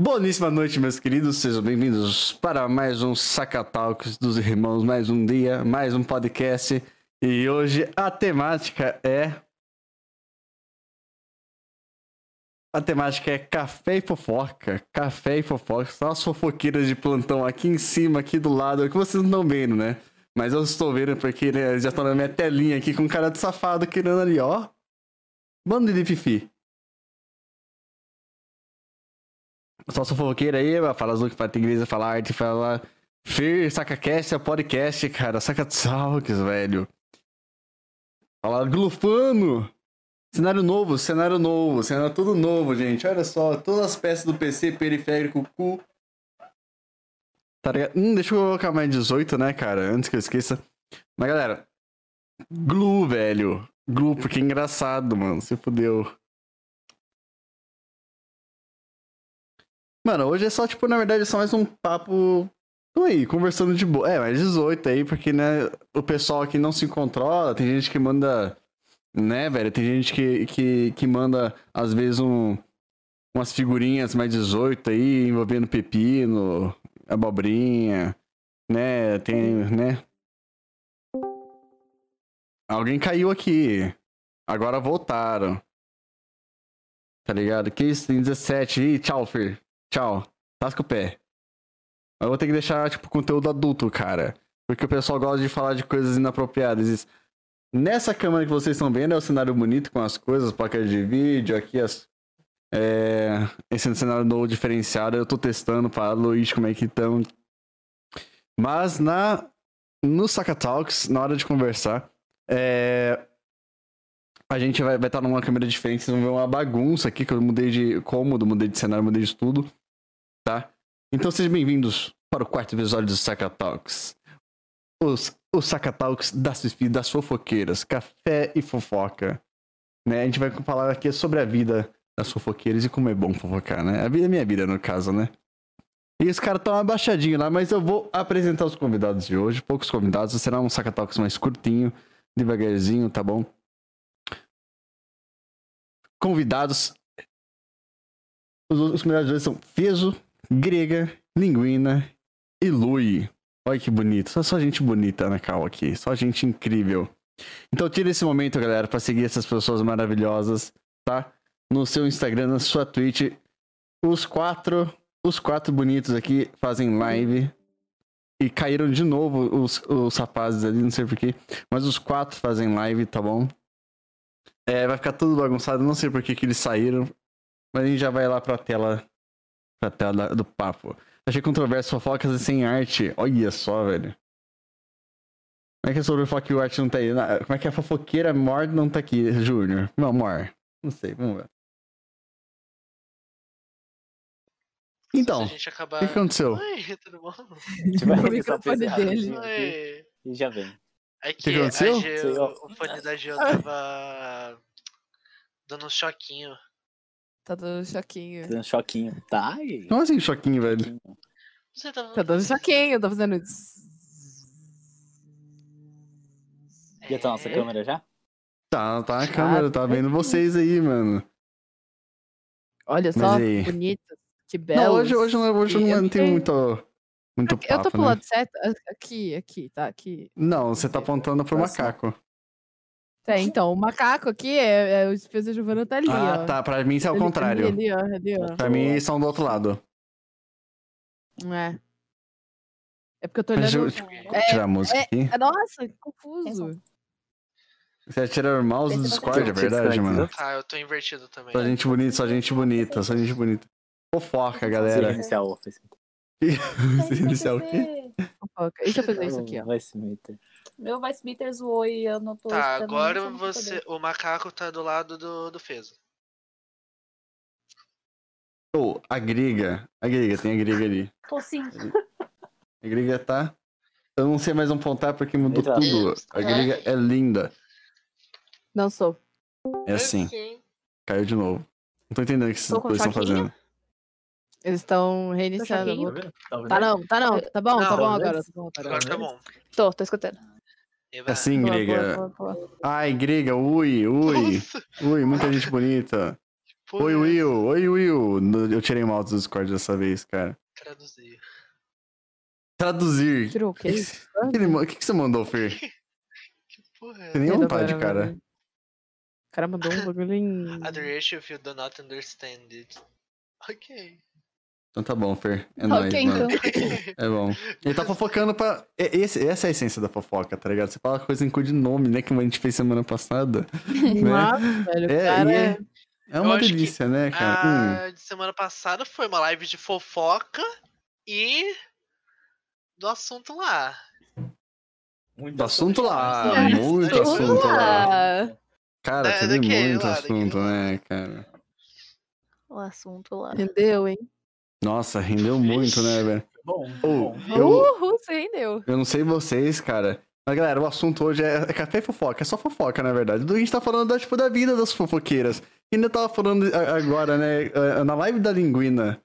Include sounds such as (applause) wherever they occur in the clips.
Boníssima noite, meus queridos. Sejam bem-vindos para mais um Sacatalcos dos Irmãos. Mais um dia, mais um podcast. E hoje a temática é. A temática é café e fofoca. Café e fofoca. São as fofoqueiras de plantão aqui em cima, aqui do lado. É que vocês não estão vendo, né? Mas eu estou vendo porque né, já estão na minha telinha aqui com cara de safado querendo ali, ó. Bando de fifi. Só sou fofoqueira aí, fala Zuc, fala Tigriza, fala Arte, fala saca cast, é podcast, cara, saca Talks, velho. Fala Glufano. Cenário novo, cenário novo, cenário tudo novo, gente. Olha só, todas as peças do PC, periférico, cu. Tá ligado? Hum, deixa eu colocar mais 18, né, cara? Antes que eu esqueça. Mas, galera, Glu, velho. Glu, porque é engraçado, mano. Se fudeu. Mano, hoje é só, tipo, na verdade, é só mais um papo. Tô aí, conversando de boa. É, mais 18 aí, porque, né, o pessoal aqui não se controla. Tem gente que manda. Né, velho? Tem gente que, que, que manda, às vezes, um, umas figurinhas mais 18 aí, envolvendo pepino, abobrinha, né? Tem, né? Alguém caiu aqui. Agora voltaram. Tá ligado? Que isso? Tem 17. Ih, tchau, Fer. Tchau. Tasca o pé. Eu vou ter que deixar, tipo, conteúdo adulto, cara. Porque o pessoal gosta de falar de coisas inapropriadas. Nessa câmera que vocês estão vendo é o cenário bonito com as coisas, placas de vídeo, aqui as. É... Esse cenário novo diferenciado, eu tô testando para Luiz como é que estão. Mas na no Saka Talks, na hora de conversar, é... a gente vai, vai estar numa câmera diferente, vocês vão ver uma bagunça aqui, que eu mudei de cômodo, mudei de cenário, mudei de tudo, tá? Então sejam bem-vindos para o quarto episódio do Saka Talks. Os, os Saka Talks das, das fofoqueiras, café e fofoca. Né? A gente vai falar aqui sobre a vida das fofoqueiras e como é bom fofocar, né? A vida é minha vida, no caso, né? E os caras estão abaixadinhos lá, mas eu vou apresentar os convidados de hoje. Poucos convidados, será um Saka Talks mais curtinho, devagarzinho, tá bom? Convidados. Os, os convidados de hoje são Feso, Grega, Linguina e Lui. Olha que bonito. Só, só gente bonita na cal aqui. Só gente incrível. Então tira esse momento, galera, para seguir essas pessoas maravilhosas, tá? No seu Instagram, na sua Twitch. Os quatro, os quatro bonitos aqui fazem live. E caíram de novo os, os rapazes ali, não sei porquê. Mas os quatro fazem live, tá bom? É, vai ficar tudo bagunçado, não sei por que, que eles saíram. Mas a gente já vai lá pra tela. Pra tela do papo. Achei controverso fofocas e sem arte. Olha só, velho. Como é que é sobre fofoca e o arte não tá aí? Como é que a fofoqueira Mor não tá aqui, Júnior? Não, Mor. Não sei, vamos ver. Então, o acabar... que aconteceu? Oi, tudo bom? (laughs) Vai O microfone dele. Oi. E já vem. É que que a aconteceu? Geo- o fone da Geo tava dando um choquinho. Tá dando choquinho. Dando um choquinho. Tá aí. Como assim, choquinho, velho? Você tava... Tá dando choquinho, tá fazendo. Já tá nossa É. câmera já? Tá, tá na Já, câmera, tá vendo vocês aí, mano. Olha só, e aí? bonito. Que belo. Não, hoje, hoje, não- hoje E não, eu tem fiquei- muito, muito Eu tô papo, pro né? lado certo. a- Aqui, aqui, tá? Aqui. Não, você tá apontando pro Nossa. macaco. É, então, o macaco aqui é, é o Defesa Giovana tá ali, Ah, ó. tá. Pra mim isso é o Ele- contrário. Ali, ó, ali, ó. Pra mim são do outro lado. É. É porque eu tô Deixa olhando. eu tipo, tirar a música é- aqui. É, Nossa, que confuso. Você tirar o mouse do Discord, é verdade, mano? Ah, eu tô invertido também. Só gente bonita, só gente bonita, só gente bonita. Fofoca, galera. Iniciar o office. (laughs) Iniciar o quê? Fofoca. Deixa eu fazer isso aqui, ó. Vai se meter. Meu Vice Meter zoou e eu não tô Tá, agora você... O macaco tá do lado do, do Fezo. Ô, a grega. A grega, tem a grega ali. Tô sim. A grega tá. Eu não sei mais apontar porque mudou Exato. tudo. A grega é linda. Não sou. É assim. Caiu de novo. Não tô entendendo o que dois estão fazendo. Eles estão reiniciando. amor. Tá Tá não, tá não. Tá bom, tá Não, bom tá agora. vendo? Tá bom agora. Agora tá bom. Tô, tô escutando. Vai. Assim, Boa, grega. boa, boa, boa. Ai, grega, ui, ui. Nossa, Ui, muita gente bonita. (laughs) Pô, Oi, Will. Oi, Will. Eu tirei mal do Discord dessa vez, cara. Traduzir. Traduzir. O que, que, que que você mandou, Fer? (laughs) Que porra é Tem nem vontade, cara. pera. O cara mandou um bagulho em. (laughs) Adoration if you do not understand it. Ok. Então tá bom, Fer. É nóis, ok, mano. então. (laughs) É bom. Ele tá fofocando pra. é- Esse, essa é a essência da fofoca, tá ligado? Você fala coisa em cu de nome, né? Que a gente fez semana passada. (laughs) Nossa, velho, É, cara é... é, é uma delícia, né, cara? Hum. A de semana passada foi uma live de fofoca e do assunto lá. Muito Do assunto lá, É, muito assunto assunto lá. Cara, teve muito assunto, né, cara? O assunto lá. Entendeu, hein? Nossa, rendeu muito, né, velho? Bom, bom. eu, Uhul, você rendeu. eu não sei vocês, cara. Mas, galera, o assunto hoje é, é café e fofoca. É só fofoca, na verdade. A gente tá falando da, tipo, da vida das fofoqueiras. E ainda tava falando agora, né? Na live da linguina.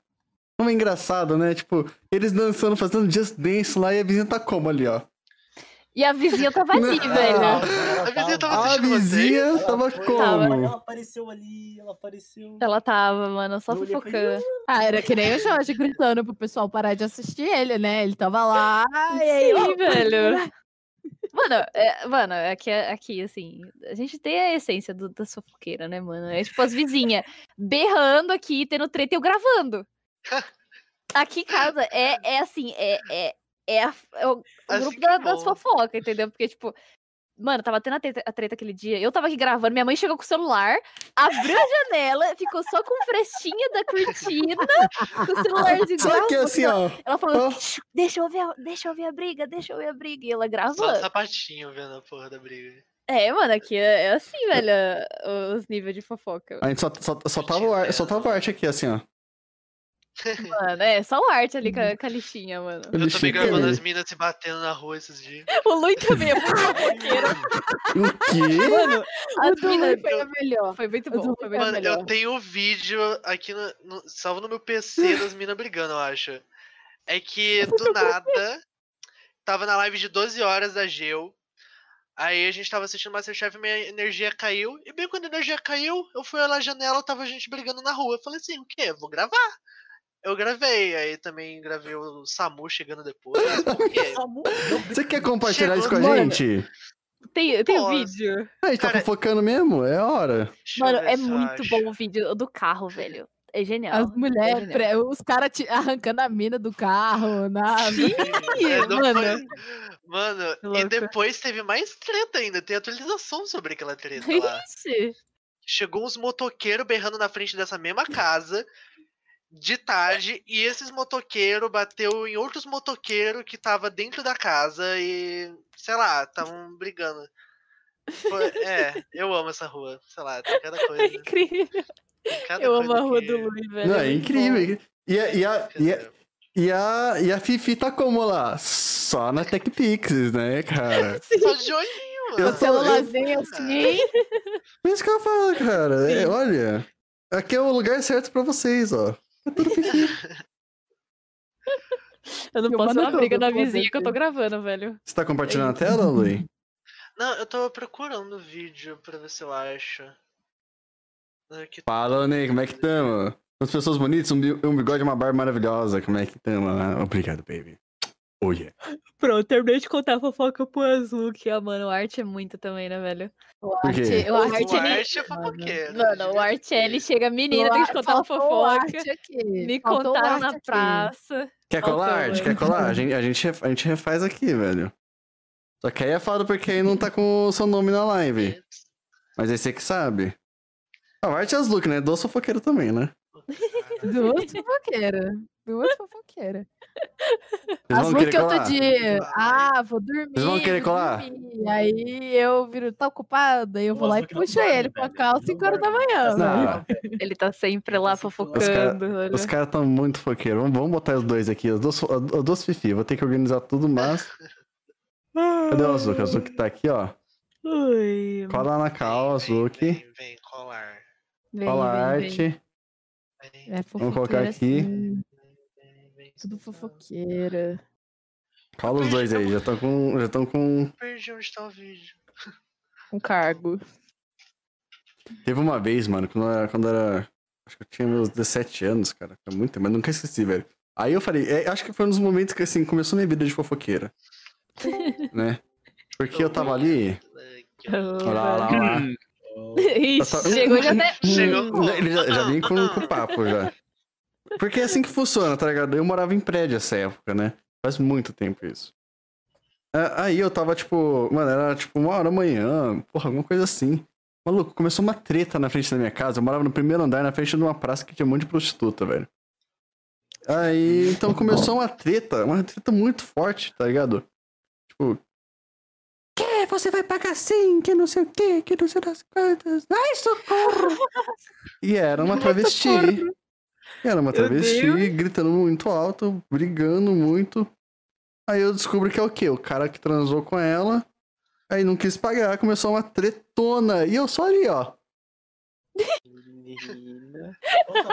Como é engraçado, né? Tipo, eles dançando, fazendo just dance lá e a vizinha tá como ali, ó. E a vizinha tava ali, velho. A vizinha tava A vizinha tava como? Ela apareceu ali, ela apareceu. Ela tava, mano, só Eu fofocando. Ah, era que nem o Jorge gritando pro pessoal parar de assistir ele, né? Ele tava lá, e aí, Sim, ó, velho. (laughs) Mano, é, mano, aqui, aqui, assim, a gente tem a essência do, da fofoqueira, né, mano? É tipo as vizinhas berrando aqui, tendo treta e eu gravando. (laughs) Aqui em casa é, é assim, é, é, é, a- é o, o grupo da- das fofocas, entendeu? Porque, tipo, mano, tava tendo a treta, a treta aquele dia, eu tava aqui gravando, minha mãe chegou com o celular, abriu a janela, ficou só com frestinha da cortina, com o celularzinho Só que assim, ó. Ela falou. "Shh, deixa eu, ver a, deixa eu ver a briga, deixa eu ver a briga. E ela Só gravando. o sapatinho vendo a porra da briga. É, mano, aqui é, é assim, velho, os níveis de fofoca. A gente só, só, só, tava, o ar, só tava o arte aqui, assim, ó. Mano, é só o arte ali com a, com a lixinha, mano. Eu também gravando as minas se batendo na rua esses dias. (laughs) O Lui também é muito fofoqueiro. (laughs) O quê? Mano, as do minas... Foi a melhor. Foi muito bom, foi Mano, melhor. eu tenho o vídeo aqui, no, no- salvo no meu PC das minas brigando, eu acho. É que (laughs) do nada, tava na live de 12 horas da Geo. Aí a gente tava assistindo Masterchef e minha energia caiu. E bem quando a energia caiu, eu fui olhar na janela, tava a gente brigando na rua. Eu falei assim, o quê? Vou gravar. Eu gravei, aí também gravei o Samu chegando depois. (laughs) Você quer compartilhar isso com a Mano. gente? Tem, tem o Nossa. vídeo. A gente tá Cara- fofocando mesmo? É hora. Mano, é muito bom o vídeo do carro, velho. É genial. As é mulheres, genial. pre- os caras arrancando a mina do carro, na... Sim, (laughs) É, mano. foi- Mano, e depois teve mais treta ainda. Tem atualização sobre aquela treta lá. Ixi. Chegou uns motoqueiros berrando na frente dessa mesma casa de tarde e esses motoqueiros bateu em outros motoqueiros que tava dentro da casa e, sei lá, estavam (laughs) brigando. Foi- é, eu amo essa rua. Sei lá, tem cada (laughs) É coisa. incrível. tem cada Eu amo coisa a rua que- do Lui, velho. Não, é muito incrível. E a, e, a, e, a, e, a, e a Fifi tá como lá? Só na TechPix, né, cara? (laughs) Só de olhinho, Eu mano. O celularzinho assim. É isso que eu falo, cara. É, Sim. olha, aqui é o lugar certo pra vocês, ó. Eu não Eu posso dar briga tudo, na foda-se. vizinha que eu tô gravando, velho. Você tá compartilhando a tela, Lui? Não, eu tô procurando o vídeo pra ver se eu acho. Aqui Fala, Ney, como é que tamo? As pessoas bonitas, um, bi- bigode e uma barba maravilhosa. Como é que tamo? Obrigado, baby. Oh, yeah. Pronto, terminei de contar a fofoca pro Azul, que, ó, mano, o arte é muito também, né, velho? O arte, o arte, O ele- arte é fofoqueiro. Mano, o arte, ele chega, menina, tem que ar- contar uma fofoca. Me contaram na aqui. praça. Quer Faltou, colar arte? mano. Quer colar? A gente, a, gente, a gente refaz aqui, velho. Só que aí é foda porque aí não tá com o seu nome na live. Mas aí você que sabe. A arte é as look, né? Do fofoqueiro também, né? (laughs) Duas fofoqueiras. Duas fofoqueiras. Vocês As querer que eu tô colar? de. Ah, vou dormir. Vocês vão querer vou colar? dormir. Aí eu viro, tá ocupada? Aí eu vou Nossa, lá e puxo dorme, ele com a velho. calça Não 5 horas da manhã. Não. Ele tá sempre lá Os cara- fofocando. olha. Os caras tão muito foqueiros. Vamos, vamos botar os dois aqui, as duas, fo- as duas Fifi. Vou ter que organizar tudo, mas. (laughs) Cadê o Azuki? O Azuki tá aqui, ó. Ui, Cola na cal, Vem, vem, Azuki. Vem, vem, colar. vem, Cola a vem, vem. arte. Vem, É Vamos colocar aqui. assim, Tudo senão- fofoqueira. Cola os dois aí. Já estão com. Já estão com. Perdi onde tá o vídeo. Um cargo. Teve uma vez, mano, quando era, quando era Acho que eu tinha meus 17 anos, cara. Foi muito, mas nunca esqueci, velho. Aí eu falei, é, acho que foi um dos momentos que, assim, começou minha vida de fofoqueira. (laughs) né? Porque eu tava ali. Olha lá, olha lá, lá. (laughs) Ixi, Tá- chegou já até. Chegou Ele já, já vem com, com papo já. Porque é assim que funciona, tá ligado? Eu morava em prédio essa época, né? Faz muito tempo isso. Aí eu tava, tipo, mano, era tipo uma hora da manhã, porra, alguma coisa assim. Maluco, começou uma treta na frente da minha casa. Eu morava no primeiro andar, na frente de uma praça que tinha um monte de prostituta, velho. Aí, então começou uma treta, uma treta muito forte, tá ligado? Tipo, que? Você vai pagar sim, que não sei o que, que não sei das quantas. Ai, socorro! (laughs) E era uma travesti. Era uma travesti, gritando muito alto, brigando muito. Aí eu descubro que é o quê? O cara que transou com ela, aí não quis pagar, começou uma tretona. E eu só ali, ó. Menina.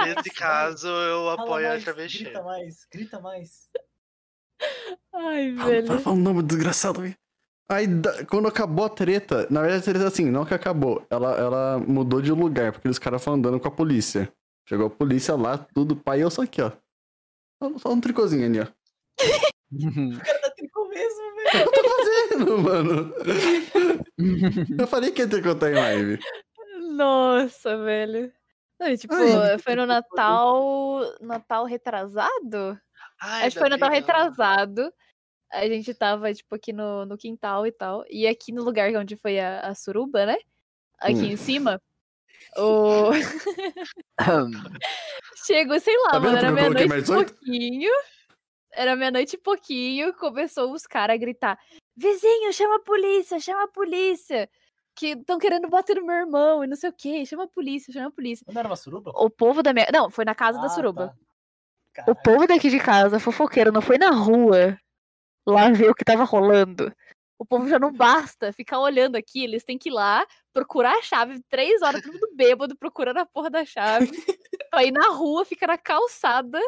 Nesse caso, eu apoio a mais, travesti. Grita mais, grita mais. Ai, velho. fala, fala o nome desgraçado aí. Aí, da- quando acabou a treta, na verdade a treta assim, não que acabou, ela, ela mudou de lugar, porque os caras foram andando com a polícia. Chegou a polícia lá, tudo, pai, eu só aqui, ó. Só, só um tricôzinho ali, ó. O (laughs) cara tá tricô mesmo, velho. Eu tô fazendo, mano. Eu falei que ia ter que contar em live. Nossa, velho. Não, tipo, Ai, foi no Natal. Natal retrasado? Ai, Acho que foi Natal não. retrasado. A gente tava, tipo, aqui no, no quintal e tal. E aqui no lugar onde foi a, a suruba, né? Aqui Hum. em cima. O... Chegou, sei lá, Tá mano, era meia-noite e pouquinho. Era meia-noite e pouquinho, começou os caras a gritar: Vizinho, chama a polícia, chama a polícia! Que estão querendo bater no meu irmão e não sei o que, chama a polícia, chama a polícia. Não era uma suruba? O povo da minha. Não, foi na casa da Ah, suruba. tá. O povo daqui de casa, fofoqueiro, não foi na rua lá ver o que tava rolando. O povo já não basta ficar olhando aqui, eles têm que ir lá procurar a chave, três horas, todo mundo bêbado, procurando a porra da chave, pra ir na rua, ficar na calçada,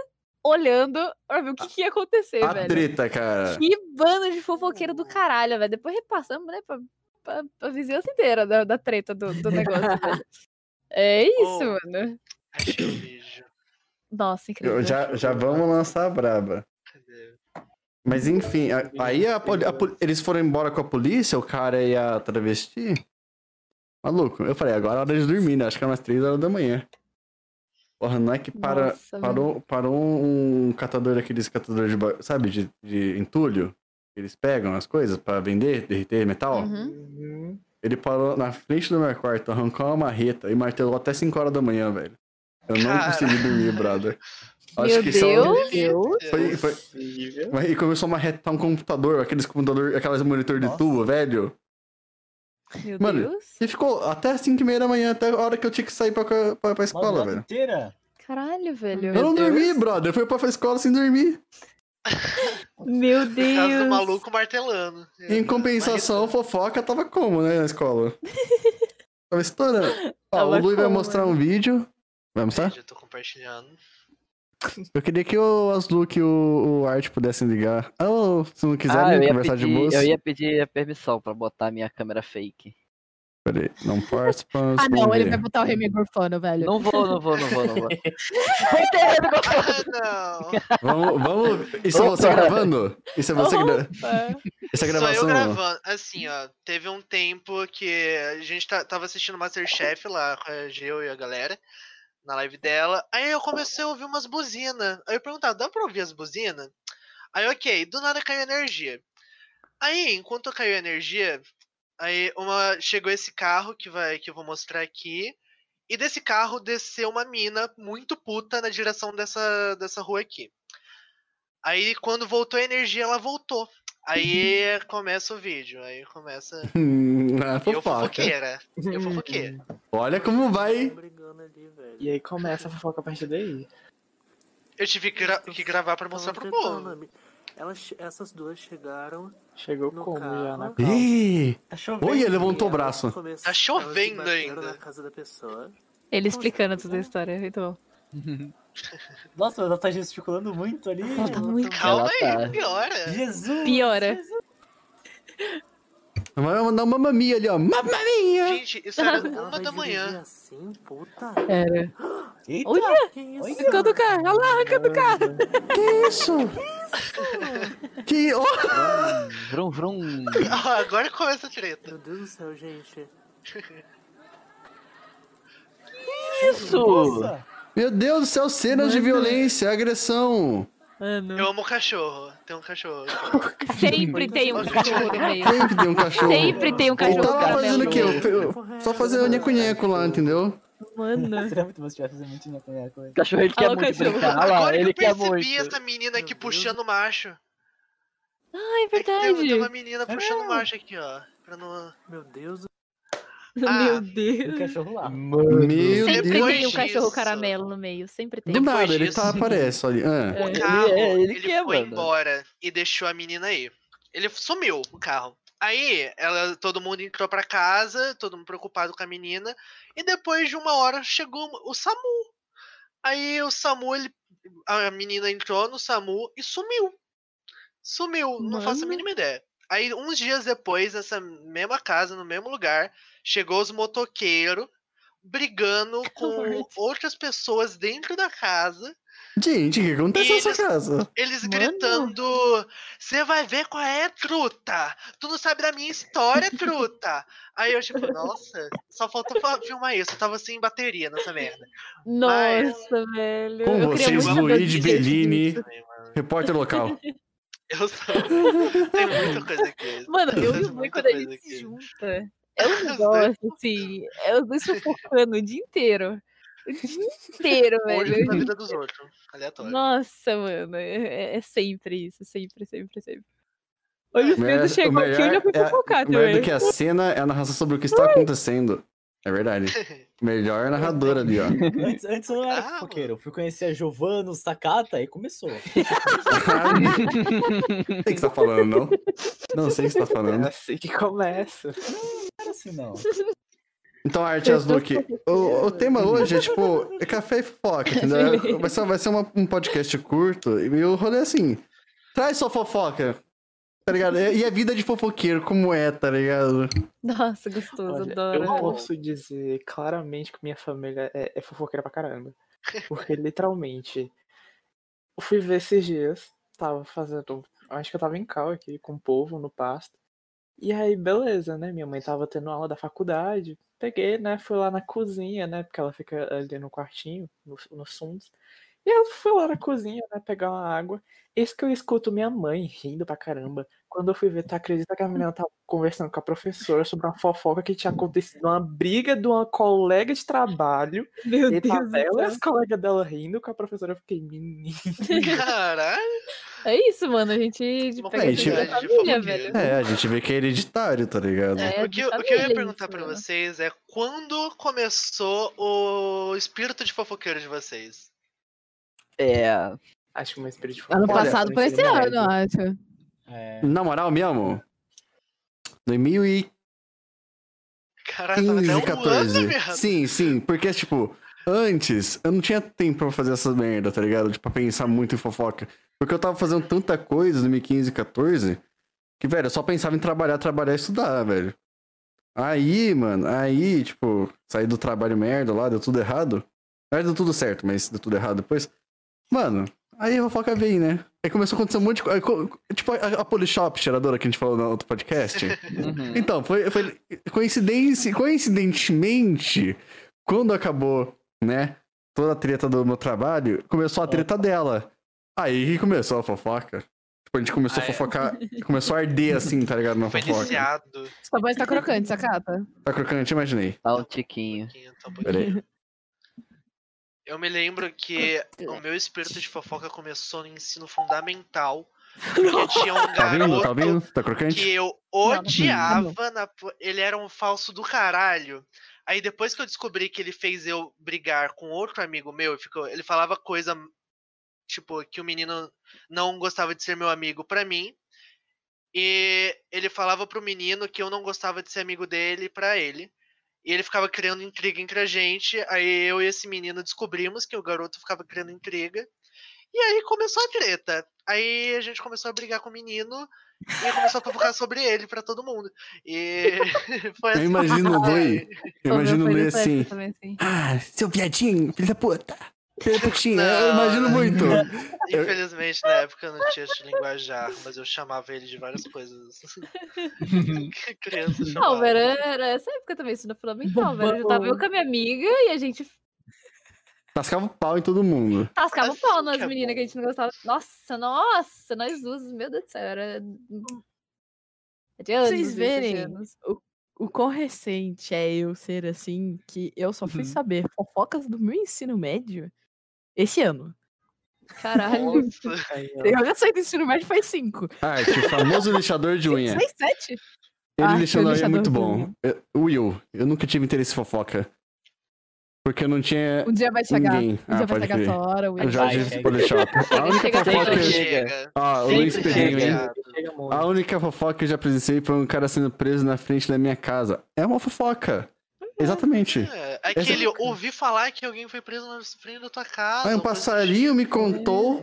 olhando pra ver o que, que ia acontecer, A velho. treta, cara. Que bando de fofoqueiro do caralho, velho. Depois repassamos, né, pra, pra, pra vizinhança inteira da, da treta do, do negócio. (laughs) É isso, Oh. mano. Achei o vídeo. Nossa, incrível. Eu já, já vamos lançar a braba. Cadê? Mas enfim, a- aí a a eles foram embora com a polícia, o cara e a travesti. Maluco, eu falei, agora é hora de dormir, né? Acho que era umas 3 horas da manhã. Porra, não é que para, Nossa, parou, parou um catador daqueles catadores de, sabe, de, de entulho? Eles pegam as coisas pra vender, derreter metal. Uhum. Uhum. Ele parou na frente do meu quarto, arrancou uma marreta e martelou até 5 horas da manhã, velho. Eu não Cara. consegui dormir, brother. (laughs) Meu isso é Deus. Foi, foi, E começou a marretar um computador, aqueles computador, aquelas monitor de Nossa. tubo, velho. Meu Mano, Deus. E ficou até as 5 e meia da manhã, até a hora que eu tinha que sair pra, pra, pra Uma escola, nota velho. inteira. Caralho, velho. Eu meu não Deus. dormi, brother. Eu fui pra escola sem dormir. (laughs) Meu Por causa do Deus. maluco martelando. Em compensação, fofoca tava como, né, na escola? (laughs) tava estourando. Ó, Tava o Lui vai como, mostrar né? um vídeo. Vai mostrar? Já tô compartilhando. Eu queria que o Asluke e o, o Art pudessem ligar. Ou se não quiser Ah, conversar de pedir, moço. eu ia pedir a permissão pra botar minha câmera fake. Peraí, não participamos. Ah, não, ele vai botar o Remy Gorfano, velho. Não vou, não vou, não vou, não vou. (laughs) (laughs) Ah, não! Vamos, vamos. Isso é você Opa. gravando? Isso é você gra... Opa. Essa Sou eu gravação. gravando. Assim, ó, teve um tempo que a gente tá- tava assistindo Masterchef lá com a Geo e a galera, na live dela. Aí eu comecei a ouvir umas buzinas. Aí eu perguntava, dá pra ouvir as buzinas? Aí, ok, do nada caiu energia. Aí, enquanto caiu energia, aí uma, chegou esse carro que, vai, que eu vou mostrar aqui. E desse carro desceu uma mina muito puta na direção dessa, dessa rua aqui. Aí quando voltou a energia, ela voltou. Aí começa o vídeo. Aí começa. (laughs) Hum, Eu fofoca. fofoqueira. Eu fofoqueira. (laughs) Olha como vai. E aí começa a fofoca a partir daí. Eu tive que, gra- que gravar pra mostrar pro povo. Elas, essas duas chegaram Chegou no como já na carro. calma. Ih, Tá chovendo. Oi, ele levantou o braço. começam- Tá chovendo ainda. na casa da pessoa. Ele explicando toda a história. Muito bom. (laughs) Nossa, ela tá gesticulando muito ali. Ela tá muito- Calma Ela aí, tá. piora. Jesus! Piora. Jesus. Vai mandar uma mamia ali, ó. Mamamia! Gente, isso era uma da manhã. assim, puta. Era. Eita! Olha! Que isso? Arrancando o carro, olha lá, arrancando o carro. Que isso? Que. ó, Vrum, vrum. (laughs) Ah, agora começa a treta. Meu Deus do céu, gente. (laughs) Isso! Nossa! Meu Deus do céu, cenas de violência, agressão. Mano. Eu amo cachorro. Tem um cachorro. (laughs) Sempre tem um cachorro no meio. Sempre tem um cachorro. Sempre tem um Ele cachorro tava caramelo fazendo o quê? Só fazer o nheco-nheco lá, entendeu? Mano. (laughs) Seria muito bom se tivesse muito na minha coisa. O cachorro ele quer Alô, muito cachorro. brincar. Olha lá, Agora que ele eu quer percebi essa menina aqui puxando o macho. Ai, É que tem, tem verdade. uma menina puxando o macho aqui, ó. Pra não... Meu Deus do (laughs) Ah, Meu O Deus. cachorro lá. Meu Sempre Depois tem um cachorro disso- caramelo no meio. Sempre tem. Do nada, ele tá, aparece ali. Ah. O carro, Ele- é, ele ele, quer, foi mano. embora e deixou a menina aí. Ele sumiu, o carro. Aí, ela, todo mundo entrou pra casa, todo mundo preocupado com a menina. E depois de uma hora chegou o SAMU. Aí o SAMU, ele, a menina entrou no SAMU e sumiu. Sumiu, não faço a Mano. mínima ideia. Aí, uns dias depois, nessa mesma casa, no mesmo lugar, chegou os motoqueiros brigando (laughs) com outras pessoas dentro da casa. Gente, o que acontece E nessa casa? Eles Mano. gritando: Você vai ver qual é, truta! Tu não sabe da minha história, truta! Aí eu, tipo, nossa, só faltou fa- filmar isso. Eu tava sem bateria nessa merda. Nossa, velho. Com eu vocês, é Bellini. Repórter local. (laughs) Eu sou. (laughs) Tem muita coisa aqui. Mano, eu Tem vi quando a gente se junta. É um (laughs) negócio, assim. É os dois fofocando o dia inteiro. O dia inteiro, (laughs) Hoje velho. na vida dos outros. Aleatório. Nossa, mano. É, é sempre isso. Sempre, sempre, sempre. Olha, o Melhor- Pedro chegou aqui, eu já fui é- fofocar melhor também. do que a cena é a narração sobre o que está acontecendo. É verdade. (laughs) Melhor narrador ali, ó. Antes, antes eu não era Ah, fofoqueiro. Eu fui conhecer a Giovanna, o Sakata e começou. (laughs) Não sei o que você tá falando, não. Não sei o que você tá É falando. assim que começa. Não era assim, não. Então, Arte Asluque, o, o tema hoje é tipo, é café e fofoca, entendeu? (laughs) Vai ser, vai ser uma- um podcast curto e o rolê é assim, traz sua fofoca, tá ligado? E a vida de fofoqueiro, como é, tá ligado? Nossa, gostoso, Olha, adoro. eu posso dizer claramente que minha família é, é fofoqueira pra caramba. Porque literalmente, eu fui ver esses dias, tava fazendo. Acho que eu tava em cal aqui com o povo no pasto. E aí, beleza, né? Minha mãe tava tendo aula da faculdade. Peguei, né? Fui lá na cozinha, né? Porque ela fica ali no quartinho, no- nos fundos. E eu fui lá na cozinha, né? Pegar uma água. Eis que eu escuto minha mãe rindo pra caramba. Quando eu fui ver, tu acredita que a menina tava conversando com a professora sobre uma fofoca que tinha acontecido, uma briga de uma colega de trabalho. Meu E Deus do ela e as colegas dela rindo com a professora. Eu fiquei, menino. (laughs) Caralho. É isso, mano. A gente Uma pega gente- de família, velho. É, a gente vê que é hereditário, tá ligado? É, O que, o que eu ia perguntar isso, pra mano. vocês é quando começou o espírito de fofoqueiro de vocês? É. Acho que uma espírito de Ano passado foi esse ano, eu acho. É, Na moral mesmo, 2015, Caralho, tava até um 14. ano, viado. Sim, sim, porque, tipo, antes eu não tinha tempo pra fazer essa merda, tá ligado? Tipo, pra pensar muito em fofoca. Porque eu tava fazendo tanta coisa em 2015 e 14 que, velho, eu só pensava em trabalhar, trabalhar e estudar, velho. Aí, mano, aí, tipo, saí do trabalho merda lá, deu tudo errado. Na verdade, deu tudo certo, mas deu tudo errado depois. Mano, aí a fofoca veio, né? Aí começou a acontecer um monte de coisa. Tipo, a, a Polishop cheiradora que a gente falou no outro podcast. (laughs) Uhum. Então, foi, foi coincidência, coincidentemente, quando acabou, né, toda a treta do meu trabalho, começou a treta dela. Aí começou a fofoca. Tipo, a gente começou Ah, a é? fofocar, começou a arder assim, tá ligado, na Foi fofoca. iniciado. Sua voz tá crocante, sacata. Tá crocante, imaginei. Tá um tiquinho. Um pouquinho. Peraí. Eu me lembro que o meu espírito de fofoca começou no ensino fundamental. (laughs) Porque tinha um Tá? Tá garoto ouvindo? Tá crocante? que eu odiava. na Ele era um falso do caralho. Aí depois que eu descobri que ele fez eu brigar com outro amigo meu, ficou, ele falava coisa tipo que o menino não gostava de ser meu amigo pra mim. E ele falava pro menino que eu não gostava de ser amigo dele pra ele. E ele ficava criando intriga entre a gente. Aí eu e esse menino descobrimos que o garoto ficava criando intriga. E aí começou a treta. Aí a gente começou a brigar com o menino e começou a fofocar sobre ele pra todo mundo. E (laughs) foi Eu assim. imagino o. Eu imagino o assim. assim. Ah, seu viadinho, filho da puta. Da putinha. Não, Eu imagino não. muito. (laughs) Infelizmente, na época eu não tinha esse linguajar, mas eu chamava ele de várias coisas. Que (laughs) (laughs) Criança Não, chamava. velho, era essa época também, isso no fundamental, velho. Eu tava eu com a minha amiga e a gente Tascava o pau em todo mundo. tascava o Assim pau que nas é meninas que a gente não gostava. Nossa, nossa, nós duas, meu Deus do céu, era. De anos, Vocês verem o, o quão recente é eu ser assim, que eu só fui Uhum. saber fofocas do meu ensino médio esse ano. Caralho. Nossa. Aí, ó. Eu já saí do ensino médio faz cinco. Ah, que o famoso (laughs) lixador de unha. Faz sete. Ele Ah, lixando a unha é lixador muito bom. Eu- Will, eu nunca tive interesse em fofoca. Porque eu não tinha Um dia vai chegar. ninguém. Um Ah, dia vai pode chegar crer. essa hora. o já Vai. Polishop. A única fofoca. chega. Ah, o Luiz Pedrinho, hein? A única fofoca que eu já presenciei foi um cara sendo preso na frente da minha casa. É uma fofoca. Exatamente. É, aquele Exato. ouvi falar que alguém foi preso na frente da tua casa. Aí um coisa do (laughs) passarinho me contou.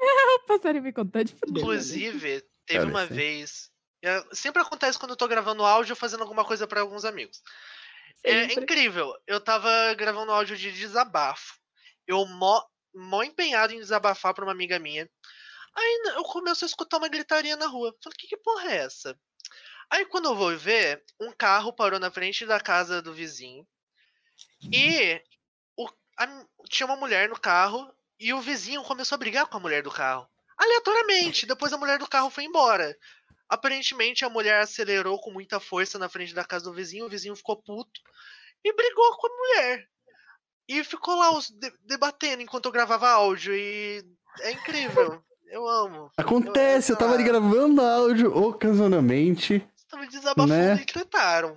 O passarinho me contou de fuder. Inclusive, teve Cara, uma sim. vez. é, Sempre acontece quando eu tô gravando áudio ou fazendo alguma coisa pra alguns amigos. É incrível. Eu tava gravando áudio de desabafo. Eu mó, mó empenhado em desabafar pra uma amiga minha. Aí eu começo a escutar uma gritaria na rua. Falei, que, que porra é essa? Aí quando eu vou ver, um carro parou na frente da casa do vizinho. E o- a- tinha uma mulher no carro e o vizinho começou a brigar com a mulher do carro. Aleatoriamente. Depois a mulher do carro foi embora. Aparentemente a mulher acelerou com muita força na frente da casa do vizinho, o vizinho ficou puto e brigou com a mulher. E ficou lá os de- debatendo enquanto eu gravava áudio e é incrível. Eu amo. Acontece, eu tava ali gravando áudio ocasionalmente. Tava desabafando Né? e tretaram.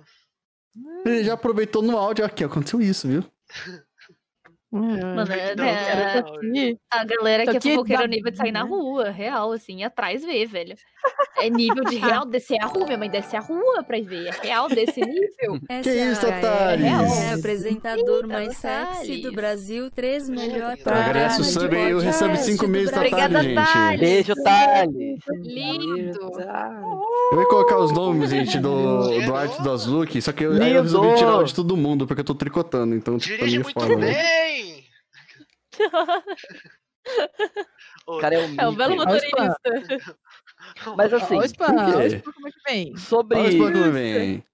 Ele já aproveitou no áudio. Aqui, aconteceu isso, viu? (laughs) Mano, é, né, cara, Aqui, a galera que é fofoqueira nível de sair na né? rua, real, assim, atrás ver, velho. É nível de (laughs) real descer a rua, minha mãe desce a rua pra ir ver. É real desse (laughs) nível. Que isso, é Thales? real. apresentador Eita, mais sexy do Brasil, três melhor Então, Agradece o programa de sub aí, eu recebo podcast cinco meses da. Thales, Obrigada, gente. Thales. Beijo, Thales. Lindo. Eu ia colocar os nomes, gente, do, do Arte do Azuluk, só que eu, aí eu resolvi tirar o de todo mundo, porque eu tô tricotando, então tipo, Dirige é muito foda. bem! (laughs) O cara é um É um belo motorista. Mas assim, Olha o spam, olha o quê? spam como é que vem. sobre. Olha o vem.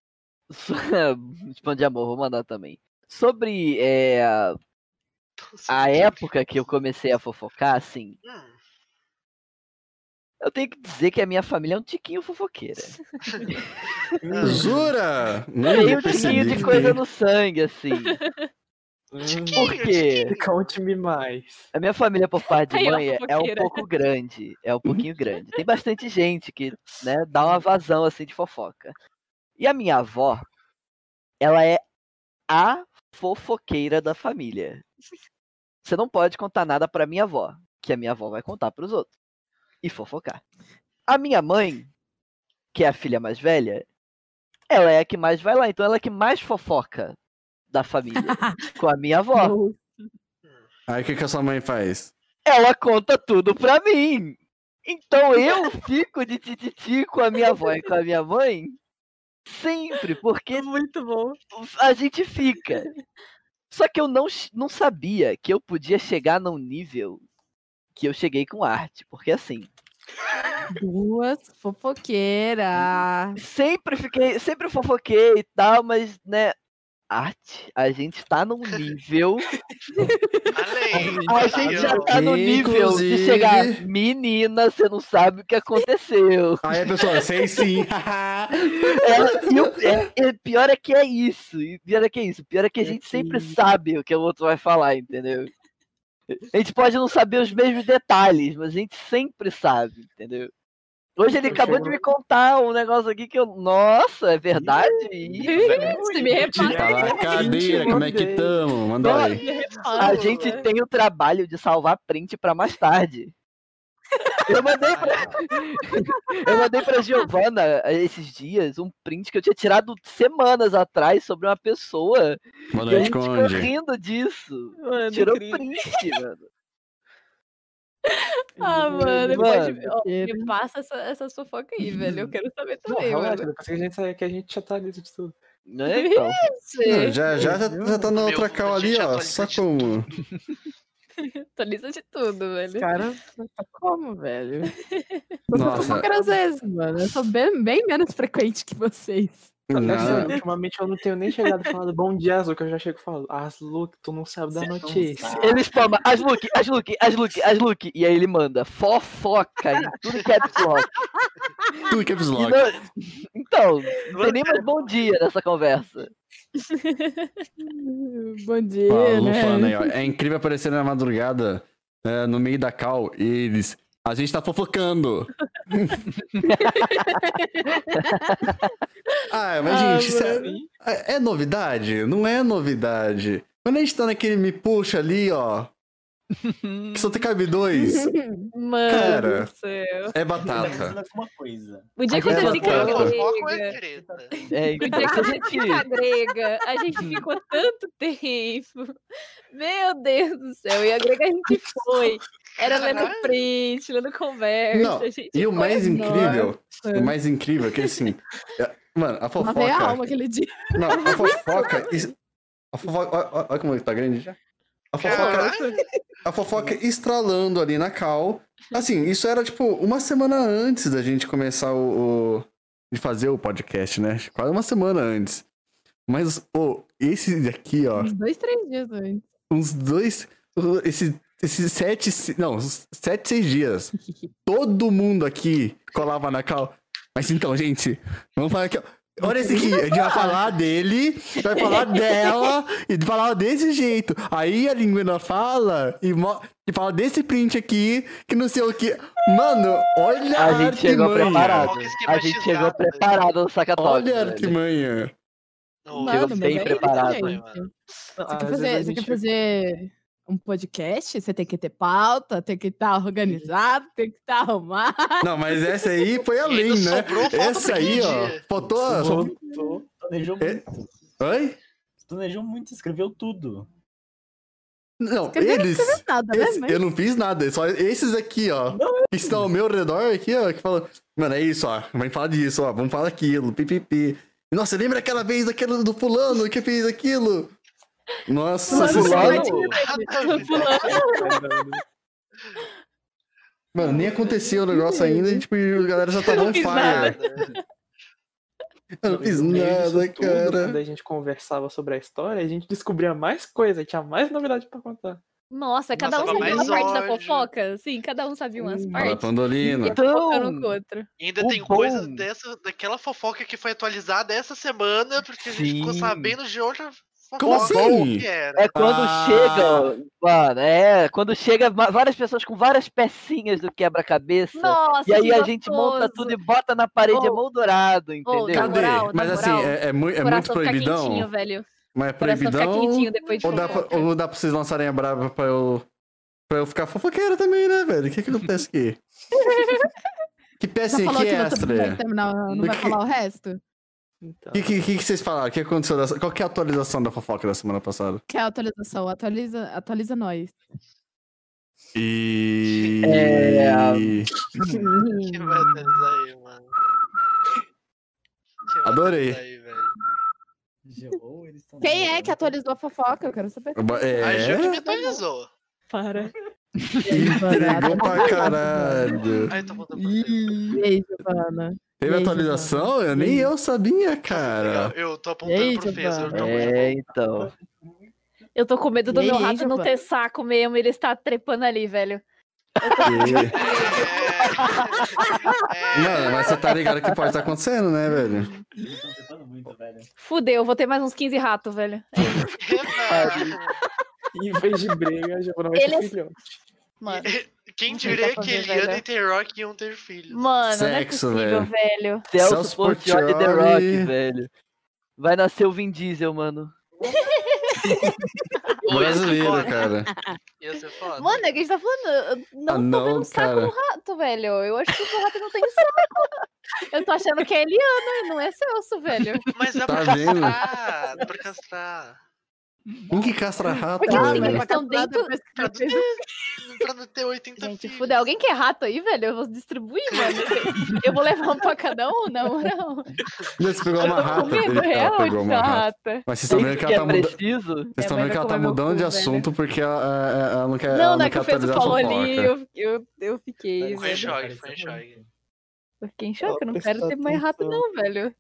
(laughs) Spam de amor, vou mandar também. Sobre é, a época que eu comecei a fofocar, assim, Hum, eu tenho que dizer que a minha família é um tiquinho fofoqueira. Jura? (laughs) Não Tem um tiquinho de coisa no sangue, assim. (laughs) Hum, Por quê? Conte-me mais. A minha família por parte de mãe é- é um pouco grande. É um pouquinho grande. Tem bastante gente que, né, dá uma vazão assim de fofoca. E a minha avó, ela é a fofoqueira da família. Você não pode contar nada pra minha avó, que a minha avó vai contar pros outros. E fofocar. A minha mãe, que é a filha mais velha, ela é a que mais vai lá, então ela é a que mais fofoca da família (laughs) com a minha avó. Aí o que, que a sua mãe faz? ela conta tudo pra mim. Então (laughs) eu fico de tititi com a minha avó e com a minha mãe sempre, porque Muito bom. a gente fica. Só que eu não, não sabia que eu podia chegar num nível que eu cheguei com arte, porque assim, Duas fofoqueiras. sempre fiquei, sempre fofoquei e tal, mas né, arte, a gente tá num nível (laughs) além. A gente já tá no nível de chegar. Inclusive- Menina, você não sabe o que aconteceu. Aí a pessoa, sei sim. É, e o é- é, pior é que é isso. Pior é que é isso. Pior é que a É gente sempre sabe o que o outro vai falar, entendeu? A gente pode não saber os mesmos detalhes, mas a gente sempre sabe, entendeu? Hoje ele Eu acabou chego de me contar um negócio aqui que eu. Nossa, é verdade? Se me repara. Cadeira, como é que tamo? Manda aí. A gente tem o trabalho de salvar print pra mais tarde. Eu mandei pra, (laughs) eu mandei pra Giovana esses dias um print que eu tinha tirado semanas atrás sobre uma pessoa. Boa e a gente ficou rindo disso. Mano, Tirou incrível. print, mano. (laughs) Ah, mano, Mano. pode... ó, me passa essa, essa fofoca aí, (laughs) velho. Eu quero saber Não, também, relaxa, mano. depois que a gente sair aqui, a gente já tá liso de tudo. Né, então. (laughs) Não, já, já, já, já tá na Meu, outra cal ali, ó. Só como. Tô lista de tudo, Os velho. caras, tá como, velho? Eu sou Nossa. fofoqueira às vezes, mano. Eu sou bem, bem menos frequente que vocês. Sério, ultimamente eu não tenho nem chegado e falado bom dia, Azul, que eu já chego e falo, Aslu, tu não sabe da Cê não notícia. Ele spama Asluke, Asluke, Asluke, Asluke. E aí ele manda fofoca em tudo que é blog. Tudo que é vlog. não- Então, não tem nem mais bom dia nessa conversa. (laughs) Bom dia, Lu né? falando aí, ó. É incrível aparecer na madrugada, é, no meio da cal, e eles. A gente tá fofocando. (laughs) ah, mas Ah, gente, isso é, é- novidade? Não é novidade. Quando a gente tá naquele me puxa ali, ó. Que (laughs) só tem cabe dois. Mano Cara. do céu. É batata. O dia que eu é desci com a batata. Fofoca ou é grega. É, O dia que eu a gente. grega, a gente ficou tanto tempo. Meu Deus do céu. E a grega a gente foi. Era lendo print, lendo conversa. Não, a gente E o mais incrível, Nossa. o mais incrível é que assim. é- Mano, a Lavei a fofoca. alma aquele dia. Não, a fofoca. A fofoca. Olha como ele tá grande já. A fofoca. A fofoca estralando ali na cal. Assim, isso era tipo uma semana antes da gente começar o. o- de fazer o podcast, né? Quase uma semana antes. Mas, pô, esse daqui, ó, Uns dois, três dias antes. uns dois. Esse, esses sete. se- Não, sete, seis dias. Todo mundo aqui colava na cal. Mas então, gente, vamos falar aqui. Olha esse aqui, a gente vai falar dele, vai falar dela e falar desse jeito. Aí a linguina fala e, e fala desse print aqui, que não sei o que. Mano, olha a, A gente chegou preparado. A gente chegou preparado no sacatório. Olha a artimanha. Mano, mas bem é preparado. Você quer, vezes fazer, um podcast? Você tem que ter pauta, tem que estar organizado, tem que estar arrumado. Não, mas essa aí (laughs) foi além, né? Essa aí, ó. Faltou. Tu planejou É? muito. Oi? Planejou muito, escreveu tudo. Não, não eles. escreveu nada, né? esse- Eu não fiz nada, só esses aqui, ó. Que estão ao meu redor aqui, ó, que falam. Mano, é isso, ó. Vamos falar disso, ó. Vamos falar aquilo, pipipi. Nossa, lembra aquela vez daquele do fulano que fez aquilo? Nossa, Fulano, vocês- fulano. mano, nem aconteceu o negócio ainda e, tipo, a galera já tava não on fire. nada. Eu não fiz nada, tudo, cara. Quando a gente conversava sobre a história, a gente descobria mais coisa, tinha mais novidade pra contar. Nossa, cada Nossa, um sabia uma parte da fofoca? Sim, cada um sabia umas Hum, partes. Pandolina. E Então, com o outro. E ainda O tem coisa bom- dessa, daquela fofoca que foi atualizada essa semana, porque a gente ficou Sim. sabendo de outra Como assim? É quando Ah. chega, mano, é, quando chega várias pessoas com várias pecinhas do quebra-cabeça. Nossa, E aí a gente monta tudo e bota na parede Oh. emoldurado, Oh, entendeu? Na Cadê? moral, Mas assim, é, é, é muito proibidão. quentinho, velho. Mas é proibidão. quentinho depois de Ou dá, pra, ou dá pra vocês lançarem a brava pra eu. Pra eu ficar fofoqueira também, né, velho? O que que acontece aqui? (laughs) que pecinha que que não, vai extra? terminar, não vai falar o resto? Então, O que, que, que que vocês falaram? O que aconteceu? Dessa... Qual que é a atualização da fofoca da semana passada? Que é a atualização? Atualiza, atualiza nós. E. É, Que vai atualizar aí, mano? Que Adorei. aí, Quem é que atualizou a fofoca? Eu quero saber. A Ju que É. me atualizou. para. Entregou pra caralho. Aí tô voltando pra você. E aí, Giovana? Teve atualização? Eu nem eu sabia, cara. Eu, eu tô apontando aí, pro Fez, eu tô É, então. Eu tô com medo do meu rato não ter saco mesmo, ele está trepando ali, velho. É, Mano, mas você tá ligado que pode estar acontecendo, né, velho? Muito. Fudeu, vou ter mais uns 15 ratos, velho. (laughs) Em vez de briga, já vou não vai ter filhote. Mano, Quem diria vai que Eliana e T-Rock iam ter filhos? mano, Sexo, não é possível, velho. Celso, Celso Portioli e The. Rock, velho. Vai nascer o Vin Diesel, mano. (laughs) Brasileiro, foda. cara. Ia ser foda. Mano, é que a gente tá falando. eu Não Ah, tô não, vendo saco cara. no rato, velho. Eu acho que o rato não tem saco. Eu tô achando que é Eliana e não é Celso, velho. Mas dá Tá pra vendo? castrar, dá pra castrar. Quem que castra rato, Porque, assim, eles estão dentro. Pra não (laughs) ter, pra não ter 80 Gente, filhos. Alguém quer rato aí, velho? Eu vou distribuir, mano. Eu vou levar um pra cada um, não, (laughs) não. Você pegou uma Eu tô rata. com medo ela pegou uma rata. rata. Mas vocês estão vendo que ela tá é mudando. preciso. Vocês estão vendo que ela tá mudando de assunto porque ela, ela- ela não quer. Não, não é que o Fez atualizar a falou ali, eu, eu, eu fiquei, Foi em choque, foi em choque. Eu fiquei em choque, eu não quero ter mais rato não, velho.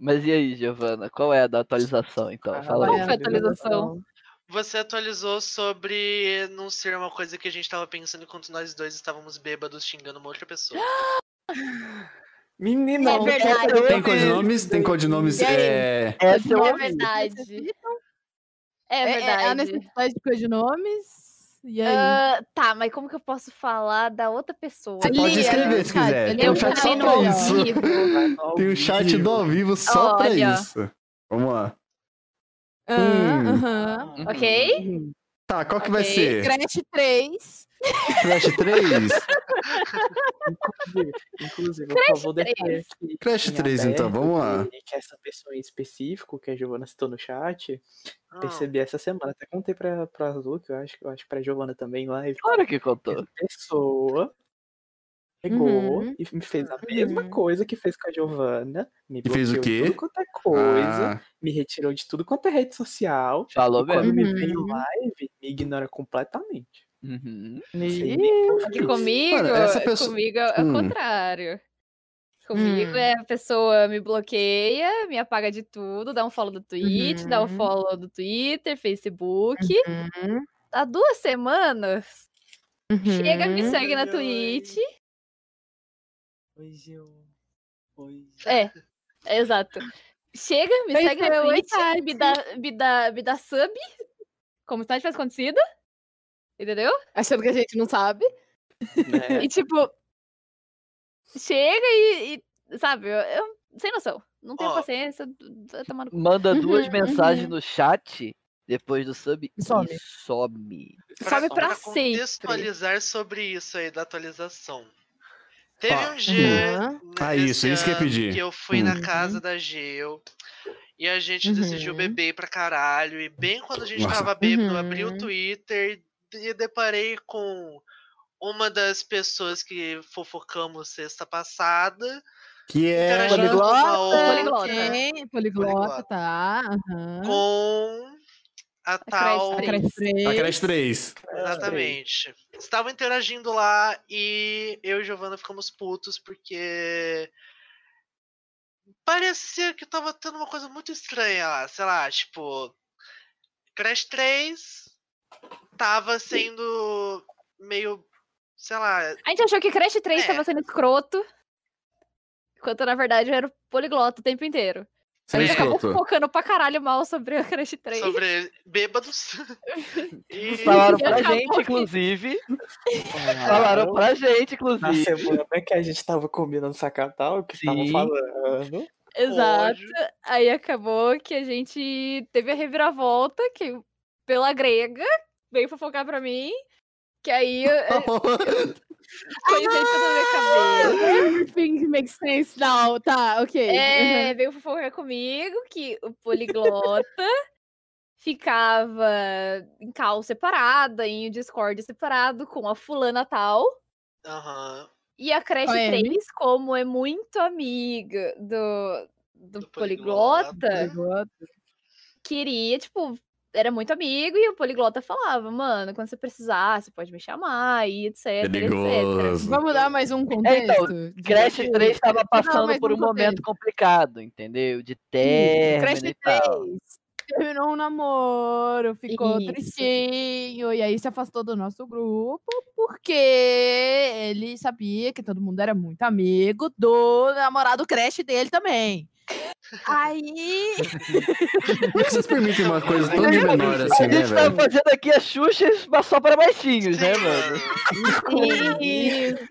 Mas e aí, Giovana? Qual é a da atualização, então? Fala Qual aí. foi a atualização? Você atualizou sobre não ser uma coisa que a gente tava pensando enquanto nós dois estávamos bêbados xingando uma outra pessoa. (gasps) Menina, É verdade. Tem codinomes? Tem codinomes. Aí? É... Essa eu É ouvi. verdade. É É, é a verdade. necessidade de codinomes. E aí? Ah, tá, mas como que eu posso falar da outra pessoa? Você pode Ali, escrever se quiser. Tem Eu um chat só pra isso. (laughs) Tem um chat do ao vivo só pra Olha. isso. Vamos lá. Ah, hum. aham. Ok? Tá, qual que vai ser? Crash 3. Crash 3? Inclusive, inclusive eu Crash só vou deixar 3. aqui Crash em 3, então, vamos lá. Que, que essa pessoa em específico, que a Giovana citou no chat, Ah, percebi essa semana. Até contei pra, pra Lu, que eu acho, eu acho pra Giovana também live. Claro que contou. Essa pessoa pegou Uhum. e me fez a mesma Uhum. coisa que fez com a Giovana. Me E fez o quê? de tudo quanto é coisa. Ah, Me retirou de tudo quanto é rede social. Falou e quando mesmo. me vê em Uhum. live, me ignora completamente. Uhum. O fiz. comigo, Mano, essa pessoa- comigo é o Hum. contrário. Comigo Hum. é a pessoa me bloqueia, me apaga de tudo, dá um follow do Twitch, dá um Uhum. follow do Twitter, Facebook. Uhum. Há duas semanas, chega, me Uhum. segue na Oi, oi. Twitch. Oi, Gil. Oi. É, é exato. Chega, me Oi, segue na oi, Twitch, me dá, me, dá, me dá sub, como se nada tivesse acontecido. Entendeu? Achando que a gente não sabe. Né? (laughs) E tipo, chega e, e, sabe, eu, eu- sem noção. Não tenho Ó. paciência, no cu. Manda duas Uhum, mensagens uhum. no chat depois do sub Some. e some. Sobe pra pra sempre. contextualizar sobre isso aí da atualização. Teve Ó. um dia. Uhum. Ah, isso, isso que eu pedir. Que eu fui Hum. na casa da Geo. E a gente decidiu Uhum. beber pra caralho. E bem quando a gente Nossa. tava bêbado, eu abri o Uhum. Twitter e deparei com uma das pessoas que fofocamos sexta passada. que é. Outra. Poliglota. Ok, poliglota, Poliglota. tá. aham. Com a tal. A Crash Crash 3. A Crash 3. Exatamente. Estavam interagindo lá e eu e Giovana ficamos putos porque parecia que tava tendo uma coisa muito estranha lá, sei lá, tipo, Crash 3 tava sendo meio, sei lá, A gente achou que Crash 3 É. tava sendo escroto. Enquanto na verdade era poliglota o tempo inteiro. A Sem gente acabou focando pra caralho mal sobre a Crash 3. sobre bêbados. (laughs) e (laughs) Falaram pra gente, inclusive. Falaram Falaram pra gente, Na inclusive. semana que a gente tava combinando sacatal, que estavam Sim. falando. Exato. Aí acabou que a gente teve a reviravolta, que pela grega veio fofocar pra mim. Que aí eu conheci tudo na minha cabeça. Everything makes sense now. Tá, ok. É, veio fofocar comigo que o poliglota (laughs) ficava em cal separada, em Discord separado, com a fulana tal. Aham. E a Crash Amy. 3, como é muito amiga do, do, Do poliglota, Poliglota. queria, tipo, era muito amigo e o poliglota falava, mano, quando você precisar, você pode me chamar e etc, etc. Vamos dar mais um É, contexto? então, de Crash vocês? 3 estava passando por um não momento complicado, entendeu? De término Crash e 3 tal. terminou um namoro, ficou Isso. tristinho, e aí se afastou do nosso grupo, porque ele sabia que todo mundo era muito amigo do namorado crash dele também. Aí. (laughs) Por que vocês permitem uma coisa tão de menor assim, a né, gente tá velho? fazendo aqui a Xuxa, mas só para baixinhos, né, mano? Isso.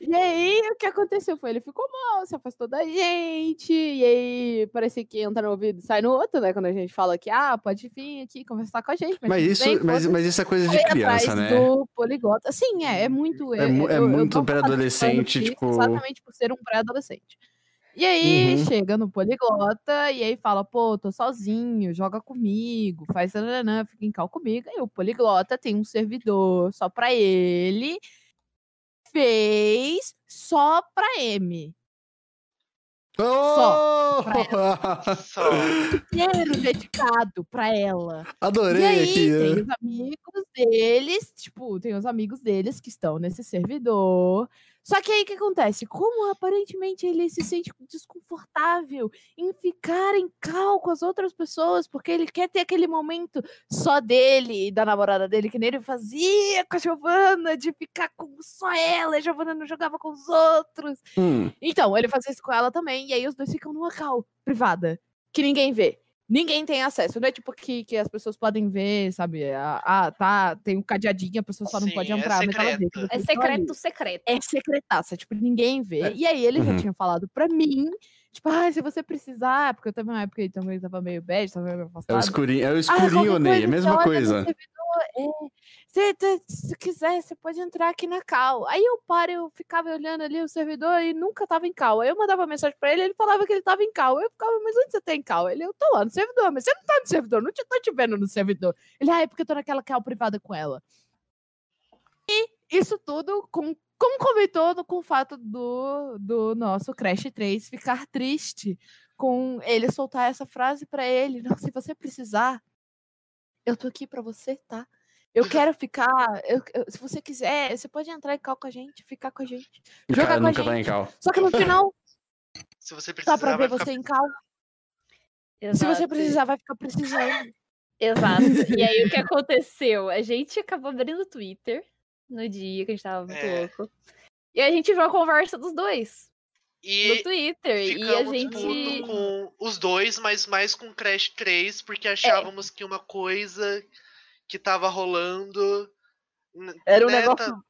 E aí, o que aconteceu foi, ele ficou mal, se afastou da gente, e aí parecia que entra no ouvido e sai no outro, né? Quando a gente fala que, ah, pode vir aqui conversar com a gente. Mas tudo isso, bem, mas, mas isso é coisa de criança, né? do poliglota. Sim, é, é muito. É é eu- eu muito tô pré-adolescente, tipo- Exatamente por ser um pré-adolescente. E aí Uhum. chega no poliglota e aí fala, pô, tô sozinho, joga comigo, faz nananã, fica em cal comigo. Aí o poliglota tem um servidor só pra ele, fez só pra M. Oh! (laughs) Só. Inteiro dedicado pra ela. E Adorei aí aqui. tem né? os amigos deles, tipo, tem os amigos deles que estão nesse servidor. Só que aí o que acontece? Como aparentemente ele se sente desconfortável em ficar em cal com as outras pessoas, porque ele quer ter aquele momento só dele e da namorada dele, que nem ele fazia com a Giovanna, de ficar com só ela, e a Giovanna não jogava com os outros. Hum, Então, ele fazia isso com ela também, e aí os dois ficam numa cal privada, que ninguém vê. Ninguém tem acesso, não é tipo que, que as pessoas podem ver, sabe? Ah, ah, tá, tem um cadeadinho, a pessoa só não Sim, pode é entrar, vê. que secreto. É ali. secreto, secreto. É secretaça, tipo, ninguém vê. É. E aí ele Uhum. já tinha falado pra mim, tipo, ah, se você precisar, porque eu tava uma época também tava meio bad, tava meio é o afastado. escurinho, é o Ah, escurinho, qualquer Ney, é a mesma no coisa. servidor, é, tá- se quiser, você pode entrar aqui na cal. Aí eu paro, eu ficava olhando ali o servidor e nunca tava em cal. Aí eu mandava mensagem pra ele, ele falava que ele tava em cal. Eu ficava, mas onde você tá em cal? Ele, eu tô lá no servidor, mas você não tá no servidor, não te, tô te vendo no servidor. Ele, ah, é porque eu tô naquela cal privada com ela. E isso tudo com, concomitou no- com o fato do, do nosso Crash 3 ficar triste com ele soltar essa frase pra ele. Não, se você precisar, eu tô aqui pra você, tá? Eu quero ficar. eu- eu- se você quiser, você pode entrar em cal com a gente, ficar com a gente. O Jogar cara com a nunca em gente. cal. Só que no final, Se você dá precisar, pra vai ver ficar você em cal. Se você Exato. precisar, vai ficar precisando. Exato. E aí o que aconteceu? A gente acabou abrindo o Twitter no dia que a gente tava muito É. louco. E a gente viu a conversa dos dois no E Twitter. E a ficamos gente. com os dois, mas mais com Crash 3, porque achávamos que uma coisa que tava rolando. Era um né, negócio tá-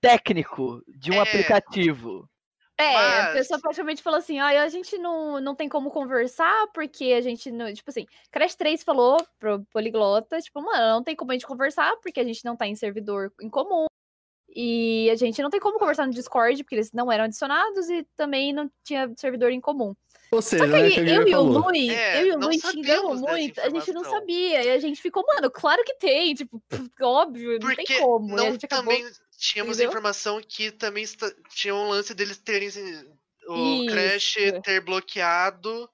técnico de um É. aplicativo. É, a Mas- pessoa praticamente falou assim: ah, a gente não, não tem como conversar, porque a gente não. Tipo assim, Crash 3 falou pro Poliglota, tipo, mano, não tem como a gente conversar, porque a gente não tá em servidor em comum. E a gente não tem como conversar no Discord, porque eles não eram adicionados e também não tinha servidor em comum. Ou Só seja, que né, aí que a eu e o. Lui, É, eu e o não Lui xingamos muito, a gente não sabia. E a gente ficou, mano, claro que tem, tipo, óbvio, não Porque tem como. e a não acabou. também tínhamos entendeu? informação que também tinha um lance deles terem se- o Crash Isso. ter bloqueado,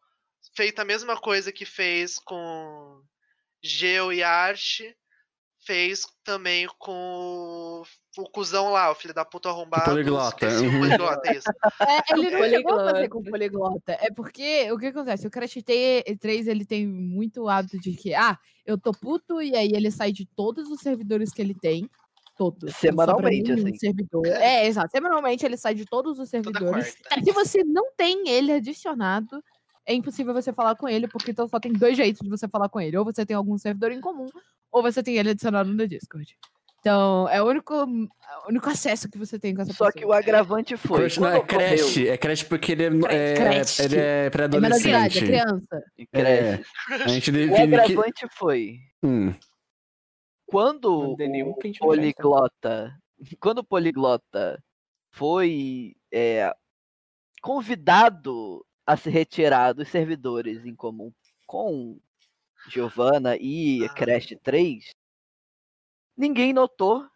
feito a mesma coisa que fez com Geo e Arch, fez também com o cuzão lá, o filho da puta arrombado. poliglota, esqueci o uhum. (laughs) poliglota, isso. É, ele não chegou a fazer com o poliglota. É porque o que acontece? O Crash T- 3 ele tem muito hábito de que, ah, eu tô puto, e aí ele sai de todos os servidores que ele tem. Todos. Semanalmente, assim. Servidor. É, exato. Semanalmente ele sai de todos os servidores. Se você não tem ele adicionado, é impossível você falar com ele, porque então só tem dois jeitos de você falar com ele. Ou você tem algum servidor em comum, ou você tem ele adicionado no Discord. Então, é o único, é o único acesso que você tem com essa Só pessoa. que o agravante foi. Crush não é Crash, é Crash porque ele é, é- ele é É de idade, é pré-adolescente. criança. É, a gente O define que... agravante foi Hum, quando o poliglota, quando o poliglota foi é, convidado a se retirar dos servidores em comum com Giovanna e Ah. Crash 3, ninguém notou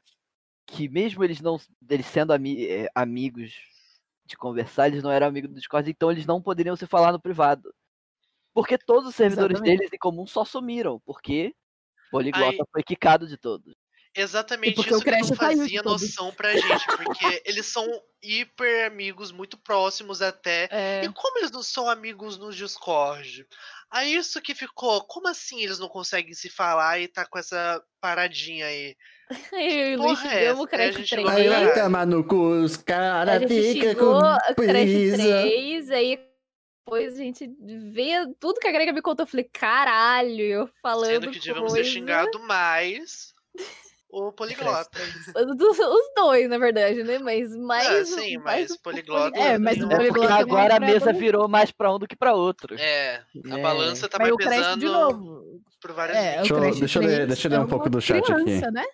que mesmo eles não eles sendo ami- eh, amigos de conversar, eles não eram amigos do Discord, então eles não poderiam se falar no privado. Porque todos os servidores Exatamente. deles em comum só sumiram, porque Poliglota Aí- foi quicado de todos. Exatamente porque o isso que não Crash fazia noção pra gente, porque eles são hiper amigos, muito próximos até. É, E como eles não são amigos no Discord? Aí isso que ficou, como assim eles não conseguem se falar e tá com essa paradinha aí? (laughs) eu e o Luiz é xingamos o? Aí a Crash gente 3. chegou Aí vai tomar no cu, os caras ficam com Crash brisa. 3, aí depois a gente vê tudo que a Grega me contou. Eu falei, caralho, eu falando Sendo que devíamos ter coisa... xingado mais (laughs) o poliglota. Os dois, na verdade, né? Mas mais. Ah, o- sim, mais mas o- o poliglota É, mas o É porque poliglota não agora a mesa virou mais pra um do que pra outro. É, a É. balança tá Mas mais o pesando de novo. por várias É, o Deixa eu- deixa eu ler- 3 deixa eu ler é um pouco uma do chat aqui. criança, né?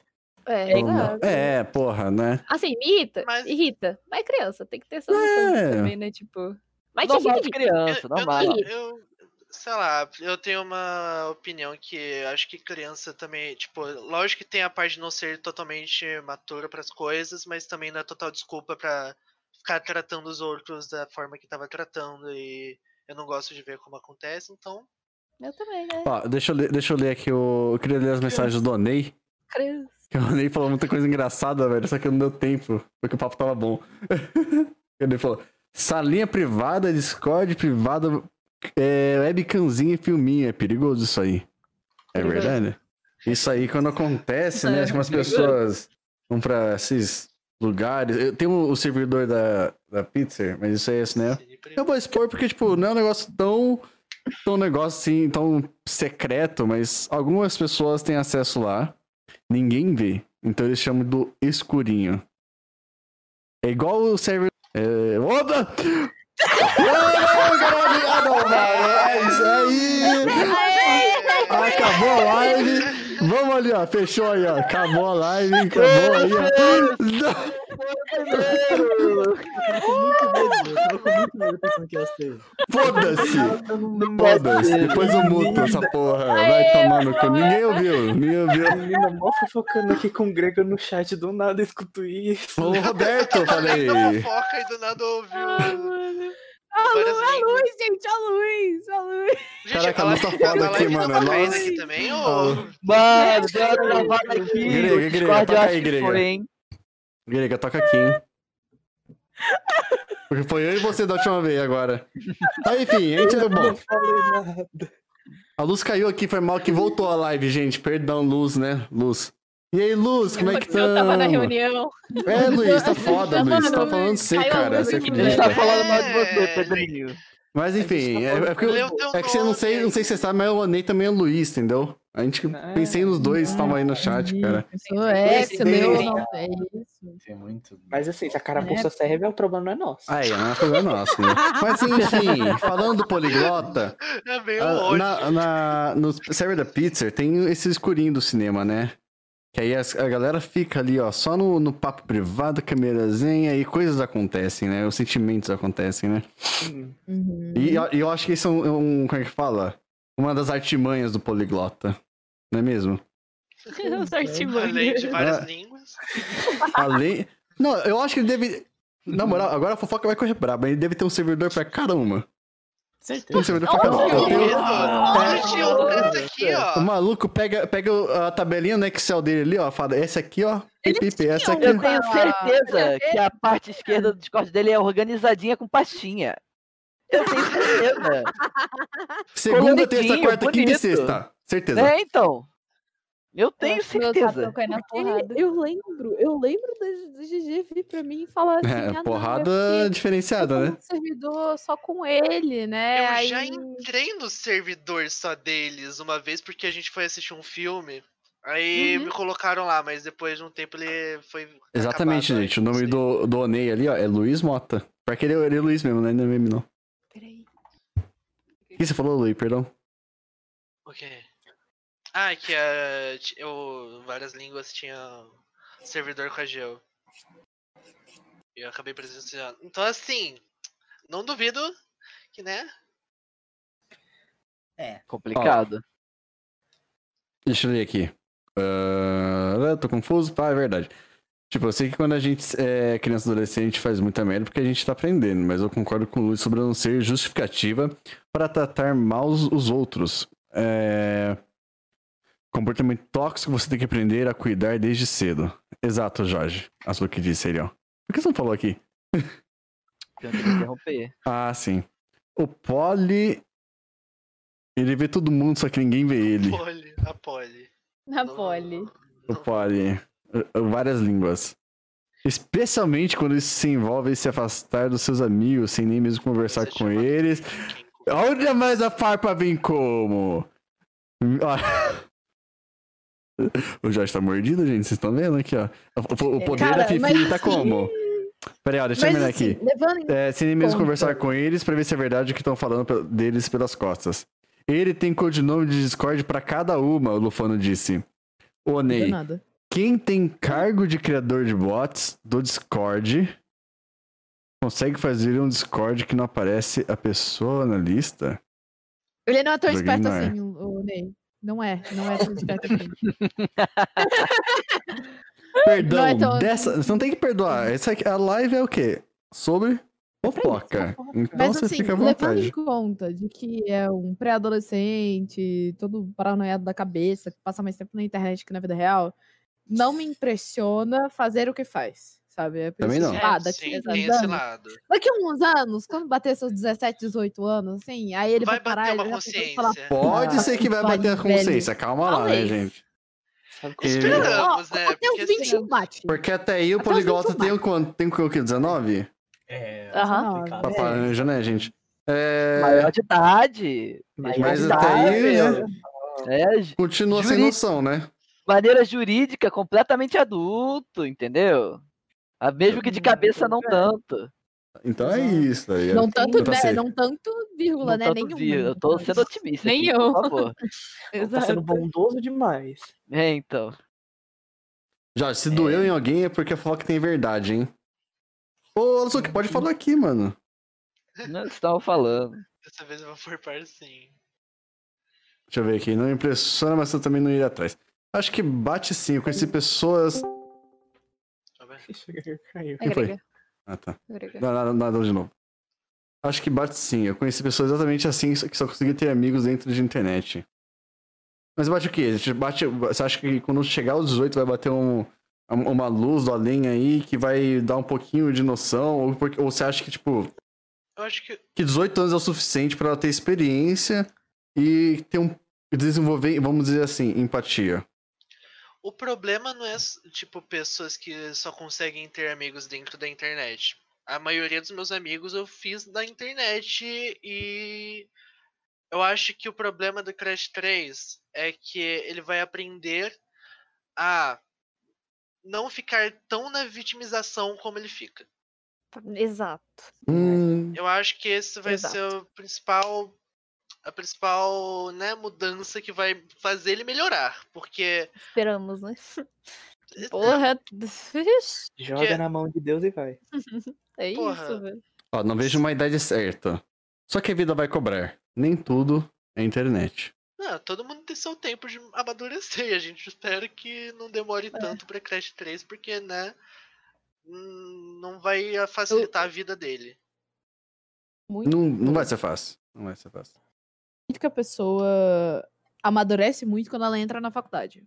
É, exato. É, porra, né? Assim, me irrita, Mas- irrita. Mas criança, tem que ter essa noção É. também, né? Tipo. Mas normal tinha de que criança, normal. Eu, eu, sei lá, eu tenho uma opinião que acho que criança também, tipo, lógico que tem a parte de não ser totalmente matura pras coisas, mas também não é total desculpa pra ficar tratando os outros da forma que tava tratando e eu não gosto de ver como acontece, então. Eu também, né? Ó, deixa eu ler, deixa eu ler aqui o. Eu queria ler as mensagens do Onei. Criança. Que o Ney falou muita coisa engraçada, velho, só que não deu tempo, porque o papo tava bom. (laughs) Ele falou: salinha privada, Discord privada, é, webcamzinha e filminho. É perigoso isso aí. É verdade? Isso aí, quando acontece, né? É, que umas perigoso. pessoas vão pra esses lugares. Eu tenho o servidor da, da Pizza, mas isso aí é assim, né? Eu vou expor porque, tipo, não é um negócio tão. tão negócio assim, tão secreto, mas algumas pessoas têm acesso lá. Ninguém vê. Então eles chamam do escurinho. É igual o server. É... Opa! Não, caralho! Ah, não, vai, é isso aí! Acabou a live! Vamos ali, ó. Fechou aí, ó. Acabou a live, acabou aí, ó. Eu com muito medo, eu com muito medo pensando que ia ser. Foda-se! Foda-se! Depois eu muto essa porra. Vai tomar no cu. Ninguém ouviu, ninguém ouviu. A menina mó fofocando aqui com o Grega no chat, do nada eu escuto isso. O Roberto, eu falei. Fofoca e do nada ouviu. A luz, a luz, gente, a luz, a luz. Caraca, a luz tá foda aqui, live mano, tá nóis. aqui também, ou... Mano, deu uma travada aqui. Grega, o grega, Discord toca eu acho aí, que grega. toca aqui, hein? (laughs) Porque foi eu e você da última vez agora. Aí, enfim, a gente bom. A luz caiu aqui, foi mal que voltou a live, gente. Perdão, Luz, né? Luz. E aí, Luz, como é que tá? Eu tava na reunião. É, Luiz, tá foda, (laughs) Luiz. Tá falando você, cara. Você A gente tá falando mal de você, Pedrinho. Mas enfim, é, é porque eu- é que você não sei, não sei se você sabe, mas o Onei também é o Luiz, entendeu? A gente Não. pensei nos dois que estavam aí no chat, cara. Isso é, Esse meu não é isso. Tem muito. Mas assim, se a carapuça serve, o problema não é nosso. Aí, não é problema nosso, né? Mas enfim, falando do poliglota, (laughs) É meio Ah, na, na- no server da Pizza tem esse escurinho do cinema, né? Que aí a, galera fica ali, ó, só no, no papo privado, câmerazinha, e coisas acontecem, né? Os sentimentos acontecem, né? Hum. Uhum. E, eu- e eu acho que isso é um, um- Como é que fala? Uma das artimanhas do poliglota. Não é mesmo? (laughs) Os Além artimanhos. de várias Ah. línguas. Além. Não, eu acho que ele deve. Na moral, agora a fofoca vai correr braba. Ele deve ter um servidor pra caramba. Certeza. pra caramba. O maluco pega, pega a tabelinha no Excel dele ali, ó. Fala, esse aqui, ó. Pipi, essa aqui. Eu tenho Ah, certeza que a parte esquerda do Discord dele é organizadinha com pastinha. Eu tenho certeza. (laughs) Segunda, terça, quarta, quinta e sexta. Certeza. É, então. Eu tenho que meu certeza. Eu lembro, eu lembro do, do GG vir pra mim e falar (laughs) assim, É, ah, não, porrada é porque diferenciada, eu né? um servidor só com ele, né? Eu Aí... já entrei no servidor só deles uma vez porque a gente foi assistir um filme. Aí Uhum. me colocaram lá, mas depois de um tempo ele foi. Exatamente, acabado, gente. O não nome do, do Onei ali, ó, é Luiz Mota. Porque ele, ele é Luiz mesmo, né? Não é meme, não. Peraí. O que você falou, Luiz? Perdão. O quê? Ah, que a, ti- eu, várias línguas tinham servidor com a Geo. E eu acabei presenciando. Então, assim, não duvido que, né? É. Complicado. Deixa eu ler aqui. Ah, tô confuso? Ah, é verdade. Tipo, eu sei que quando a gente é criança e adolescente, a gente faz muita merda porque a gente tá aprendendo, mas eu concordo com o Luiz sobre não ser justificativa para tratar mal os, os outros. É... Comportamento tóxico você tem que aprender a cuidar desde cedo. Exato, Jorge. As que disse ele, ó. Por que você não falou aqui? (laughs) Tenho que interromper. Ah, sim. O Poli. Ele vê todo mundo, só que ninguém vê ele. Poli, a Poli. Na pole. O Poli. Várias línguas. Especialmente quando isso se envolve em se afastar dos seus amigos, sem nem mesmo conversar Você com eles. Olha mais a farpa vem como? Ó. (laughs) (laughs) O Jorge tá mordido, gente. Vocês estão vendo aqui, ó. O, o poder Cara, da Fifi tá assim- como? Peraí, ó, deixa eu Mas terminar assim, aqui. levando É, sem nem mesmo conversar com eles pra ver se é verdade o que estão falando deles pelas costas. Ele tem codinome de Discord pra cada uma, o Lufano disse. Ô, Ney, quem tem cargo de criador de bots do Discord consegue fazer um Discord que não aparece a pessoa na lista? Ele não é tão Joguei esperto assim, o, o Ney. Não é, não é tão esperto assim. Perdão, é tão- dessa, você não tem que perdoar. Essa aqui, a live é o quê? Sobre fofoca. Então Mas você assim, fica à levando vontade. em conta de que é um pré-adolescente, todo paranoiado da cabeça, que passa mais tempo na internet que na vida real, não me impressiona fazer o que faz, sabe? É Também não. que, ah, É, daqui, sim, tem uns esse anos, lado. daqui a uns anos, quando bater seus 17, 18 anos, assim, aí ele vai, Vai parar bater uma ele vai pensar e falar, consciência. Pode "Puta ser que vai que bater a pariu, velho." consciência. Calma lá, né, Talvez. gente? Que E- Esperamos, né? até os Porque, assim, 21 bate. Porque até aí o Até poliglota 21 tem o quanto? Tem o quê? 19? É, Aham. Pra É. laranja, né, gente? É, Maior de idade. Mas de até aí, idade, né? É, continua sem Juri- noção, né? maneira jurídica completamente adulto, entendeu? A mesmo que de cabeça não tanto. Então é isso, tá ligado? Não tanto, Tá né? safe. Não tanto, vírgula, Não né? tanto vi- (laughs) Eu tô sendo otimista. aqui, Nenhum. por favor. tá Exato. sendo bondoso demais. É, então. Jorge, se doeu em alguém é porque a fofoca tem verdade, hein? Ô, Azuki, pode falar aqui, mano. Não estavam falando. Dessa vez eu vou por par sim. Deixa eu ver aqui. Não impressiona, mas eu também não iria atrás. Acho que bate sim. Eu conheci pessoas. (laughs) Caiu. É foi? Ah, tá. é grega. Nada, nada, de novo. Acho que bate sim. Eu conheci pessoas exatamente assim, que só consegui ter amigos dentro de internet. Mas bate o quê? Bate. Você acha que quando chegar aos 18 vai bater um, uma luz do além aí que vai dar um pouquinho de noção? Ou, porque- ou você acha que, tipo, Eu acho que que 18 anos é o suficiente pra ela ter experiência e ter um. desenvolver, vamos dizer assim, empatia? O problema não é, tipo, pessoas que só conseguem ter amigos dentro da internet. A maioria dos meus amigos eu fiz na internet e eu acho que o problema do Crash 3 é que ele vai aprender a não ficar tão na vitimização como ele fica. Exato. Hum, Eu acho que esse vai Exato. ser o principal a principal, né, mudança que vai fazer ele melhorar, porque Esperamos, né? Porra. Joga Que- na mão de Deus e vai. (laughs) É Porra. isso, velho. ó, não vejo uma idade certa. Só que a vida vai cobrar. Nem tudo é internet. Não, todo mundo tem seu tempo de amadurecer. e A gente espera que não demore É. tanto pra Crash 3, porque, né? hum, Não vai facilitar a vida dele. Muito Não, não vai ser fácil. Não vai ser fácil. Que a pessoa amadurece muito quando ela entra na faculdade.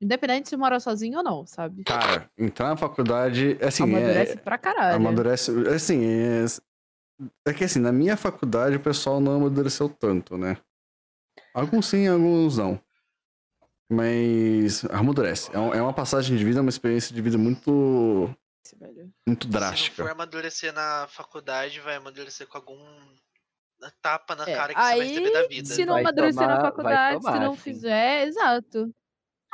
Independente se mora sozinho ou não, sabe? Cara, entrar na faculdade, assim, amadurece é, pra caralho. amadurece. Assim, é, é que assim, na minha faculdade o pessoal não amadureceu tanto, né? Alguns sim, alguns não. Mas amadurece. É é uma passagem de vida, uma experiência de vida muito, muito Se não for drástica. amadurecer na faculdade, vai amadurecer com algum tapa na É, cara que você vai receber da Aí, vida. se não Vai amadurecer tomar- na vai faculdade, se tomar, não sim. fizer, exato.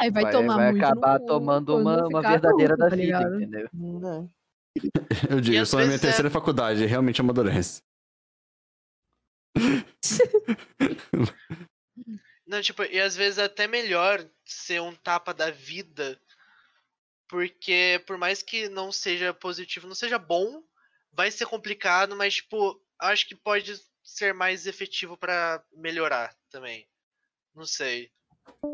Aí vai, Vai, tomar vai muito acabar no cu, tomando uma, uma verdadeira adulto, da tá vida, ligado? entendeu? Não. (laughs) Eu digo, eu sou na minha é- terceira faculdade, realmente amadurece. (laughs) Não, tipo, e às vezes é até melhor ser um tapa da vida, porque por mais que não seja positivo, não seja bom, vai ser complicado, mas, tipo, acho que pode ser mais efetivo pra melhorar também. Não sei.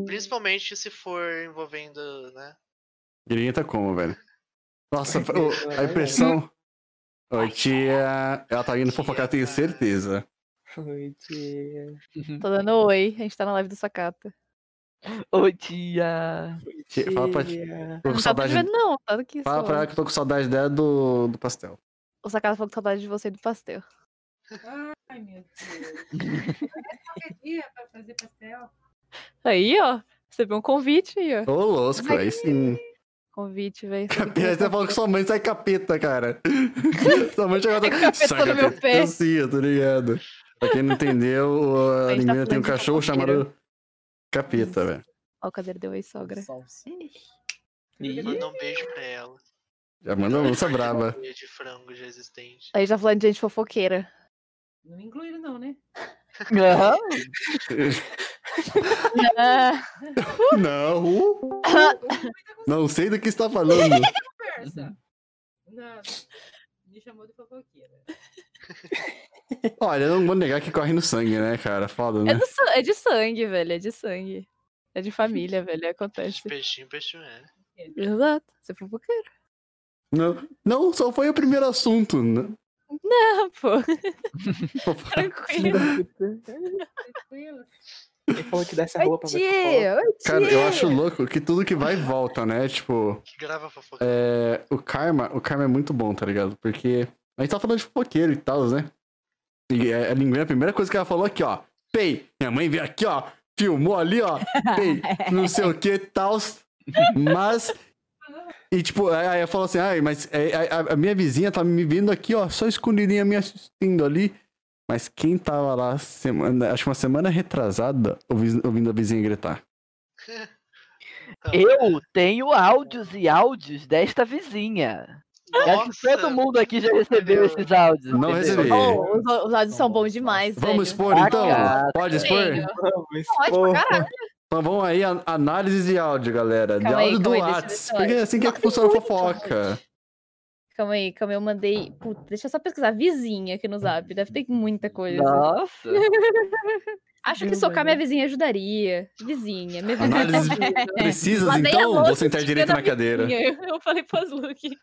Principalmente se for envolvendo, né? Tá como, velho? Nossa, a impressão. Oi, tia. Ela tá indo fofocar, tenho certeza. Oi, tia. Tô dando oi. A gente tá na live do Sakata. Oi, tia. Oi, Tia, fala pra- tia. Tô com Não tá saudade. vendo, não. Tá aqui Fala só. pra ela que eu tô com saudade dela do, do pastel. O Sakata falou com saudade de você e do pastel. Ai, meu Deus. (laughs) Qualquer dia pra fazer pastel. Aí, ó. Você viu um convite aí, ó. Ô, louco, aí sim. Convite, velho. Capeta, você falou que sua mãe sai capeta, cara. (laughs) sua mãe chega É capeta no meu pé. Assim, tá ligado? Pra quem não entendeu, a A tá menina tem um cachorro chamado Capeta, velho. Ó, o cadeiro deu oi, sogra. Manda um beijo pra ela. Já manda uma lança braba. Cheia de frango já existente. A gente tá falando de gente fofoqueira. Não me incluíram, não, né? (laughs) Não, Não. Não sei do que está falando. Conversa. Não. Me chamou de fofoqueira. Olha, eu não vou negar que corre no sangue, né, cara? Foda, né? É, do é de sangue, velho. É de sangue. É de família, velho. Acontece. Peixinho, peixinho, é. Exato. Você é fofoqueiro. Não, não, só foi o primeiro assunto. né? Não, pô. (laughs) Tranquilo. Tranquilo. Ele falou que desse a rua pra ver! Cara, eu acho louco que tudo que vai e volta, né? Tipo, Que grava fofoca. é, o karma, o karma é muito bom, tá ligado? Porque a gente tá falando de fofoqueiro e tal, né? E a a linguinha, a primeira coisa que ela falou aqui, ó. Pei, minha mãe veio aqui, ó. Filmou ali, ó. (laughs) Pei, não sei o que, tal. Mas. E tipo, aí ela falou assim, ai, mas é, a, a minha vizinha tá me vendo aqui, ó, só escondidinha me assistindo ali. Mas quem tava lá, semana, acho que uma semana retrasada, ouvi- ouvindo a vizinha gritar. Eu tenho áudios e áudios desta vizinha. Acho que todo Nossa, mundo aqui já recebeu meu. esses áudios. Não recebi. Oh, os, os áudios são bons demais, Vamos velho. expor então? Pode expor? Pode expor. caralho. Então vamos aí, a- análise de áudio, galera. de Calma aí, áudio do Whats. Porque é assim que, é que funciona a fofoca. Calma aí, calma aí, eu mandei. Puta, deixa eu só pesquisar vizinha aqui no zap. Deve ter muita coisa. Nossa. (laughs) Acho que socar minha vizinha ajudaria. Vizinha, minha vizinha. Análises (laughs) precisas, Mandei então? Vou sentar direito na cadeira. vizinha. Eu, (laughs) eu falei pros Luke.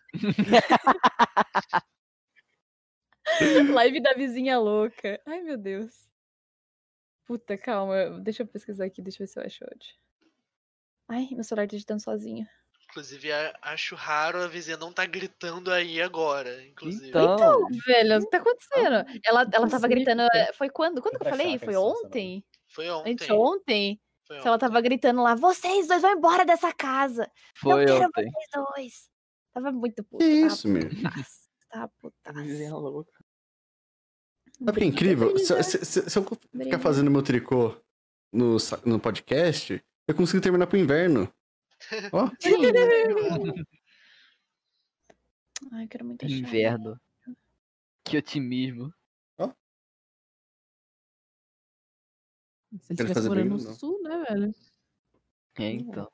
Live da vizinha louca. Ai, meu Deus. Puta, calma. Deixa eu pesquisar aqui, deixa eu ver se eu acho onde. Ai, meu celular tá digitando sozinho. Inclusive, a- acho raro a vizinha não tá gritando aí agora. Inclusive. Então, Velho, o que tá acontecendo? Ela, ela tava gritando. eh, Foi quando? Quando que eu falei? Foi ontem? Foi Antes ontem. ontem? Foi Que ela ontem. tava gritando lá, vocês dois vão embora dessa casa. foi não quero ontem. vocês dois. Tava muito puta. Que tava isso, meu? Tava putaça. Vizinha louca. Sabe que é incrível? Se, eu- se- se- se eu ficar Briga. fazendo meu tricô no, no podcast, eu consigo terminar pro inverno. (laughs) Ó, Ai, eu quero muito achar. Inverno. Que otimismo. Se ele estivesse morando bem, no não. sul, né, velho? Se É, então.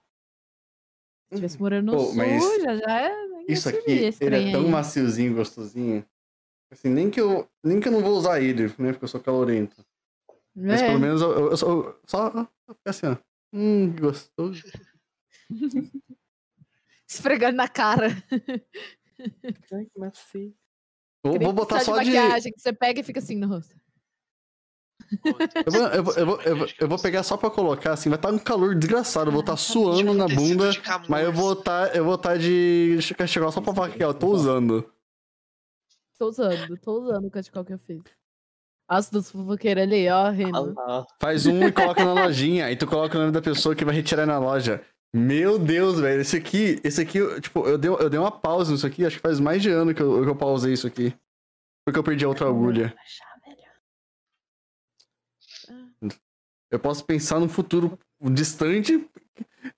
estivesse morando no Pô, sul, já, já é. isso aqui, ele é tão aí. maciozinho, gostosinho. Assim, nem que eu, nem que eu não vou usar ele, né? Porque eu sou calorento. Mas É. pelo menos eu, eu, eu só, assim, ó. Hum, que gostoso. (laughs) Esfregando na cara. Ai, que macio. Vou, vou botar só de. maquiagem que você pega e fica assim no rosto. Eu vou, eu, vou, eu, vou, eu, vou, eu vou pegar só pra colocar, assim, vai estar um calor desgraçado. Eu vou estar suando na bunda, mas eu vou estar eu vou estar de cachecol só pra falar que ó, eu tô usando. Tô usando, tô usando o cachecol que eu fiz. As dos fofoqueiros ali, ó, rindo. Ah, Faz um e coloca na lojinha. Aí tu coloca o nome da pessoa que vai retirar na loja. Meu Deus, velho. Esse aqui, esse aqui, tipo, eu dei, eu dei uma pausa nisso aqui. Acho que faz mais de ano que eu, que eu pausei isso aqui. Porque eu perdi a outra agulha. Velho. Eu posso pensar num futuro distante,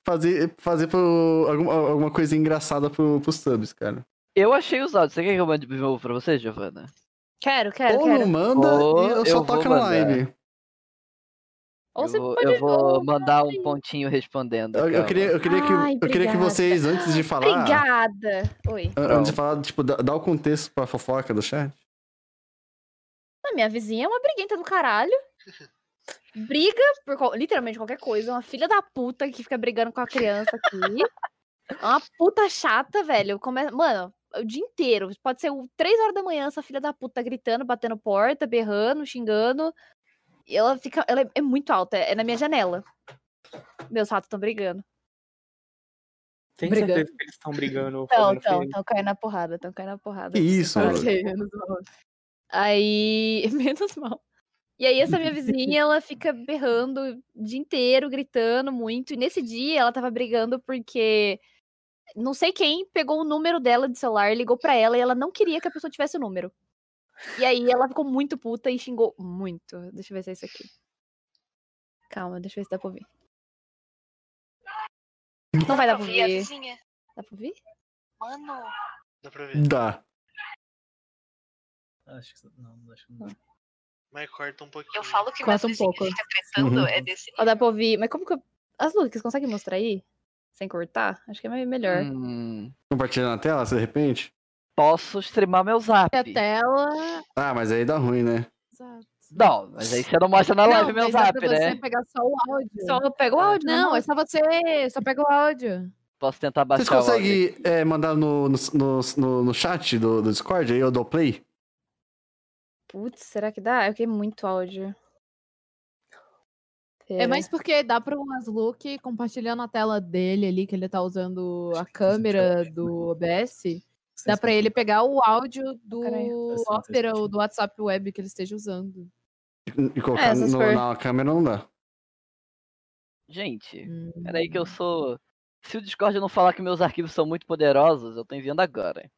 fazer, fazer pro, alguma, alguma coisa engraçada pro, pros subs, cara. Eu achei os áudios. Você quer que eu mande de novo pra você, Giovana? Quero, quero, Ou quero. não manda Ou e eu eu só toco na mandar. live. Ou eu você vou, pode. eu vou ou- mandar um pontinho respondendo. Eu, eu queria, eu, queria que, Ai, eu queria que vocês, antes de falar. Obrigada. Oi. an- Antes de falar, tipo, dá, dá o contexto pra fofoca do chat. A minha vizinha é uma briguenta do caralho. Briga por literalmente qualquer coisa. Uma filha da puta que fica brigando com a criança aqui. É uma puta chata, velho. Come... Mano, o dia inteiro. Pode ser três horas da manhã, essa filha da puta gritando, batendo porta, berrando, xingando. E ela fica. Ela é, é muito alta, é na minha janela. Meus ratos estão brigando. Tem Brigando. certeza que eles estão brigando Estão, fazendo estão, estão caindo na porrada, estão caindo na porrada. Que isso, menos mal. Aí, (laughs) menos mal. E aí, essa minha vizinha, ela fica berrando o dia inteiro, gritando muito. E nesse dia, ela tava brigando porque não sei quem pegou o número dela de celular, ligou pra ela e ela não queria que a pessoa tivesse o número. E aí, ela ficou muito puta e xingou muito. Deixa eu ver se é isso aqui. Calma, deixa eu ver se dá pra ouvir. Não vai dar pra Ouvir ouvir. Dá pra ouvir? Mano, Dá pra ver. Dá. Acho que não, acho que não. Mas corta um pouquinho. eu falo que Corta um pouco. tretando, Uhum. é desse Ó, dá pra ouvir. Mas como que eu. As Lucas, consegue mostrar aí? Sem cortar? Acho que é melhor. Hum, Compartilhar na tela, de repente? posso streamar meu zap. A tela. Ah, mas aí dá ruim, né? Exato. Não, mas aí você não mostra na live Não, meu zap, pra você né? pegar só o áudio. Só pega o áudio. Não, Não, é só você. Só pega o áudio. Posso tentar baixar Vocês o áudio. conseguem é, mandar no, no, no, no- chat do, do Discord aí eu dou play? Putz, será que dá? Eu queria muito áudio. É Pera. mais porque dá pro Aslook compartilhando a tela dele ali, que ele tá usando a câmera do OBS. Dá pra ele pegar o áudio do. Opera ou do WhatsApp Web que ele esteja usando. E, colocar É, no- for- na câmera não dá. Gente, Hum. peraí que eu sou. Se o Discord não falar que meus arquivos são muito poderosos, eu tô enviando agora.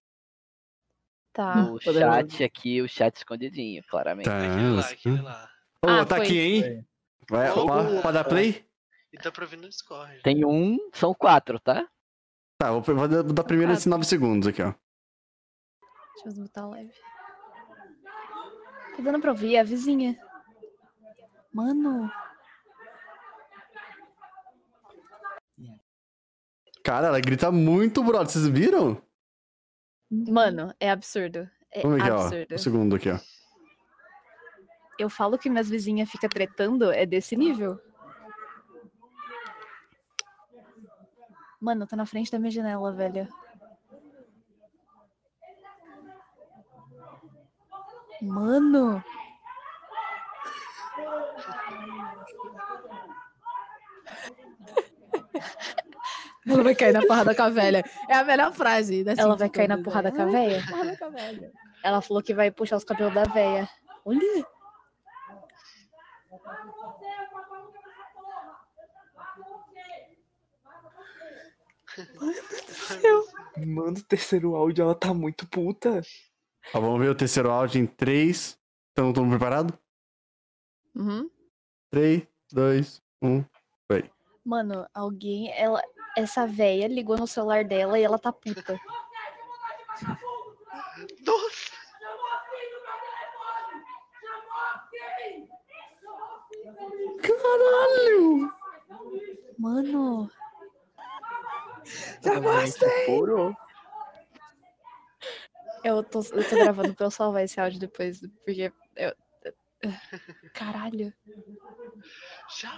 Tá. O poderoso. chat aqui, o chat escondidinho, claramente. Tá. Aquele lá, aquele lá. Ô, Ah, tá foi. aqui, hein? Vai, pra, dar play? E dá pra ouvir no Discord. Tem um, são quatro, tá? Tá, vou, vou dar- primeiro esses 9 segundos aqui, ó. Deixa eu botar a live. Tá dando pra ouvir a vizinha. Mano. Cara, ela grita muito, brother. Vocês viram? Mano, é absurdo. É Vamos ver aqui, ó. absurdo. Um segundo aqui, ó. Eu falo que minhas vizinhas ficam tretando, é desse nível. Mano, tá na frente da minha janela, velho. Mano! Ela vai cair na porrada com a velha. É a melhor frase. Ela vai de cair na todas, porrada com a velha. Ela falou que vai puxar os cabelos da véia. Olha! Manda o terceiro áudio, ela tá muito puta. Ó, vamos ver o terceiro áudio em 3. Estão todo mundo preparado? Uhum. 3, 2, 1. Mano, alguém. Ela, essa véia ligou no celular dela e ela tá puta. Nossa! Caralho! Mano! Já. Eu tô, eu tô gravando pra eu salvar esse áudio depois, porque. Eu, caralho.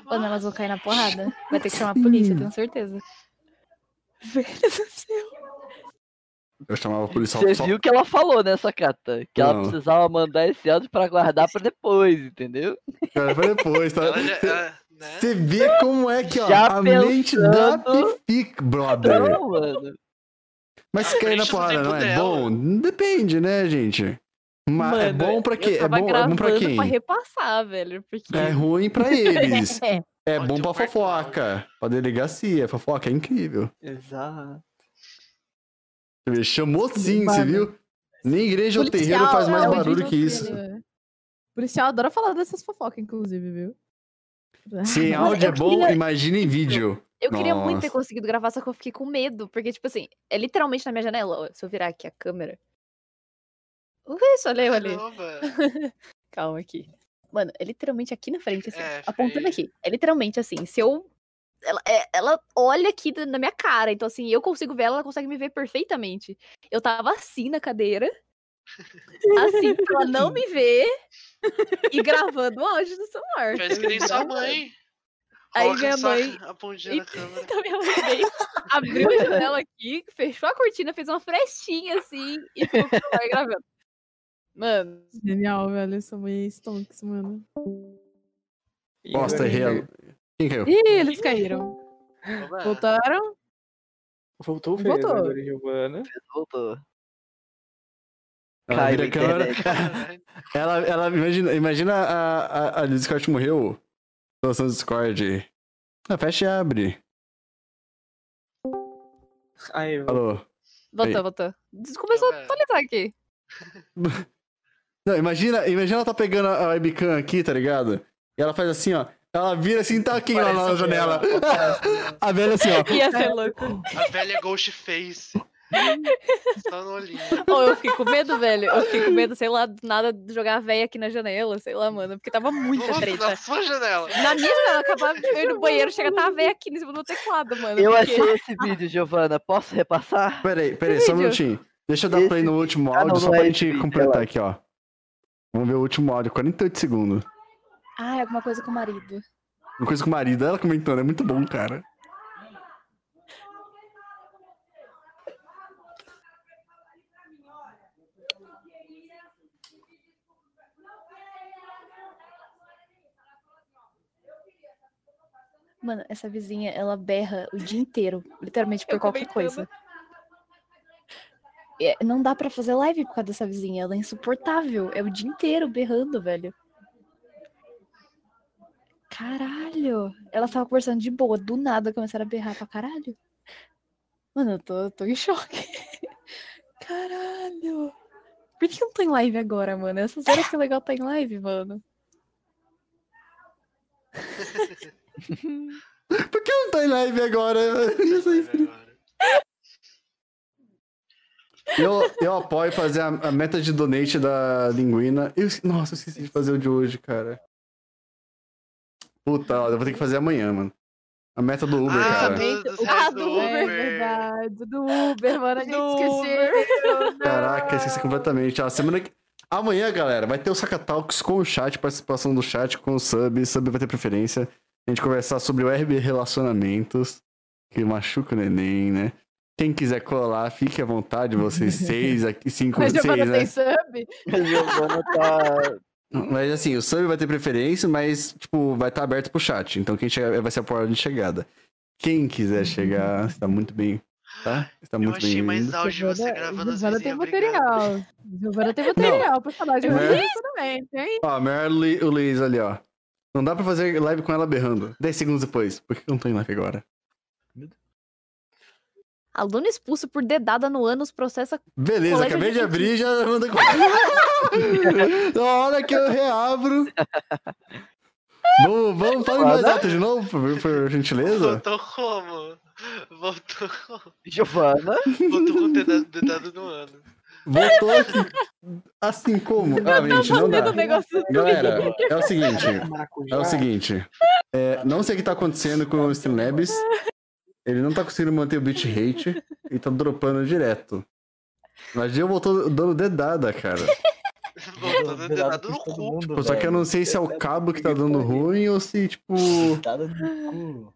Mano, elas vão cair na porrada. Vai ter que chamar a polícia, tenho certeza. Velho do céu. Eu chamava a polícia Você só... viu que ela falou, né, Sakata? Que ela Não. precisava mandar esse áudio pra guardar pra depois, entendeu? Cara, foi depois, tá? Ela já, ela, né? Você vê como é que, ó, Já a mente da pensando- Fific, brother. Não, mano. Mas À cair na porrada não é dela. bom? Depende, né, gente? Mas é Mano, bom pra quê? É bom, é bom pra quem? pra repassar, velho. Porque. É ruim pra (laughs) eles. É. É bom pra um fofoca. Pra delegacia. Fofoca é incrível. Exato. Você vê, Chamou sim, você viu? Nem igreja ou terreiro faz mais é o barulho que isso. dele. Policial adora falar dessas fofocas, inclusive, viu? Se (laughs) áudio é bom, queria- imagina em vídeo. Eu queria muito ter Nossa. conseguido gravar, só que eu fiquei com medo. Porque, tipo assim, é literalmente na minha janela. Se eu virar aqui a câmera. Uh, Isso, olha eu ali. (laughs) Calma aqui. Mano, é literalmente aqui na frente, assim. É, apontando aqui. É literalmente assim. Se eu. Ela, é- ela olha aqui na minha cara. Então, assim, eu consigo ver ela, ela consegue me ver perfeitamente. Eu tava assim na cadeira. Assim, pra ela não me ver. E gravando o áudio do celular. Faz que nem sua mãe. Aí Coloca minha mãe- A pontinha na câmera. Então minha mãe veio, abriu a janela aqui, fechou a cortina, fez uma frestinha assim e ficou com o celular gravando. Mano, Genial, velho. Essa mãe é stonks, mano. Bosta, errei. Quem caiu? Ih, eles caíram. Voltaram. Voltou, fez Voltou. Voltou. Ela Caiu vira a câmera. (laughs) Ela, ela imagina, imagina a, a, a Discord morreu. Situação do Discord. Ah, fecha e abre. Aí, Alô. voltou, Aí. voltou. Começou a atualizar aqui. (laughs) Não, imagina, imagina ela tá pegando a webcam aqui, tá ligado? E ela faz assim, ó. Ela vira assim, tá aqui lá na janela. ela, parece (laughs) A velha assim, ó. Ia ser louco. A velha Ghost Face. Só no olhinho. Ou eu fiquei com medo, velho. Eu fiquei com medo, sei lá, do nada de jogar a véia aqui na janela, sei lá, mano. Porque tava muita Nossa, treta. na sua janela. Na minha janela, acabava de ir no banheiro, chega a tá a véia aqui em cima do teclado, mano. Eu porque- achei esse vídeo, Giovana. Posso repassar? Peraí, peraí, só um minutinho. Deixa eu dar play no último Ah, áudio não, só não pra é gente esse vídeo, completar aqui, ó. Vamos ver o último áudio, 48 segundos. Ah, é alguma coisa com o marido. Uma coisa com o marido, ela comentando, é muito bom, cara. Mano, essa vizinha, ela berra o dia inteiro, literalmente por Eu qualquer comentando. coisa. É, não dá pra fazer live por causa dessa vizinha, ela é insuportável. É o dia inteiro berrando, velho. Caralho! Ela tava conversando de boa, do nada começaram a berrar pra caralho. Mano, eu tô, tô em choque. (laughs) Caralho! Por que eu não tô em live agora, mano? Essas horas que é legal tá em live, mano. (laughs) (laughs) Por que eu não tô em live agora? (laughs) Isso aí. Eu, eu apoio fazer a, a meta de donate da linguina. Eu, nossa, eu esqueci de fazer o de hoje, cara. Puta, eu vou ter que fazer amanhã, mano. A meta do Uber, Ah, cara. do, do, Ah, do do É Uber. verdade, do Uber, mano, a gente esqueceu. Caraca, esqueci completamente. Ó, semana que... Amanhã, galera, vai ter o Saca Talks com o chat, participação do chat com o sub. Sub vai ter preferência. A gente conversar sobre o RB Relacionamentos, que machuca o neném, né? Quem quiser colar, fique à vontade, vocês (laughs) seis aqui, cinco, A seis, Giovana né? tem sub? A Giovana tá. Mas assim, o sub vai ter preferência, mas, tipo, vai estar aberto pro chat. Então quem chegar vai ser a porta de chegada. Quem quiser chegar, está muito bem, tá? Está Eu muito achei bem. mais áudio você Giovana- gravando as Giovana tem vizinhas brigando. material. Giovana tem material pra falar de relacionamento, hein? Ó, melhor Lu- o Luiz ali, ó. Não dá pra fazer live com ela berrando. 10 segundos depois. Por que eu não tô em live agora? Aluno expulso por dedada no ânus processa. Beleza, Colégio acabei de de abrir e já manda. (laughs) Na hora que eu reabro. Vamos, vamos falar mais alto de novo, por, por gentileza? Voltou como? Voltou como? Giovana. Voltou com dedado, dedado no ano. Voltou aqui. Assim como? Ah, gente, não dá. Galera, é o seguinte. É o seguinte. é, não sei o que tá acontecendo com o Streamlabs. Ele não tá conseguindo manter o bitrate e tá dropando direto. Mas eu voltou dando dedada, cara. Voltou dando dedado no cu. mundo, Tipo, só que eu não sei se é o cabo que tá dando ruim ou se, tipo. Dedado no cu.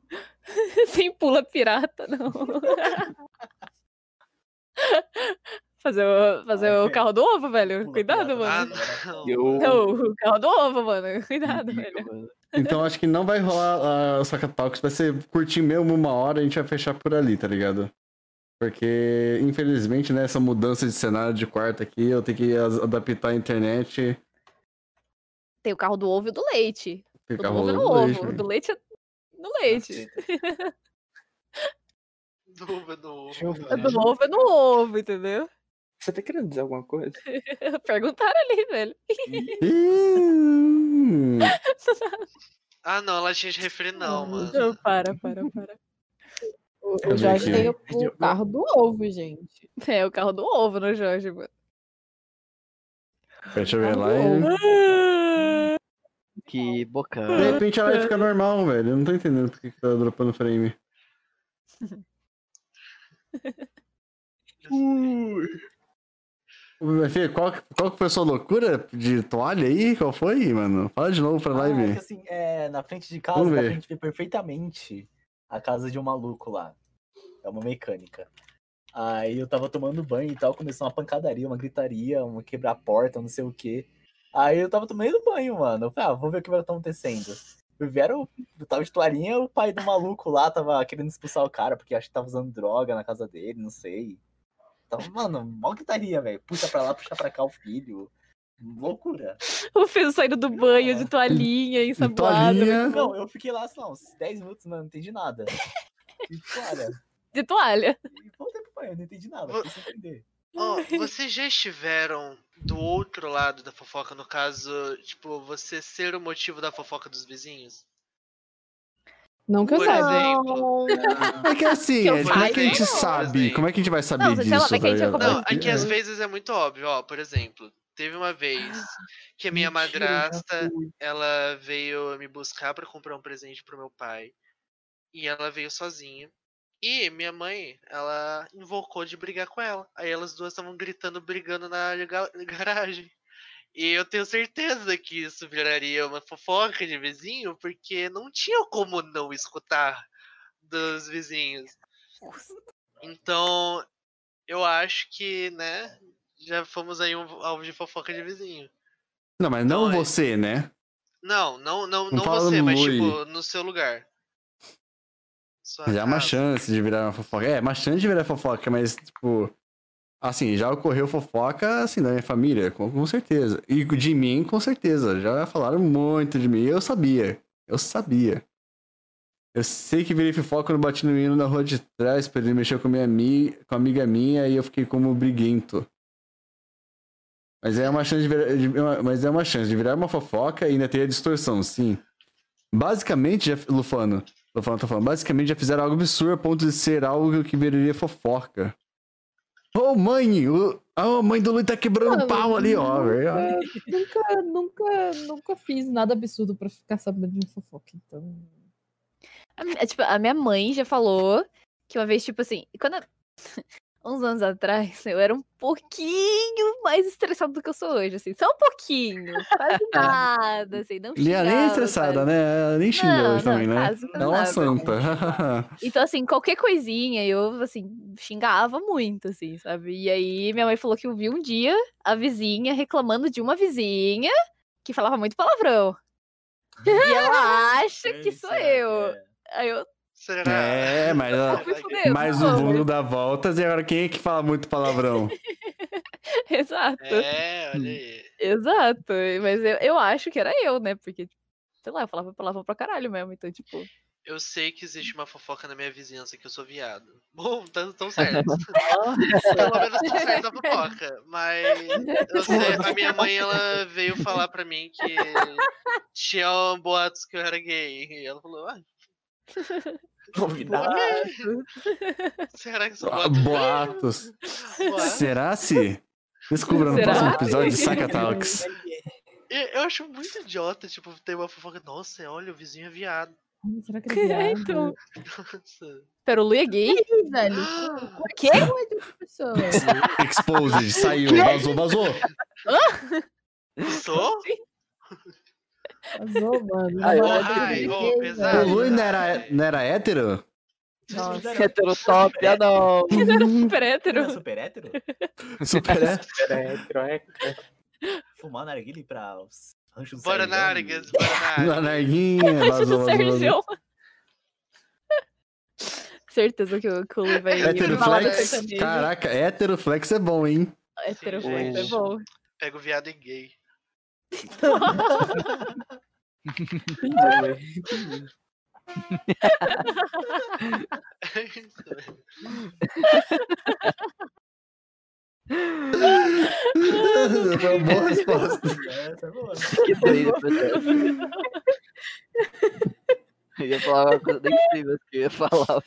(laughs) Sem pula pirata, não. (laughs) fazer o, fazer Ai, o velho. carro do ovo, velho. Cuidado, pirata, Ah, mano. não. Eu. Não, o carro do ovo, mano. (laughs) Cuidado, velho. Então acho que não vai rolar a Saca Talks. Vai ser curtir mesmo uma hora e a gente vai fechar por ali, tá ligado? Porque, infelizmente, né, essa mudança de cenário de quarto aqui, eu tenho que adaptar a internet. Tem o carro do ovo e o do leite. O Ficar do ovo é ovo. leite, O né? do leite é no leite. Dúvida no ovo. O Giovana, do ovo é no (laughs) ovo, entendeu? Você tá querendo dizer alguma coisa? (laughs) Perguntaram ali, velho. (laughs) Ah, não, latinha de refri não, mano. Não, para, para, para. O, o Jorge tem o, o carro do ovo, gente. (laughs) É o carro do ovo no Jorge, mano. Deixa eu ver lá. ovo. Que De bocana. repente ela vai ficar normal, velho. Eu não tô entendendo por que tá dropando frame. Fê, qual, que- qual que foi a sua loucura de toalha aí? Qual foi, mano? Fala de novo pra Ah, é live. que assim, é, na frente de casa dá pra gente ver perfeitamente a casa de um maluco lá. É uma mecânica. Aí eu tava tomando banho e tal, começou uma pancadaria, uma gritaria, uma quebrar a porta, não sei o quê. Aí eu tava tomando banho, mano. Eu falei, ah, vou ver o que vai estar acontecendo. Vieram, eu tava de toalhinha, o pai do maluco lá tava querendo expulsar o cara, porque acho que tava usando droga na casa dele, não sei. Tava, mano, mó gritaria, velho. Puxa pra lá, puxa pra cá o filho. Loucura. O filho saindo do banho de toalhinha, ensaboado. toalhinha. Não, eu fiquei lá, sei lá, uns 10 minutos, mano, não entendi nada. E, olha, De toalha. e voltei pro banho, não entendi nada, fiquei sem entender. Ó, vocês já estiveram do outro lado da fofoca, no caso, tipo, você ser o motivo da fofoca dos vizinhos? Não que eu saiba. É que assim, Que eu é, como é que a gente por sabe? Como é que a gente vai saber Não, disso? lá, é que a gente Não, é que às vezes é muito óbvio, ó, por exemplo, teve uma vez que a minha madrasta, ela veio me buscar pra comprar um presente pro meu pai. E ela veio sozinha. E minha mãe, ela invocou de brigar com ela. Aí elas duas estavam gritando, brigando na ga- garagem. E eu tenho certeza que isso viraria uma fofoca de vizinho, porque não tinha como não escutar dos vizinhos. Então, eu acho que, né, já fomos aí um alvo de fofoca de vizinho. Não, mas não Não, é- você, né? Não, não, não, Não não você, mas Lui. tipo, no seu lugar. Sua Já é uma casa. chance de virar uma fofoca. É, uma chance de virar fofoca, mas, tipo. Assim, já ocorreu fofoca, assim, da minha família, com, com certeza. E de mim, com certeza. Já falaram muito de mim. Eu sabia. Eu sabia. Eu sei que virei fofoca quando bati no menino na rua de trás pra ele mexer com minha com uma amiga minha e eu fiquei como briguento. Mas é uma chance de virar, de- uma- mas é uma chance de virar uma fofoca e ainda ter a distorção, sim. Basicamente, já, Lufano, Lufano tá falando, basicamente já fizeram algo absurdo a ponto de ser algo que viraria fofoca. Ô mãe, o, a mãe do Lui tá quebrando Ah, pau ali, ó. velho. Nunca, nunca, nunca fiz nada absurdo pra ficar sabendo de fofoca, então. A, é, tipo, a minha mãe já falou que uma vez, tipo assim, quando. Uns anos atrás, eu era um pouquinho mais estressada do que eu sou hoje, assim. Só um pouquinho. Quase (laughs) nada, assim. Não Lia nem xingava, estressada, sabe? né? Ela nem xinga Não, hoje não, também, né? quase É uma nada. santa. (laughs) Então, assim, qualquer coisinha eu, assim, xingava muito, assim, sabe? E aí minha mãe falou que eu vi um dia a vizinha reclamando de uma vizinha que falava muito palavrão. (laughs) E ela acha que sou eu. Aí eu. Será? É, mas, (laughs) a- fui fuder, mas o mundo dá voltas e agora quem é que fala muito palavrão? (laughs) Exato. É, olha aí. Exato. Mas eu, eu acho que era eu, né? Porque, sei lá, eu falava palavrão pra caralho mesmo. Então, tipo. Eu sei que existe uma fofoca na minha vizinhança que eu sou viado. (laughs) Bom, tão, tão certo. Pelo menos tão certo a fofoca. Mas eu sei, a minha mãe ela veio falar pra mim que tinha boatos que eu era gay. E ela falou, ah, Convidado. (laughs) será que são Ah, boatos? Boatos. Boatos? Será se? Descubra no Será? próximo episódio de Saca Talks. Eu acho muito idiota, tipo, ter uma fofoca. Nossa, olha, o vizinho é viado. Será que ele é viado? então. Nossa. Pera, o Lu é gay? Velho. (gasps) O quê? (laughs) Exposed, saiu, vazou, vazou. Sou? Vazou, mano. Ai, ai, é ô, O pesado. velho. Lui não era, não era hétero? Nossa. Heterotop, ah não. Super hétero. Não é super hétero? (laughs) Super hétero. Era hétero, é. Fumar narguile pra os ranchos Bora, Nargas, bora, narguinha, (laughs) vazou, vazou, vazou. Sérgio. Certeza que o, o Lu vai. falar do Heteroflex? Caraca, heteroflex é bom, hein? Heteroflex é Gente. bom. Pega o viado e gay. Entendi. Entendi. (laughs) É. Foi uma boa resposta. Essa é boa. Que triste, né? Eu ia falar uma coisa, nem sei mais que eu ia falar.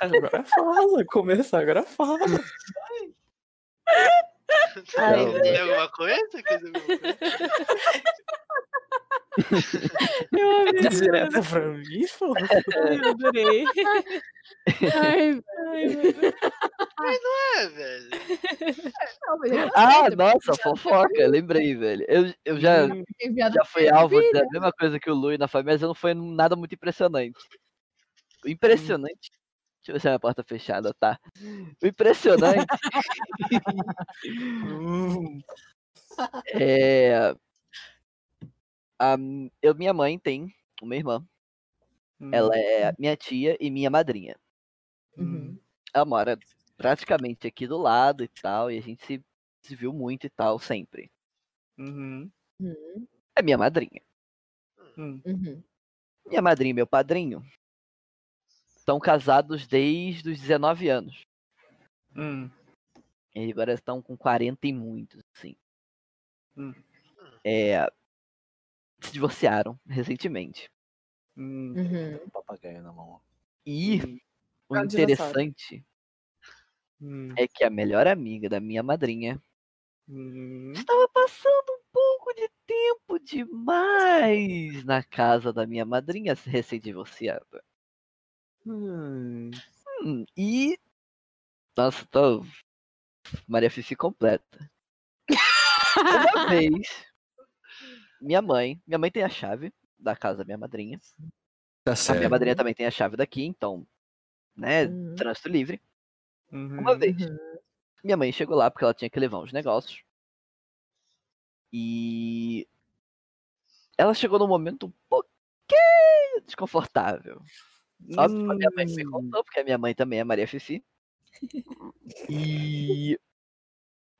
Agora fala, começa, agora fala. (laughs) Ai, velho. Tem alguma coisa? Quer dizer, alguma coisa? (laughs) Eu amei. Direto pra mim. Eu adorei. Ai, (laughs) ai, velho. É, velho. Não, mas eu Ah, nossa, fofoca, lembrei, velho. Eu, eu já, já fui é alvo da mesma coisa que o Lui na família, mas não foi nada muito impressionante. O impressionante. Deixa eu ver se a minha porta fechada, tá? O impressionante Hum, (laughs) é. A, eu, minha mãe tem uma irmã. hum, Ela é minha tia e minha madrinha. Uhum. Ela mora praticamente aqui do lado e tal, e a gente se, se viu muito e tal, sempre. Uhum. Uhum. É minha madrinha. Hum. Uhum. Minha madrinha e meu padrinho estão casados desde os 19 anos. Hum. E agora estão com 40 e muitos, assim. Hum. É, se divorciaram recentemente. Hum. Uhum. Um papagaio na mão. E Hum. o dinossauro. interessante Hum. é que a melhor amiga da minha madrinha Hum. estava passando um pouco de tempo demais na casa da minha madrinha recém-divorciada. Hum. Hum, e. Nossa, tô. Maria Fifi completa. Uma (laughs) vez, minha mãe. Minha mãe tem a chave da casa da minha madrinha. Tá A minha certo. madrinha também tem a chave daqui, então. Né? Uhum. Trânsito livre. Uhum. Uma vez. Minha mãe chegou lá porque ela tinha que levar uns negócios. E. Ela chegou num momento um pouquinho desconfortável. Óbvio que a minha mãe me Hum. contou, porque a minha mãe também é Maria Fifi. (laughs) E.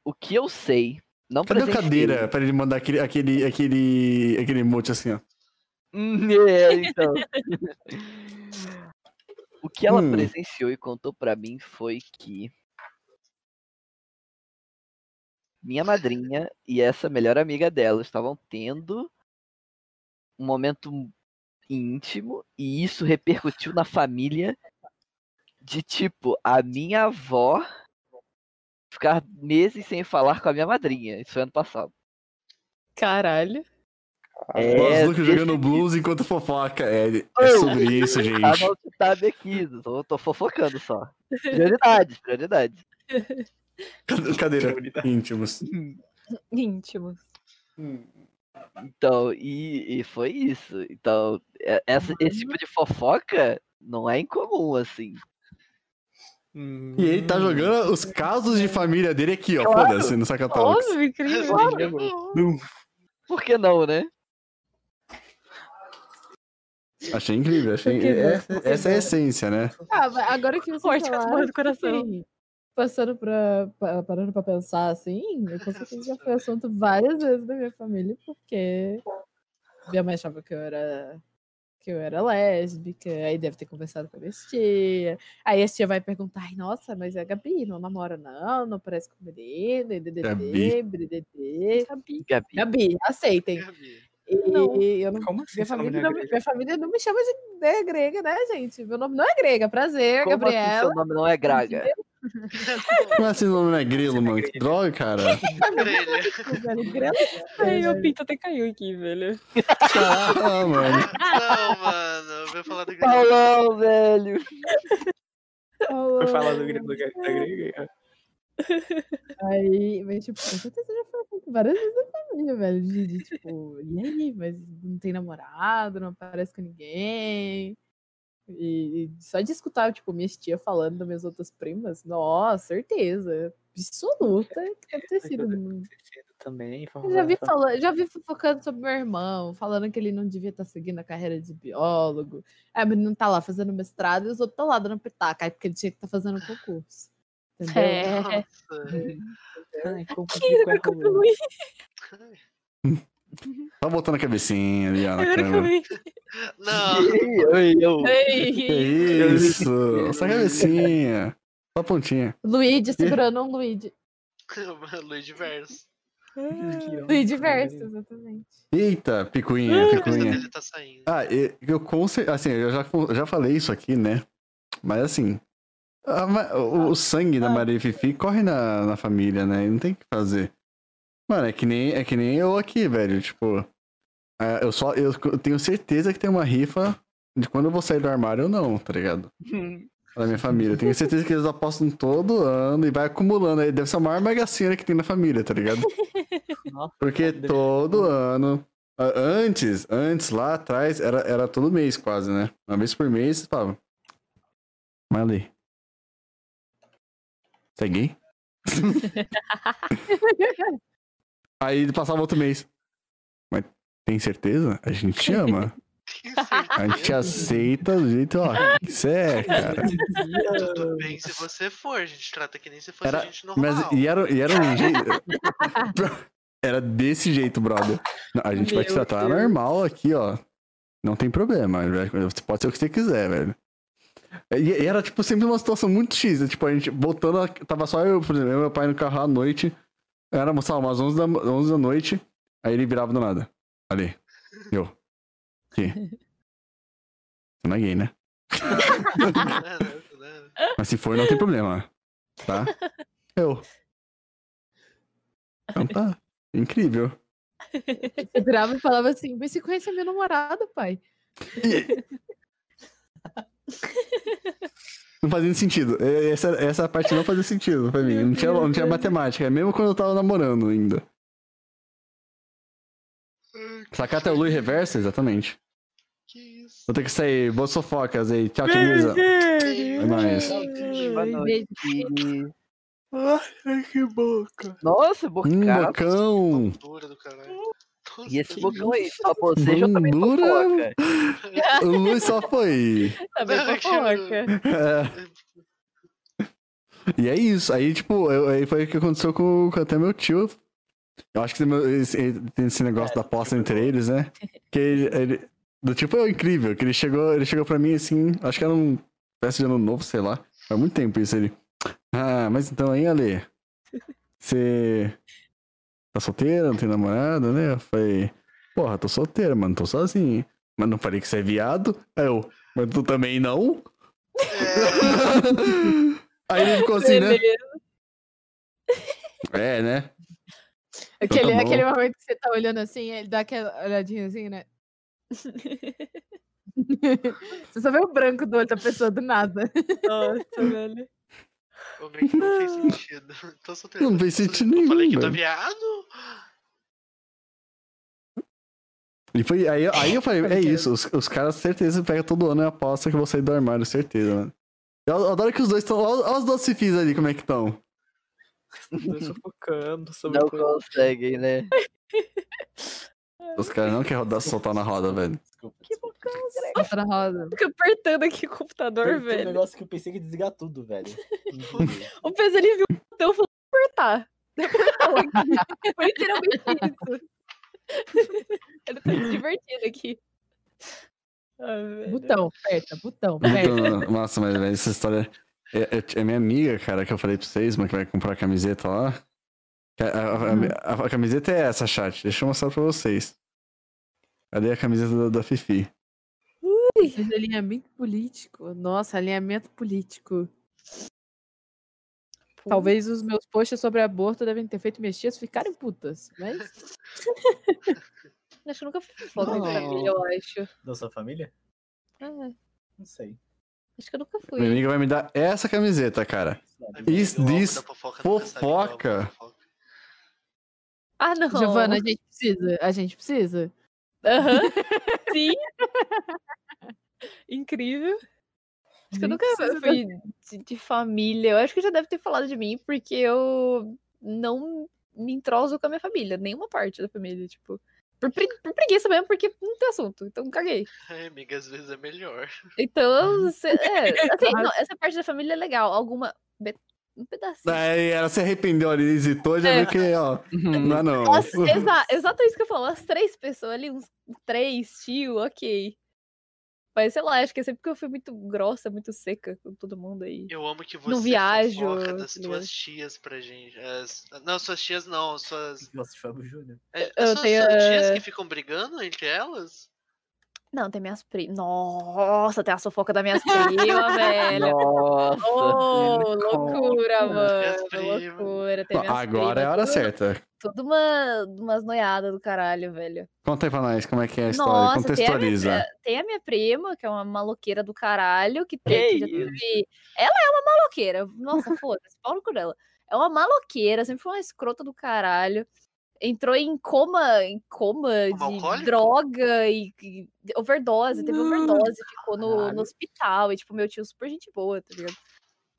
O que eu sei. Não Cadê a presenciei. cadeira pra ele mandar aquele, aquele, aquele, aquele emote assim, ó? Hum, (laughs) É, então. (laughs) o que ela Hum. presenciou e contou pra mim foi que minha madrinha e essa melhor amiga dela estavam tendo um momento íntimo e isso repercutiu na família de tipo a minha avó ficar meses sem falar com a minha madrinha. Isso foi ano passado. Caralho. É, desse jogando blues enquanto fofoca. É, é sobre (laughs) isso, Tá gente. no tab aqui, tô, tô fofocando só. Prioridades, prioridades. Cade- Cadeira. Íntimos. Íntimos. Então, e, e foi isso. Então, é- essa, esse tipo de fofoca não é incomum, assim. E ele tá jogando os casos de família dele aqui, ó. Claro. Foda-se, no Sacatalux. Óbvio, incrível. (laughs) Por que não, né? Achei incrível, achei. Não? Essa, é a essência, né? Ah, mas agora que você Forte falaram, do coração. assim, passando pra, pa- parando pra pensar assim, eu com certeza já foi assunto várias vezes da minha família, porque minha mãe achava que eu era que eu era lésbica, aí deve ter conversado com a minha tia. Aí a tia vai perguntar, ai, nossa, mas a Gabi não namora, não, não parece com e DDD, Gabi. Gabi. Gabi. Gabi, aceitem. E Não. eu não Como assim? minha família, não é minha família não me chama de né, grega, né, gente? Meu nome não é grega. Prazer, Como assim Gabriela. seu nome não é Graga? Como assim o nome não é grilo, mano? Que droga, cara. Ai, o pinto até caiu aqui, velho. Ah, mano. Não, mano, eu vou falar do grego. Paulão, velho. Foi falar do grego da grega. Aí, mas, tipo, com certeza já foi assunto várias vezes da família, velho. De, de, tipo, e aí, mas não tem namorado, não aparece com ninguém. E, e só de escutar, tipo, minha tia falando das minhas outras primas, nossa, certeza. Absoluta que deve ter sido. Também. Já vi, falando, já vi fofocando sobre meu irmão, falando que ele não devia estar seguindo a carreira de biólogo. Aí o menino tá lá fazendo mestrado e os outros estão lá dando pitaca, aí porque ele tinha que estar fazendo concurso. Entendeu? É. (laughs) Nossa. Ai, como Que (laughs) Só (laughs) botando a cabecinha ali, ó, na câmera. Não, Oi, eu. Que Ei. isso? Só a cabecinha. Só a pontinha. Luigi segurando um Luigi. Luiz (laughs) Verso. Luigi verso, exatamente. Eita, picuinha, A cabeça picuinha. tá saindo. Ah, eu, eu com assim, eu já, já falei isso aqui, né? Mas assim, a o, o sangue da Maria Fifi corre na, na família, né? Não tem o que fazer. Mano, é que nem, é que nem eu aqui, velho. Tipo, é, eu só eu tenho certeza que tem uma rifa de quando eu vou sair do armário ou não, tá ligado? (laughs) Da minha família. Eu tenho certeza que eles apostam todo ano e vai acumulando. Aí deve ser a maior mega sena que tem na família, tá ligado? (laughs) Porque todo ano. Antes, antes, lá atrás, era, era todo mês quase, né? Uma vez por mês, você falava. Marley. Você é gay? Aí passava outro mês. Mas tem certeza? A gente te ama. (laughs) A gente te aceita do jeito, ó. que Você é, cara. Tudo bem se você for, a gente trata que nem se fosse Era- gente normal. Mas e era, e era um jeito. (laughs) Era desse jeito, brother. Não, A gente vai te Meu tratar Deus. normal aqui, ó. Não tem problema. Você Pode ser o que você quiser, velho. E, e era, tipo, sempre uma situação muito X. né? Tipo, a gente voltando. Tava só eu, por exemplo, eu e meu pai no carro à noite. Era, sei lá, umas 11 da, 11 da noite. Aí ele virava do nada. Ali. Eu. Aqui. (laughs) Você não é gay, né? (laughs) Mas se for, não tem problema. Tá? Eu. Então tá. Incrível. Você virava e falava assim, mas você conhece a minha namorada, pai? Não fazia sentido. É, Essa, essa parte não fazia sentido pra mim. Não tinha, não tinha matemática, mesmo quando eu tava namorando ainda. Sacar até o Lui reverso? Exatamente. Que isso? Vou ter que sair. Boas fofocas aí. Tchau, tchau, Luísa. É nóis. Boa noite. Ai, que boca. Nossa, Hum, bocado. bocão. (laughs) E esse bocão aí, só boceja ou também fofoca? (laughs) O Lui só foi. Também Não, que fofoca. É. E é isso. Aí, tipo, eu- aí foi o que aconteceu com, com até meu tio. Eu acho que tem, esse, tem esse negócio da aposta entre eles, né? Que ele, ele- Do tipo, é incrível. Que ele chegou, ele chegou pra mim assim. Acho que era um festa de ano novo, sei lá. Faz muito tempo isso. Ele. Ah, mas então aí, Ale. Você. Tá solteira, não tem namorada, né? Eu falei. Porra, tô solteira, mano. Tô sozinho. Mas não falei que você é viado? Aí eu. Mas tu também não? (laughs) Aí ele ficou assim, né? É, né? Aquele, tá bom. aquele momento que você tá olhando assim, ele dá aquela olhadinha assim, né? (laughs) você só vê o branco do olho da pessoa do nada. Nossa, velho. Que não fez sentido. (laughs) Tô solteiro. Não fez sentido Eu falei nenhum, que eu tô velho. viado? E foi, aí, aí eu falei, (laughs) é Pode crer. isso, os, os caras certeza pegam todo ano e aposta que eu vou sair do armário, certeza, mano. Eu, eu adoro que os dois estão. Olha os dois fifis ali, como é que estão. Sufocando sobre Não coisa. conseguem, né? (laughs) Os caras não querem rodar, soltar na roda, velho. Desculpa. Bota na roda. Fica apertando aqui o computador, Tem, tem um velho. negócio que eu pensei que ia desligar tudo, velho. (laughs) O peso ele viu o botão e falou apertar. (laughs) Foi literalmente isso. Ele tá se divertindo aqui. Ai, velho. Botão, aperta, botão, aperta. Nossa, mas velho, essa história. É, é- é minha amiga, cara, que eu falei pra vocês, mas que vai comprar a camiseta lá. A, a- a- a- a camiseta é essa, chat. Deixa eu mostrar pra vocês. Cadê a camiseta da, da Fifi? Esse alinhamento político. Nossa, alinhamento político. Talvez os meus posts sobre aborto devem ter feito minhas tias ficarem putas, mas (laughs) Acho que eu nunca fui foda de Não. família, eu acho. Da sua família? É, Não sei. acho que eu nunca Minha fui. amiga vai me dar essa camiseta, cara. Diz da fofoca, é fofoca. Ah, não. Giovana, a gente precisa, a gente precisa. Aham. (laughs) Sim. Incrível. Acho que eu nunca fui de, de família. Eu acho que já deve ter falado de mim, porque eu não me entroso com a minha família, nenhuma parte da família, tipo. Por, pre- por preguiça mesmo, porque não tem assunto, então caguei. Ai, amiga, às vezes é melhor. Então, (laughs) cê- é, assim, não, essa parte da família é legal. Alguma. Um pedacinho. Aí ela se arrependeu ali, hesitou, já É. viu que, ó. Não, é não. As, exa, exato isso que eu falo. As três pessoas ali, uns três, tio, ok. Mas sei lá, acho que é sempre porque eu fui muito grossa, muito seca com todo mundo aí. Eu amo que você Não viajo, fofoca das ligado? tias pra gente. As- Não, suas tias não, suas. Nossa, Fábio Júnior. É, Eu suas, tenho, suas tias eh, que ficam brigando entre elas? Não, tem minhas primas. Nossa, tem a fofoca da minhas primas, (laughs) velho. Nossa. Oh, loucura, Minhas mano. primas. Loucura. Tem minhas Agora é a hora primas, tudo- certa. Tudo uma, umas noiadas do caralho, velho. Conta aí pra nós como é que é a história. Nossa, tem a, minha, Contextualiza. tem a minha prima, que é uma maloqueira do caralho, que, tem, que teve. Ela é uma maloqueira. Nossa, foda-se, pau no cu dela. É uma maloqueira, sempre foi uma escrota do caralho. Entrou em coma, em coma Como de alcoólico? droga e, e overdose, teve overdose, ficou no, no hospital. E, tipo, meu tio super gente boa, tá ligado?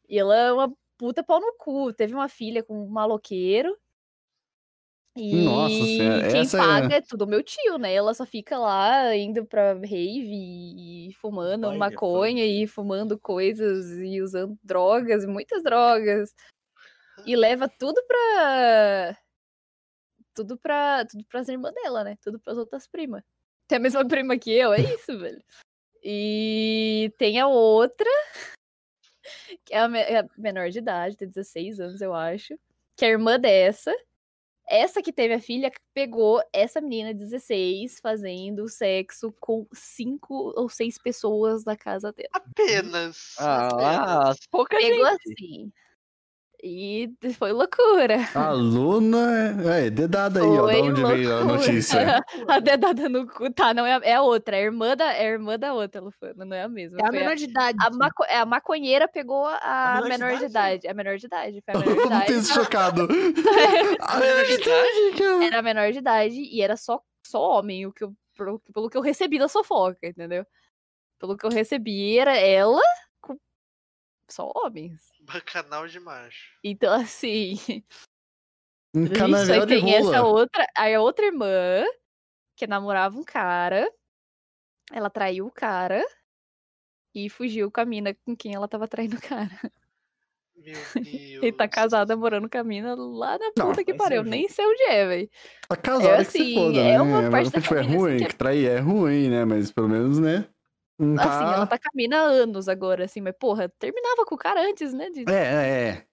E ela é uma puta pau no cu. Teve uma filha com um maloqueiro. E Nossa Senhora, quem essa é- paga é tudo meu tio, né? Ela só fica lá indo pra rave e fumando maconha e fumando coisas e usando drogas, muitas drogas. E leva tudo pra. Tudo pra. Tudo pras irmãs dela, né? Tudo pras outras primas. Tem a mesma (laughs) prima que eu, é isso, velho. E tem a outra, (laughs) que é a, me- é a menor de idade, tem 16 anos, eu acho. Que é a irmã dessa. Essa que teve a filha pegou essa menina de 16 fazendo sexo com cinco ou seis pessoas na casa dela. Apenas. Ah, apenas. pouca Pegou gente. assim. E foi loucura. A Luna é, é dedada aí, ó. Da Foi onde veio a loucura. notícia. (laughs) A dedada no cu. Tá, não é, a- é a outra. É a irmã da, é a irmã da outra, Lufana. Não é a mesma. É a foi menor de idade. a, maco- é, a maconheira pegou a, menor de menor de idade? idade. A menor de idade. Foi a (laughs) menor de Eu idade. penso chocado. (laughs) A menor menor de de idade, cara. Era menor de idade e era só, só homem, o que eu, pelo, pelo que eu recebi da fofoca, entendeu? Pelo que eu recebi, era ela só homens. Bacanal de macho. Então, assim. Um (laughs) Isso, aí tem essa outra. Aí a outra irmã, que namorava um cara, ela traiu o cara e fugiu com a mina com quem ela tava traindo o cara. Meu (laughs) Deus. E tá casada morando com a mina lá na Não, puta que vai ser pariu. Nem sei onde é, velho. A casada que se assim, foda, é né? uma parte da tipo, é assim, ruim, que é- que trair é ruim, né? Mas pelo menos, né? Não Assim, ela tá... tá com a mina há anos agora, assim, mas porra, terminava com o cara antes, né? De, É, é, é.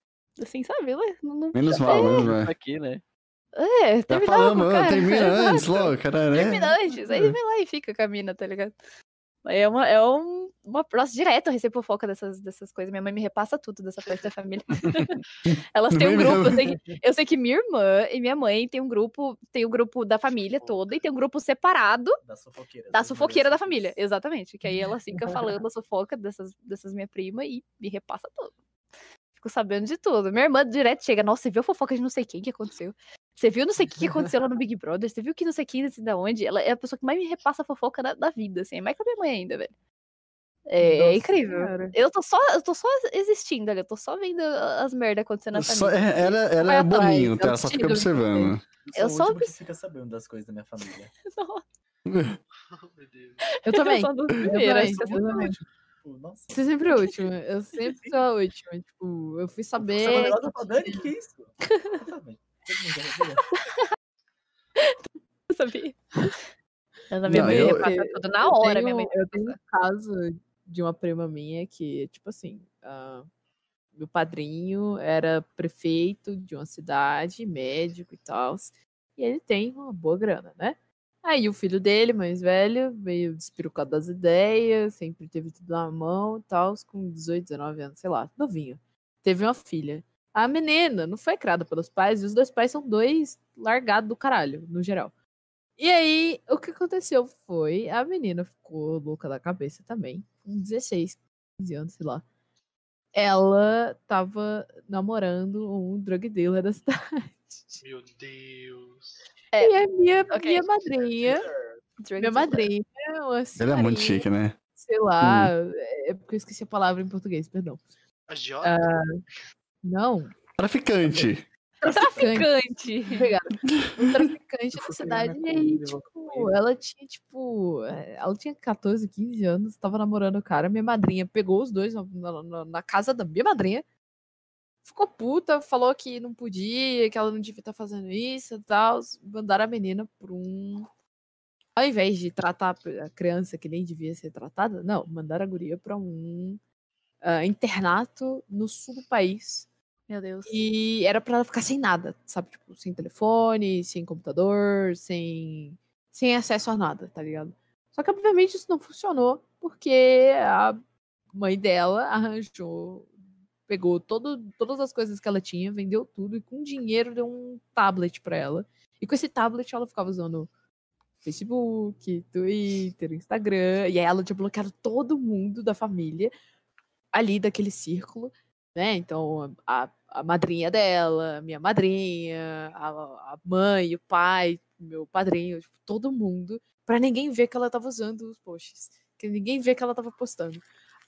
Assim, sabe? Não, não- Menos mal, menos mal. Aqui, né? É, terminava falamos, com o ah, cara. termina (laughs) antes logo, cara, né? Termina antes, aí vai lá e fica com a mina, tá ligado? É uma, é um, uma. Nossa, direto eu recebo fofoca dessas, dessas coisas. Minha mãe me repassa tudo dessa parte da família. (laughs) Elas têm um grupo. Eu sei, que, eu sei que minha irmã e minha mãe tem um grupo. Tem o um grupo da família toda e tem um grupo separado Da sufoqueira. da sufoqueira da família. Exatamente. Que aí ela fica (laughs) falando a fofoca dessas, dessas minha prima e me repassa tudo. Fico sabendo de tudo. Minha irmã direto chega, nossa, você viu a fofoca de não sei quem que aconteceu? Você viu não sei o que que (laughs) aconteceu lá no Big Brother? Você viu que não sei quem, não sei da onde? Ela é a pessoa que mais me repassa a fofoca da, da vida, assim. É mais que a minha mãe ainda, velho. É, é Nossa incrível. Eu tô só, eu tô só existindo ali, eu tô só vendo as merdas acontecendo na família. é- ela ela Vai é atrás, boninho, é tá? o Ela só fica observando. Eu Eu sou só o que fica sabendo das coisas da minha família. Oh, meu Deus. Eu também. Eu primeiros, também. eu Eu também. Nossa. Você sempre é o último. Eu (laughs) sempre sou a última. Tipo, eu fui Você saber. melhor da Dani? Que isso? (laughs) Todo mundo já (laughs) sabia. minha Não, mãe eu- repassa tudo na Eu hora, tenho- minha mãe. Eu tenho um caso de uma prima minha que, tipo assim, ah, meu padrinho era prefeito de uma cidade, médico e tal, e ele tem uma boa grana, né? Aí o filho dele, mais velho, meio despirucado das ideias, sempre teve tudo na mão e tal, com 18, 19 anos, sei lá, novinho. Teve uma filha. A menina não foi criada pelos pais, e os dois pais são dois largados do caralho, no geral. E aí, o que aconteceu foi, a menina ficou louca da cabeça também, com 16, 15 anos, sei lá. Ela tava namorando um drug dealer da (laughs) cidade. Meu Deus. É, E a minha, ok. minha madrinha, drug minha dealer. madrinha, uma Ele é muito chique, né? Sei lá, é porque eu esqueci a palavra em português, perdão. Agiota? Não, Traficante. traficante. Obrigada. Um traficante da cidade. na E aí, tipo, ela tinha, tipo, é, ela tinha 14, 15 anos, tava namorando o cara. Minha madrinha pegou os dois na, na- na- casa da minha madrinha. Ficou puta, falou que não podia, que ela não devia estar fazendo isso e tal. Mandaram a menina por um. Ao invés de tratar a criança que nem devia ser tratada, não, mandaram a guria pra um ah, internato no sul do país. Meu Deus. E era pra ela ficar sem nada, sabe? Tipo, sem telefone, sem computador, sem, sem acesso a nada, tá ligado? Só que, obviamente, isso não funcionou, porque a mãe dela arranjou, pegou todo, todas as coisas que ela tinha, vendeu tudo e com dinheiro deu um tablet pra ela. E com esse tablet ela ficava usando Facebook, Twitter, Instagram, e aí ela tinha bloqueado todo mundo da família ali daquele círculo né? Então, a, a madrinha dela, minha madrinha, a, a mãe, o pai, meu padrinho, tipo, todo mundo, pra ninguém ver que ela tava usando os posts, que ninguém vê que ela tava postando.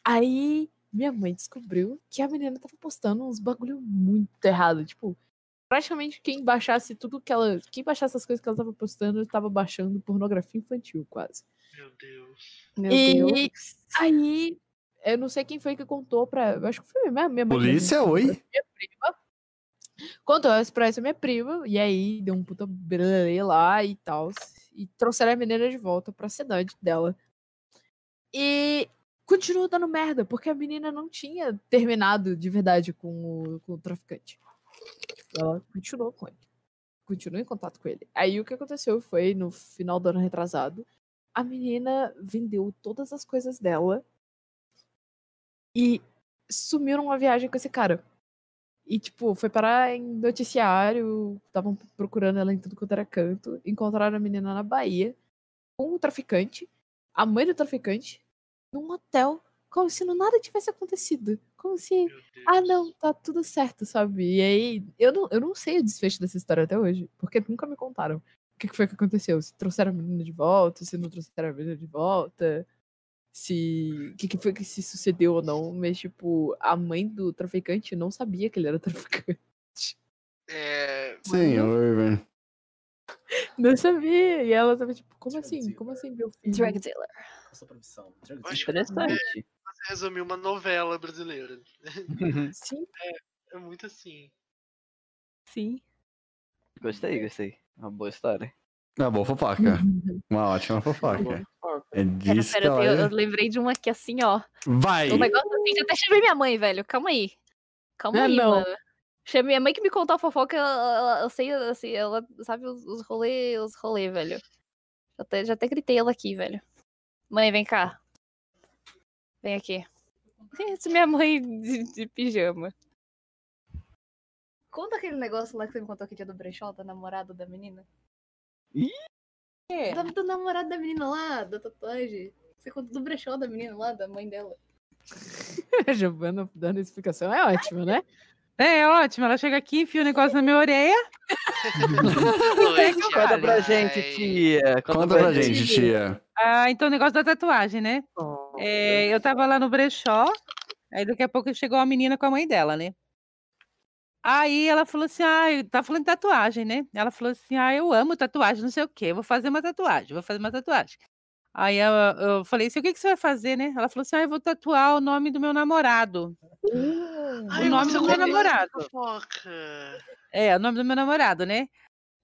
Aí, minha mãe descobriu que a menina tava postando uns bagulho muito errado, tipo, praticamente quem baixasse tudo que ela, quem baixasse as coisas que ela tava postando, tava baixando pornografia infantil, quase. Meu Deus. Meu e Deus. aí, eu não sei quem foi que contou pra. Eu acho que foi minha, minha mãe. Polícia, oi? Minha prima. Contou isso pra essa minha prima. E aí deu um puta brelê lá e tal. E trouxeram a menina de volta pra cidade dela. E continuou dando merda, porque a menina não tinha terminado de verdade com o, com o traficante. Ela continuou com ele. Continuou em contato com ele. Aí o que aconteceu foi, no final do ano retrasado, a menina vendeu todas as coisas dela e sumiu numa viagem com esse cara. E, tipo, foi parar em noticiário, estavam procurando ela em tudo quanto era canto, encontraram a menina na Bahia, com o traficante, a mãe do traficante, num hotel, como se nada tivesse acontecido. Como se, ah, não, tá tudo certo, sabe? E aí, eu não, eu não sei o desfecho dessa história até hoje, porque nunca me contaram o que foi que aconteceu. Se trouxeram a menina de volta, se não trouxeram a menina de volta, se. O que, que foi que se sucedeu ou não. Mas, tipo, a mãe do traficante não sabia que ele era (laughs) traficante. É, Senhor, velho. Não sabia. E ela tava tipo, como Drug assim? dealer. Como assim, meu filho? Drug dealer. Qual a sua profissão? Drug dealer. Interessante. você resumiu uma novela brasileira. (laughs) Sim. É muito assim. Sim. Gostei, gostei. Uma boa história. Uma boa fofoca. Uma ótima fofoca. É Pera, disso que pera, eu, ela eu é. lembrei de uma aqui assim, ó. Vai! Um negócio assim, que eu até chamei minha mãe, velho. Calma aí. Calma Ah, aí, não. mano. Chamei minha mãe que me contou a fofoca, ela- ela- eu sei, assim, ela sabe os, os rolê, os rolê, velho. Já até, já até gritei ela aqui, velho. Mãe, vem cá. Vem aqui. (laughs) Essa é minha mãe de, de pijama. Conta aquele negócio lá que você me contou aquele dia do brechó, da namorada da menina. Ih! É. Do namorado da menina lá, da tatuagem. Você contou do brechó da menina lá, da mãe dela. A (laughs) Giovana dando explicação é ótimo, né? É ótimo, ela chega aqui, enfia o negócio na minha orelha. (laughs) Oi, Conta pra tia. gente, tia. Conta pra gente, tia. Ah, então o negócio da tatuagem, né? É, eu tava lá no brechó, aí daqui a pouco chegou a menina com a mãe dela, né? Aí ela falou assim, ah, tá falando de tatuagem, né? Ela falou assim, ah, eu amo tatuagem, não sei o quê, vou fazer uma tatuagem, vou fazer uma tatuagem. Aí eu, eu falei assim, o que, que você vai fazer, né? Ela falou assim, ah, eu vou tatuar o nome do meu namorado. Ai, o nome do meu namorado. É, o nome do meu namorado, né?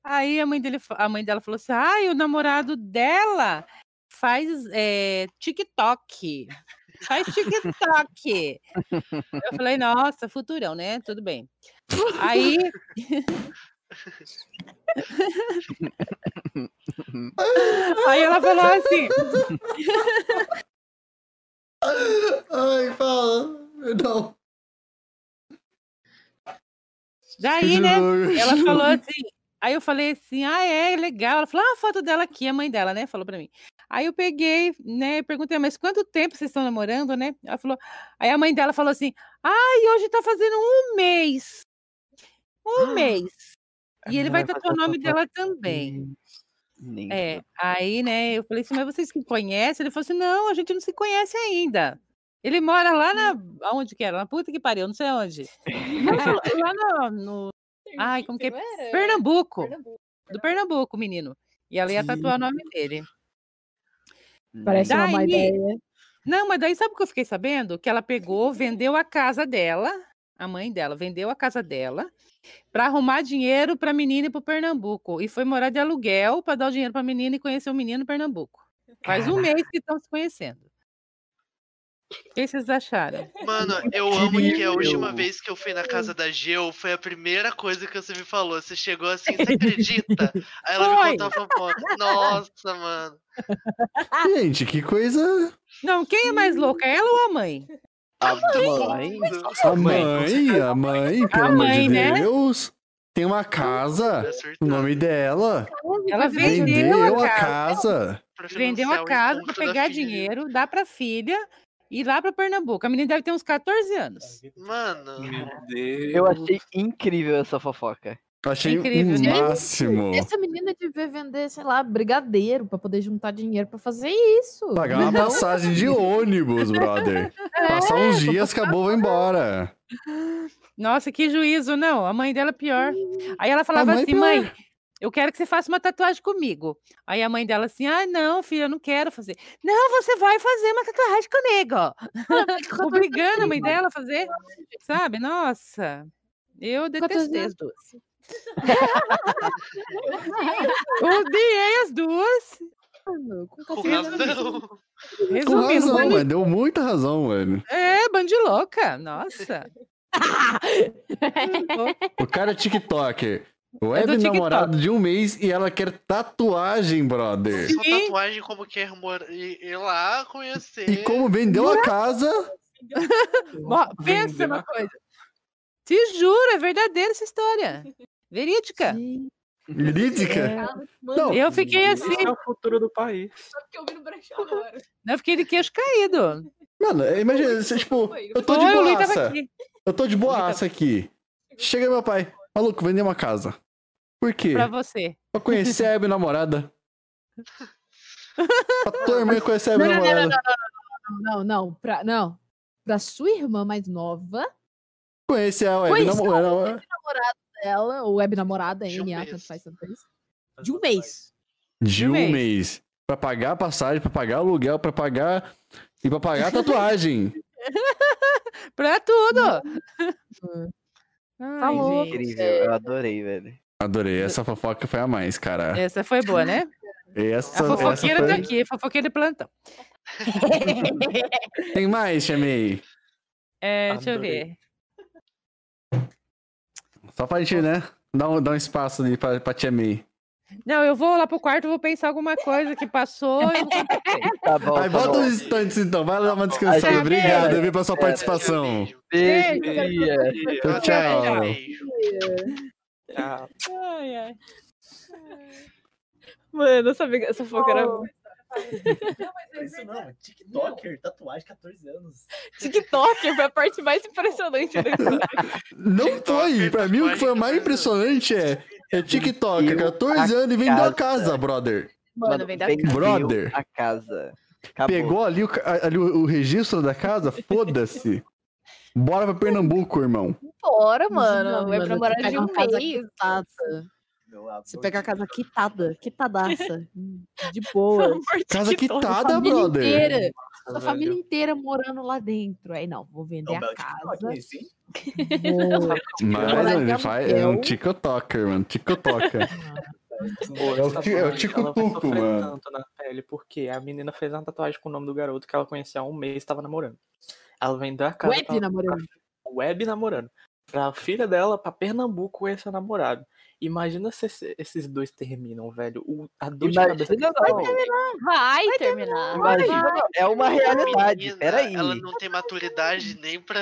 Aí a mãe, dele, a mãe dela falou assim: ai, o namorado dela faz é, TikTok. Faz TikTok. Eu falei, nossa, futurão, né? Tudo bem. Aí. (laughs) Aí ela falou assim: Ai, fala. Não. Daí, né? Ela falou assim. Aí eu falei assim: ah, é legal. Ela falou: ah, a foto dela aqui, a mãe dela, né? Falou pra mim. Aí eu peguei, né? Perguntei, mas quanto tempo vocês estão namorando, né? Ela falou. Aí a mãe dela falou assim: ai, hoje tá fazendo um mês. Um (gasps) mês. E ele vai tatuar o nome dela também. Nem É, aí, né, eu falei assim, mas vocês se conhecem? Ele falou assim, não, a gente não se conhece ainda. Ele mora lá na, aonde que era? Na puta que pariu, não sei onde. (laughs) lá no, no- ai, como que é? Não? Pernambuco, Pernambuco. do Pernambuco, menino. E ela ia tatuar o nome dele. Parece uma má Daí- ideia. Não, mas daí sabe o que eu fiquei sabendo? Que ela pegou, vendeu a casa dela, a mãe dela vendeu a casa dela para arrumar dinheiro para a menina ir para Pernambuco e foi morar de aluguel para dar o dinheiro para a menina e conhecer o menino em Pernambuco. Faz um mês que estão se conhecendo. O que vocês acharam? Mano, eu amo que a última vez que eu fui na casa da Geo foi a primeira coisa que você me falou. Você chegou assim, você (laughs) acredita? Aí ela Foi. me contou a fofoca. Nossa, mano. Gente, que coisa. Não, quem é mais louca, ela ou a mãe? A mãe. A mãe, a mãe, pelo amor mãe, de né? Deus. Tem uma casa. O nome dela. Ela vendeu, Vendeu a a casa, casa. Pra vendeu a casa para pegar dinheiro, dar para a filha ir lá para Pernambuco. A menina deve ter uns 14 anos. Mano, Meu Deus. Eu achei incrível essa fofoca. Eu achei Incrível, o né? máximo. Essa menina devia vender, sei lá, brigadeiro pra poder juntar dinheiro pra fazer isso. Pagar uma passagem de ônibus, brother. Passar uns dias, acabou, vai embora. Nossa, que juízo, não. A mãe dela é pior. Aí ela falava mãe assim, pior. mãe, eu quero que você faça uma tatuagem comigo. Aí a mãe dela assim, ah, não, filha, eu não quero fazer. Não, você vai fazer uma tatuagem comigo. (laughs) (laughs) Obrigando a mãe dela a fazer, sabe? Nossa, eu detestei as duas. (laughs) Odiei as duas. Com com 14 anos. razão. Com razão, mano. Deu muita razão, mano. é, louca, nossa. O cara é TikToker. É Web TikTok. namorado de um mês e ela quer tatuagem, brother. Sim. tatuagem como quer. Ir lá conhecer. E como vendeu a casa, (laughs) Pensa uma coisa. Te juro, é verdadeira essa história. Verídica. Verídica? Não. Eu fiquei Esse assim, é o futuro do país. Só porque eu vi no agora. eu fiquei de queixo caído. Mano, imagina, você, tipo, eu tô de boaça. Eu tô de boaça aqui. Chega meu pai. Maluco, vender uma casa. Por quê? Pra você. Pra conhecer a minha namorada. (laughs) Pra tua irmã conhecer a Não, minha não, não, não, namorada. não, não, não, pra, não. Pra sua irmã mais nova, Conhecer a web Conhecer namorada. namorada dela, ou web namorada, De um NA, tanto faz, tanto faz. De um mês. De um um mês. mês. Pra pagar a passagem, pra pagar o aluguel, pra pagar. E pra pagar a tatuagem. (laughs) Pra tudo. (laughs) Tá Ai. Incrível, eu adorei, velho. Adorei. Essa fofoca foi a mais, cara. Essa foi boa, né? Essa, A fofoqueira essa tá foi... aqui, fofoqueira de plantão. (laughs) Tem mais, chamei. É, deixa eu ver. Só pra gente, né? Dar um, dar um espaço ali pra, pra tia May. Não, eu vou lá pro quarto, vou pensar alguma coisa que passou. eu. (laughs) Tá bom, Aí tá bota uns instantes então. Vai dar uma descansada. gente- Obrigado, eu vi pela sua É, participação. Beijo, Beijo. Tchau, tchau. Beijo. Tchau. Ai, ai. Mano, essa, essa fofoca era Não, mas é Isso não, TikToker, tatuagem, 14 anos. TikTok, foi a parte mais impressionante da história. Não foi. Pra mim, o que foi o mais impressionante é. É TikTok, Eu 14 anos e vendeu a casa. casa, brother. Mano, vem da vendeu Brother. a casa. Acabou. Pegou ali, o, ali o, o registro da casa, foda-se. (laughs) Bora pra Pernambuco, irmão. Bora, mano. Não, Vai pra morar de um casa mês. Você pega a casa quitada, quitadaça. (laughs) hum, De boa. Casa quitada, família brother. inteira. Sua família inteira morando lá dentro. Aí não, vou vender a casa. (laughs) Mas ele faz. É um. TikToker, mano. TikToker. Pô, (laughs) É o ti- é o parte, Tico ela vai Tuco, sofrer mano. tanto na pele, porque a menina fez uma tatuagem com o nome do garoto que ela conhecia há um mês e estava namorando. Ela vendeu a casa. Web pra- namorando. web namorando. Pra filha dela, pra Pernambuco, com esse namorado. Imagina se esse- esses dois terminam, velho. O, a dor de cabeça Imagina que não. Vai terminar. Imagina não. É uma realidade. Menina, Peraí. Ela não tem maturidade nem pra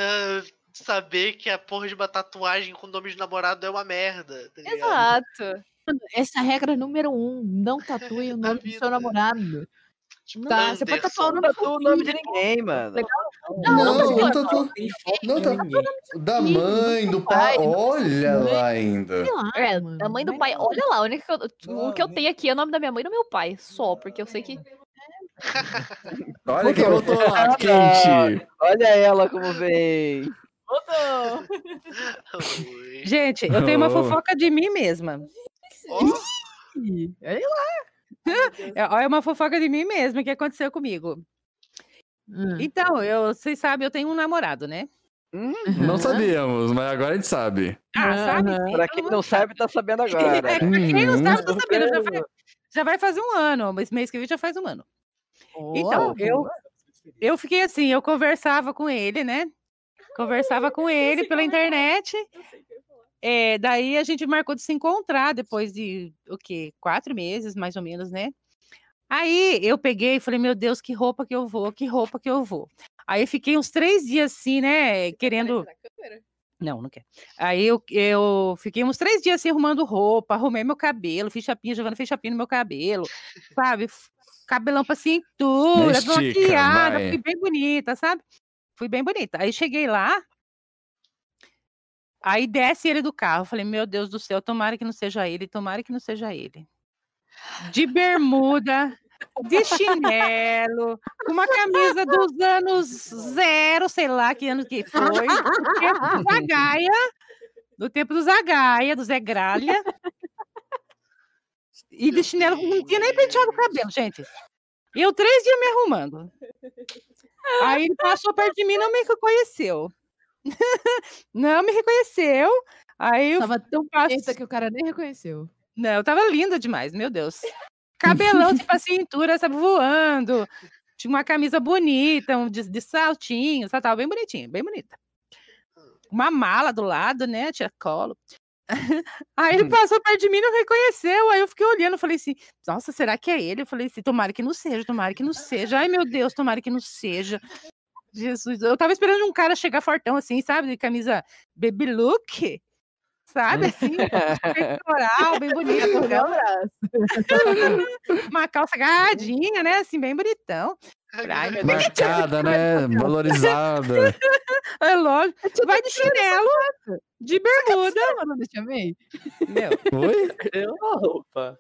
saber que a porra de uma tatuagem com nome de namorado é uma merda. Tá? Exato. Essa é a regra número um. Não tatue o (laughs) nome do seu namorado. Tipo, Tá, você pode tatuar o nome o nome de ninguém, mano. Não, não, não, não, tatu- tem foto Não, tá-. Da mãe, do pai. Olha lá ainda. É, da mãe do pai. Olha lá, que o que eu tenho aqui é o nome da minha mãe e do meu pai. Só, porque eu sei que. Olha quem voltou lá, quente. Olha ela como vem. Ui. (laughs) Gente, eu tenho uma Oh. fofoca de mim mesma. Ih, olha É é uma fofoca de mim mesma que aconteceu comigo. Hum. Então, eu, vocês sabem, eu tenho um namorado, né? Não sabíamos, mas agora a gente sabe. Ah, sabe? Aham. sim, Pra quem não sabe, tá sabendo agora. Pra quem não Uhum. sabe, tá sabendo. Já vai, já vai fazer um ano. Esse mês que vem já faz um ano. Então, Ó, eu, eu fiquei assim, eu conversava com ele, né? Conversava com ele pela internet. É, daí a gente marcou de se encontrar depois de o quê? Quatro meses, mais ou menos, né? Aí eu peguei e falei, meu Deus, que roupa que eu vou, que roupa que eu vou. Aí fiquei uns três dias assim, né? Querendo. Não, não quer. Aí eu, eu fiquei uns três dias assim arrumando roupa, arrumei meu cabelo, fiz chapinha, Giovana fez chapinha no meu cabelo, sabe? Cabelão pra cintura, maquiada, fui bem bonita, sabe? Fui bem bonita. Aí cheguei lá, aí desce ele do carro. Falei, meu Deus do céu, tomara que não seja ele, tomara que não seja ele. De bermuda, de chinelo, com uma camisa dos anos zero, sei lá que ano que foi, do tempo do Zagaia, do tempo do Zagaia, do Zé Gralha. E de chinelo, não tinha nem penteado o cabelo, gente. E eu três dias me arrumando. Aí ele passou perto de mim e não me reconheceu. (laughs) Não me reconheceu. Aí eu Tava tão bonita que o cara nem reconheceu. não, eu tava linda demais, meu Deus. Cabelão, tipo a cintura, sabe, voando. Tinha uma camisa bonita, um de, de saltinho, sabe, tava bem bonitinha, bem bonita. Uma mala do lado, né, tinha colo. Aí ele passou perto de mim e não reconheceu. Aí eu fiquei olhando, falei assim, nossa, será que é ele? Eu falei assim, tomara que não seja, tomara que não seja. Ai, meu Deus, tomara que não seja. Jesus. Eu tava esperando um cara chegar fortão assim, sabe? De camisa baby look. Sabe, assim, (laughs) peitoral, bem bonito. Braço. (laughs) Uma calça agarradinha, né? Assim, bem bonitão. Deus. Marcada, né? (laughs) Valorizada. É lógico. Vai de chinelo, de bermuda. Eu não te chamei? Meu, Oi? Eu a roupa.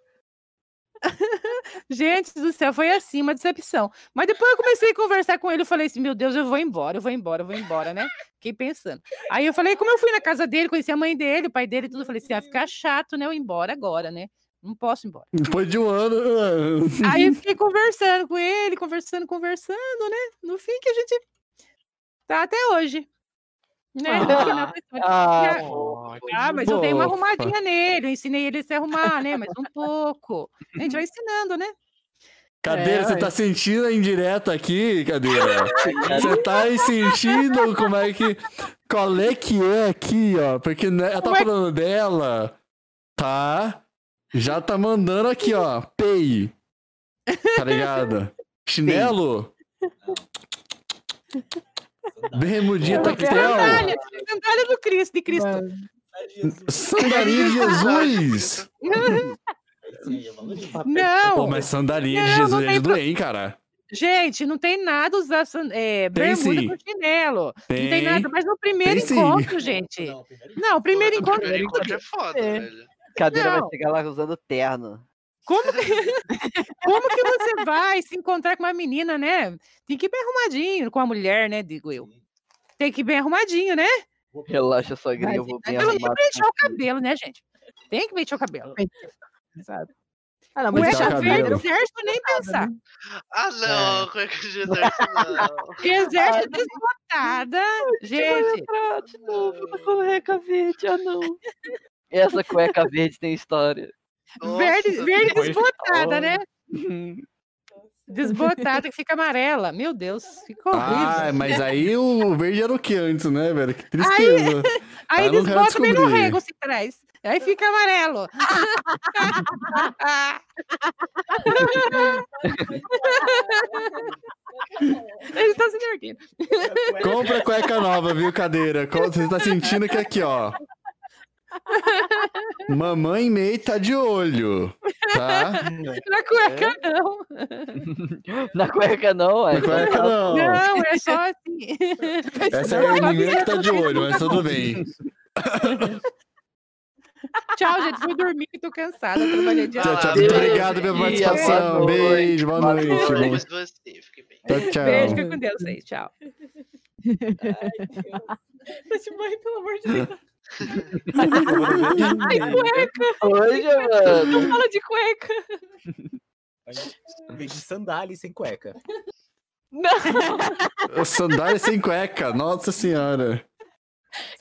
(laughs) gente do céu, foi assim, uma decepção. Mas depois eu comecei a conversar com ele, eu falei assim, meu Deus, eu vou embora, eu vou embora, eu vou embora, né? Fiquei pensando. Aí eu falei, como eu fui na casa dele, conheci a mãe dele, o pai dele e tudo, eu falei assim, ah, ficar chato, né? Eu ir embora agora, né? Não posso ir embora. Depois de um ano. Aí eu (laughs) fiquei conversando com ele, conversando, conversando, né? No fim que a gente tá até hoje. Né? Ah, Já- Ó, Ah, mas eu dei uma arrumadinha nele, eu ensinei ele a se arrumar, né? Mas um pouco. A gente vai ensinando, né? Cadeira, É, você ué. tá sentindo a indireta aqui, cadeira? (laughs) Você tá aí sentindo como é que. Qual é que é aqui, ó? Porque né, ela tá Como é falando dela, tá? Já tá mandando aqui, ó. Pei. Tá ligado? Chinelo. Bermudinha tactel. Sandália, sandália do Cristo, de Cristo. Mano, Sandalinha de Jesus. (laughs) Não, Pô, mas sandalinha de Não, Jesus não é tem doer, hein, cara? gente, não tem nada usar é, Tem bermuda com chinelo. Não tem Tem. nada, mas no primeiro Tem sim. encontro, gente. Não, o primeiro Pô, encontro. primeiro encontro é foda, É. velho. Cadeira vai Não. chegar lá usando terno. Como que, (laughs) como que você vai se encontrar com uma menina, né? Tem que ir bem arrumadinho com a mulher, né? Digo eu. Tem que ir bem arrumadinho, né? Relaxa, sogrinha, eu Vai, vou vai, bem Pelo menos arrumado. pentear o cabelo, né, gente? Tem que pentear o cabelo. Exato. Ah, não, mas Cueca verde, exército, nem pensar. Ah, não, cueca de exército, não. (laughs) Exército desbotada. Gente, Ah, de novo, na cueca verde, ah não. Essa cueca verde tem história. verde, Nossa, verde Pois desbotada, né? Desbotada que fica amarela. Meu Deus, ficou horrível. Ah, mas aí o verde era o que antes, né, velho? Que tristeza. Aí quero desbota bem no rego se traz. Aí fica amarelo. Ele tá se divertindo. Compra cueca nova, viu, cadeira? Você tá sentindo que aqui, ó. (laughs) Mamãe May tá de olho, tá? Na cueca, não. (laughs) Na cueca não, Na é. cueca não. Não, é só assim. Essa é a menina que tá de olho, mas tudo (laughs) bem. Tchau, gente. Fui dormir que tô cansada. Trabalhei de Tchau, tchau. Muito obrigado pela participação. boa noite. Beijo, boa Boa noite. noite. fique bem. Tchau, tchau. Beijo, fica com Deus aí. Tchau. Mas, mãe, pelo amor de Deus. Ai, cueca. Hoje, mano. Fala de cueca. Vem de sandália e sem cueca. Não. Sandália sem cueca, nossa senhora.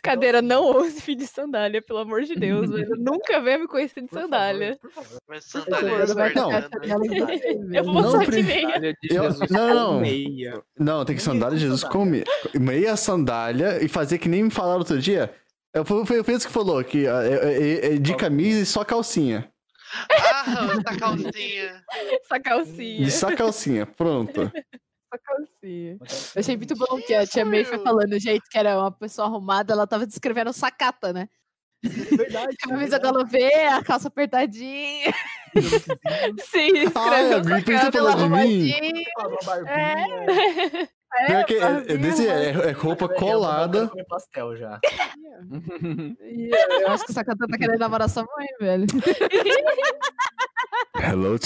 Cadeira, não ouse filho de sandália, pelo amor de Deus, velho. Nunca venha me conhecer de sandália. Mas Essa sandália gorda vai Não. tacar a canela em você, Eu vou Não só de meia. Sandália de Eu- Jesus não, não. meia. Não, tem que sandália de Jesus com me- meia sandália e fazer que nem me falaram outro dia. Eu- Foi foi o Fez que falou que ah, é, é- é de camisa e só calcinha. Ah, essa calcinha. Essa calcinha. De só calcinha, pronto. Só calcinha. Eu achei muito bom que a tia May foi falando o jeito que era uma pessoa arrumada, ela tava descrevendo sacata, né? É verdade. (laughs) Camisa galopê, a calça apertadinha, (laughs) Sim, escreveu a Gui pensa cabelo falando de mim. arrumadinho. Pior que é, é, desse, é, é roupa Eu colada. comer pastel já. Ih, Eu acho que o Sakata tá querendo namorar sua mãe, velho. (laughs) Hello,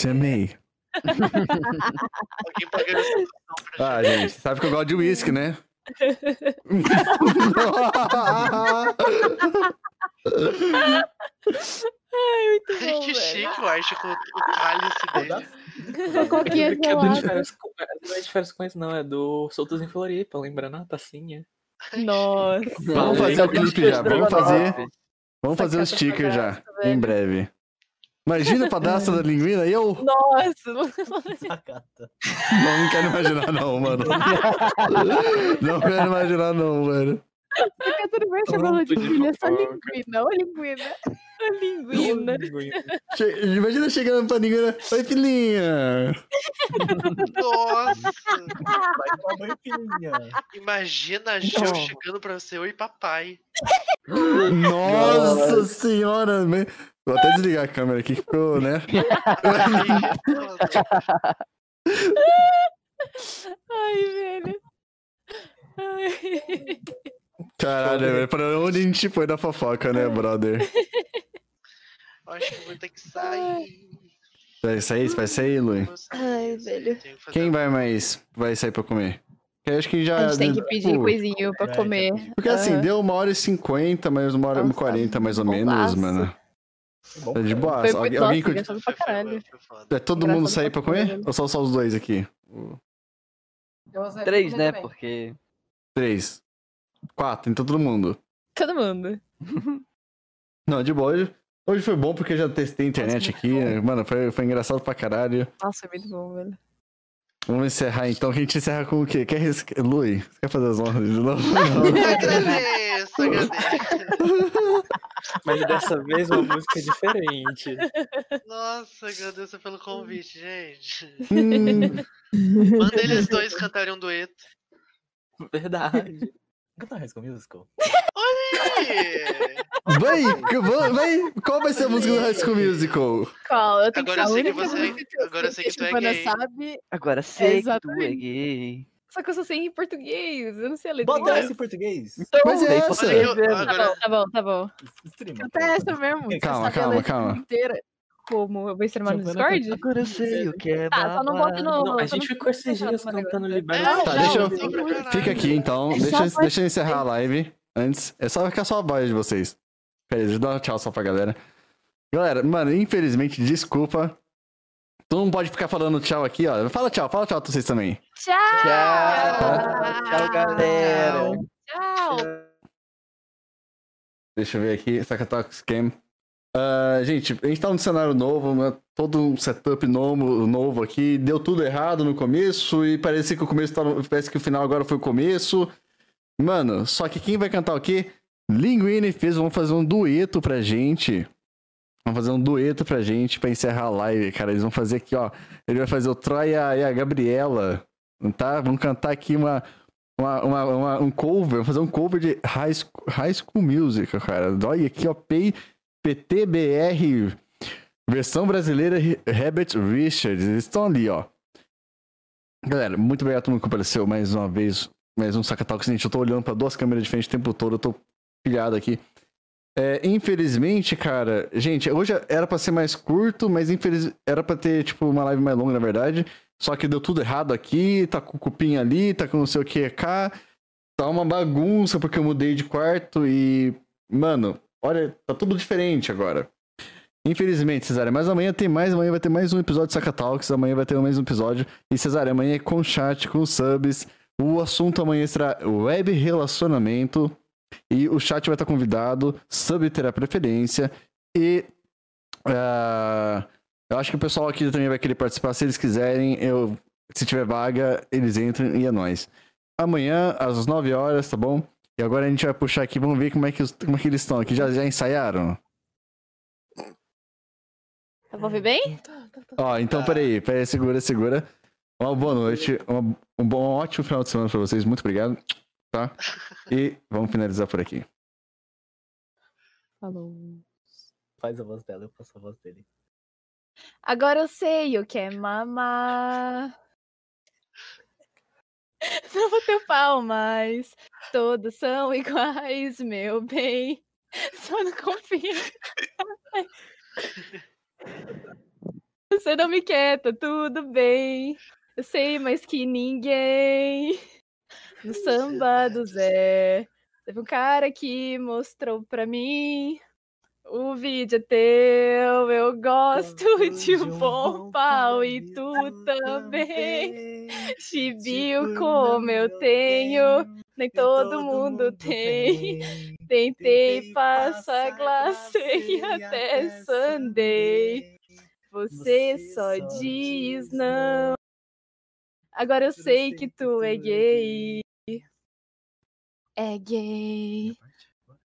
pagando essa Ah, gente, sabe que eu gosto de uísque, né? (laughs) Ai, muito Ai, bom, que velho. chique, eu acho, com o cálice dele. (laughs) Coquinha Que é gelada. férias com- não é de férias com isso, não. É do Soltos em Floripa, lembrando a tacinha. Nossa. Vamos fazer o clipe já, vamos fazer. Vamos fazer o sticker já, em breve. Imagina o padastro da linguina e eu Nossa. Sacata. não quero imaginar não, mano. (laughs) Não quero imaginar não, velho. Porque tudo bem chamando de de filha, só linguina, ô linguina. Linguina. Che- Imagina chegando pra ninguém. Oi, filhinha. Nossa! Vai tomar banho, filhinha. Imagina a Gel Não. chegando pra você, oi papai. Nossa senhora. né? Vou até desligar a câmera aqui, que ficou, né? (laughs) Ai, velho. Ai. Caralho, velho, pra onde a gente foi na fofoca, né, brother? Acho que vou ter que sair. Vai sair? Vai sair, Lui? Ai, velho. Quem vai mais vai sair pra comer? Porque acho que já. A gente tem que pedir tipo, coisinho pra comer. Porque assim, deu uma hora e cinquenta, mais uma hora e quarenta, mais ou menos, bolaço. mano. Tá de boa. Foi Alguém, nossa, curte- pra caralho. É todo Engraçado mundo sair pra pra comer? caralho. Ou só, só os dois aqui? Três, né? Porque. Três. Quatro, então todo mundo. Todo mundo. (laughs) Não, de boa. Hoje, hoje foi bom porque eu já testei a internet aqui. né? Mano, foi, foi engraçado pra caralho. Nossa, é muito bom, velho. Vamos encerrar então. A gente encerra com o quê? Quer ris... Lui, você quer fazer as honras de novo? (laughs) Agradeço, agradeço. Mas dessa vez uma música diferente. Nossa, agradeço pelo convite, gente. Hum. Manda eles dois cantarem um dueto. Verdade. Canta High School Musical. Vai, que- vai, vai. Qual vai ser a música do High School Musical? Qual? Eu tenho Agora eu que sei que falar. você. Agora eu sei que tu é gay. sabe. Agora sei que tu é gay. Só que eu sou sem em português, eu não sei a letra. Bota essa em português. Então, Mas é essa. eu- mano. Tá bom, tá bom, tá bom. Streama. Até essa mesmo. Calma, calma, calma. inteira. Como? Eu vou streamar no Discord? Agora eu sei o que é Tá, só não bota no. Não, a gente ficou esses dias cantando É, Tá, não, deixa eu-. Fica aqui então. É Deixa, deixa eu encerrar a live antes. É só ficar só a voz de vocês. Aí, deixa eu dar um tchau só pra galera. Galera, mano, infelizmente, desculpa. Tu não pode ficar falando tchau aqui, ó. Fala tchau, fala tchau pra vocês também. Tchau! Tchau. Tchau, galera. Tchau! Deixa eu ver aqui, Sakatox Cam. Ah, gente, a gente tá num cenário novo, né? todo um setup novo, novo aqui. Deu tudo errado no começo e parece que o começo tava, parece que o final agora foi o começo. Mano, só que quem vai cantar o quê? Linguini fez, vão fazer um dueto pra gente. Vão fazer um dueto pra gente pra encerrar a live, cara. Eles vão fazer aqui, ó. Ele vai fazer o Troy e a, Gabriela, tá? Vão cantar aqui uma, uma, uma- uma- um cover, vão fazer um cover de High School, High School Music, cara. Olha aqui, ó, P- PTBR, versão brasileira He- Herbert Richards. Eles estão ali, ó. Galera, muito obrigado a todo mundo que apareceu mais uma vez. Mais um Saca Talks. Gente, eu tô olhando pra duas câmeras diferentes o tempo todo, eu tô pilhado aqui. É, infelizmente, cara, gente, hoje era pra ser mais curto, mas infeliz... era pra ter, tipo, uma live mais longa, na verdade. Só que deu tudo errado aqui, tá com cupim ali, tá com não sei o que cá. Tá uma bagunça porque eu mudei de quarto e. Mano, olha, tá tudo diferente agora. Infelizmente, Cesária, mas amanhã tem mais, amanhã vai ter mais um episódio de Saca Talks, amanhã vai ter mais um episódio. E Cesária, amanhã é com chat, com subs. O assunto amanhã será web relacionamento. E o chat vai estar convidado, sub terá preferência. E. ah, eu acho que o pessoal aqui também vai querer participar. Se eles quiserem, eu, se tiver vaga, eles entram e é nóis. Amanhã, às 9 horas, tá bom? E agora a gente vai puxar aqui, vamos ver como é que, como é que eles estão aqui. Já, já ensaiaram? Tá pra ouvir bem? Ó, então peraí, peraí, segura, segura. Uma boa noite, uma- um bom, um ótimo final de semana pra vocês. Muito obrigado, tá? E vamos finalizar por aqui. Falou. Faz a voz dela, eu faço a voz dele. Agora eu sei o que é mamar. (laughs) Não vou ter palmas. Todos são (laughs) iguais, meu bem. (laughs) Só não confia. Você não me quer, tá tudo bem. Eu sei mais que ninguém. No samba do Zé. Teve um cara que mostrou pra mim. O vídeo é teu, eu gosto (laughs) de um bom pau e tu também. Chibiu (laughs) como eu tenho, nem todo mundo tem. (laughs) Tentei passar glacê e até sundae. Você só diz não. Agora eu sei que tu é gay. É gay.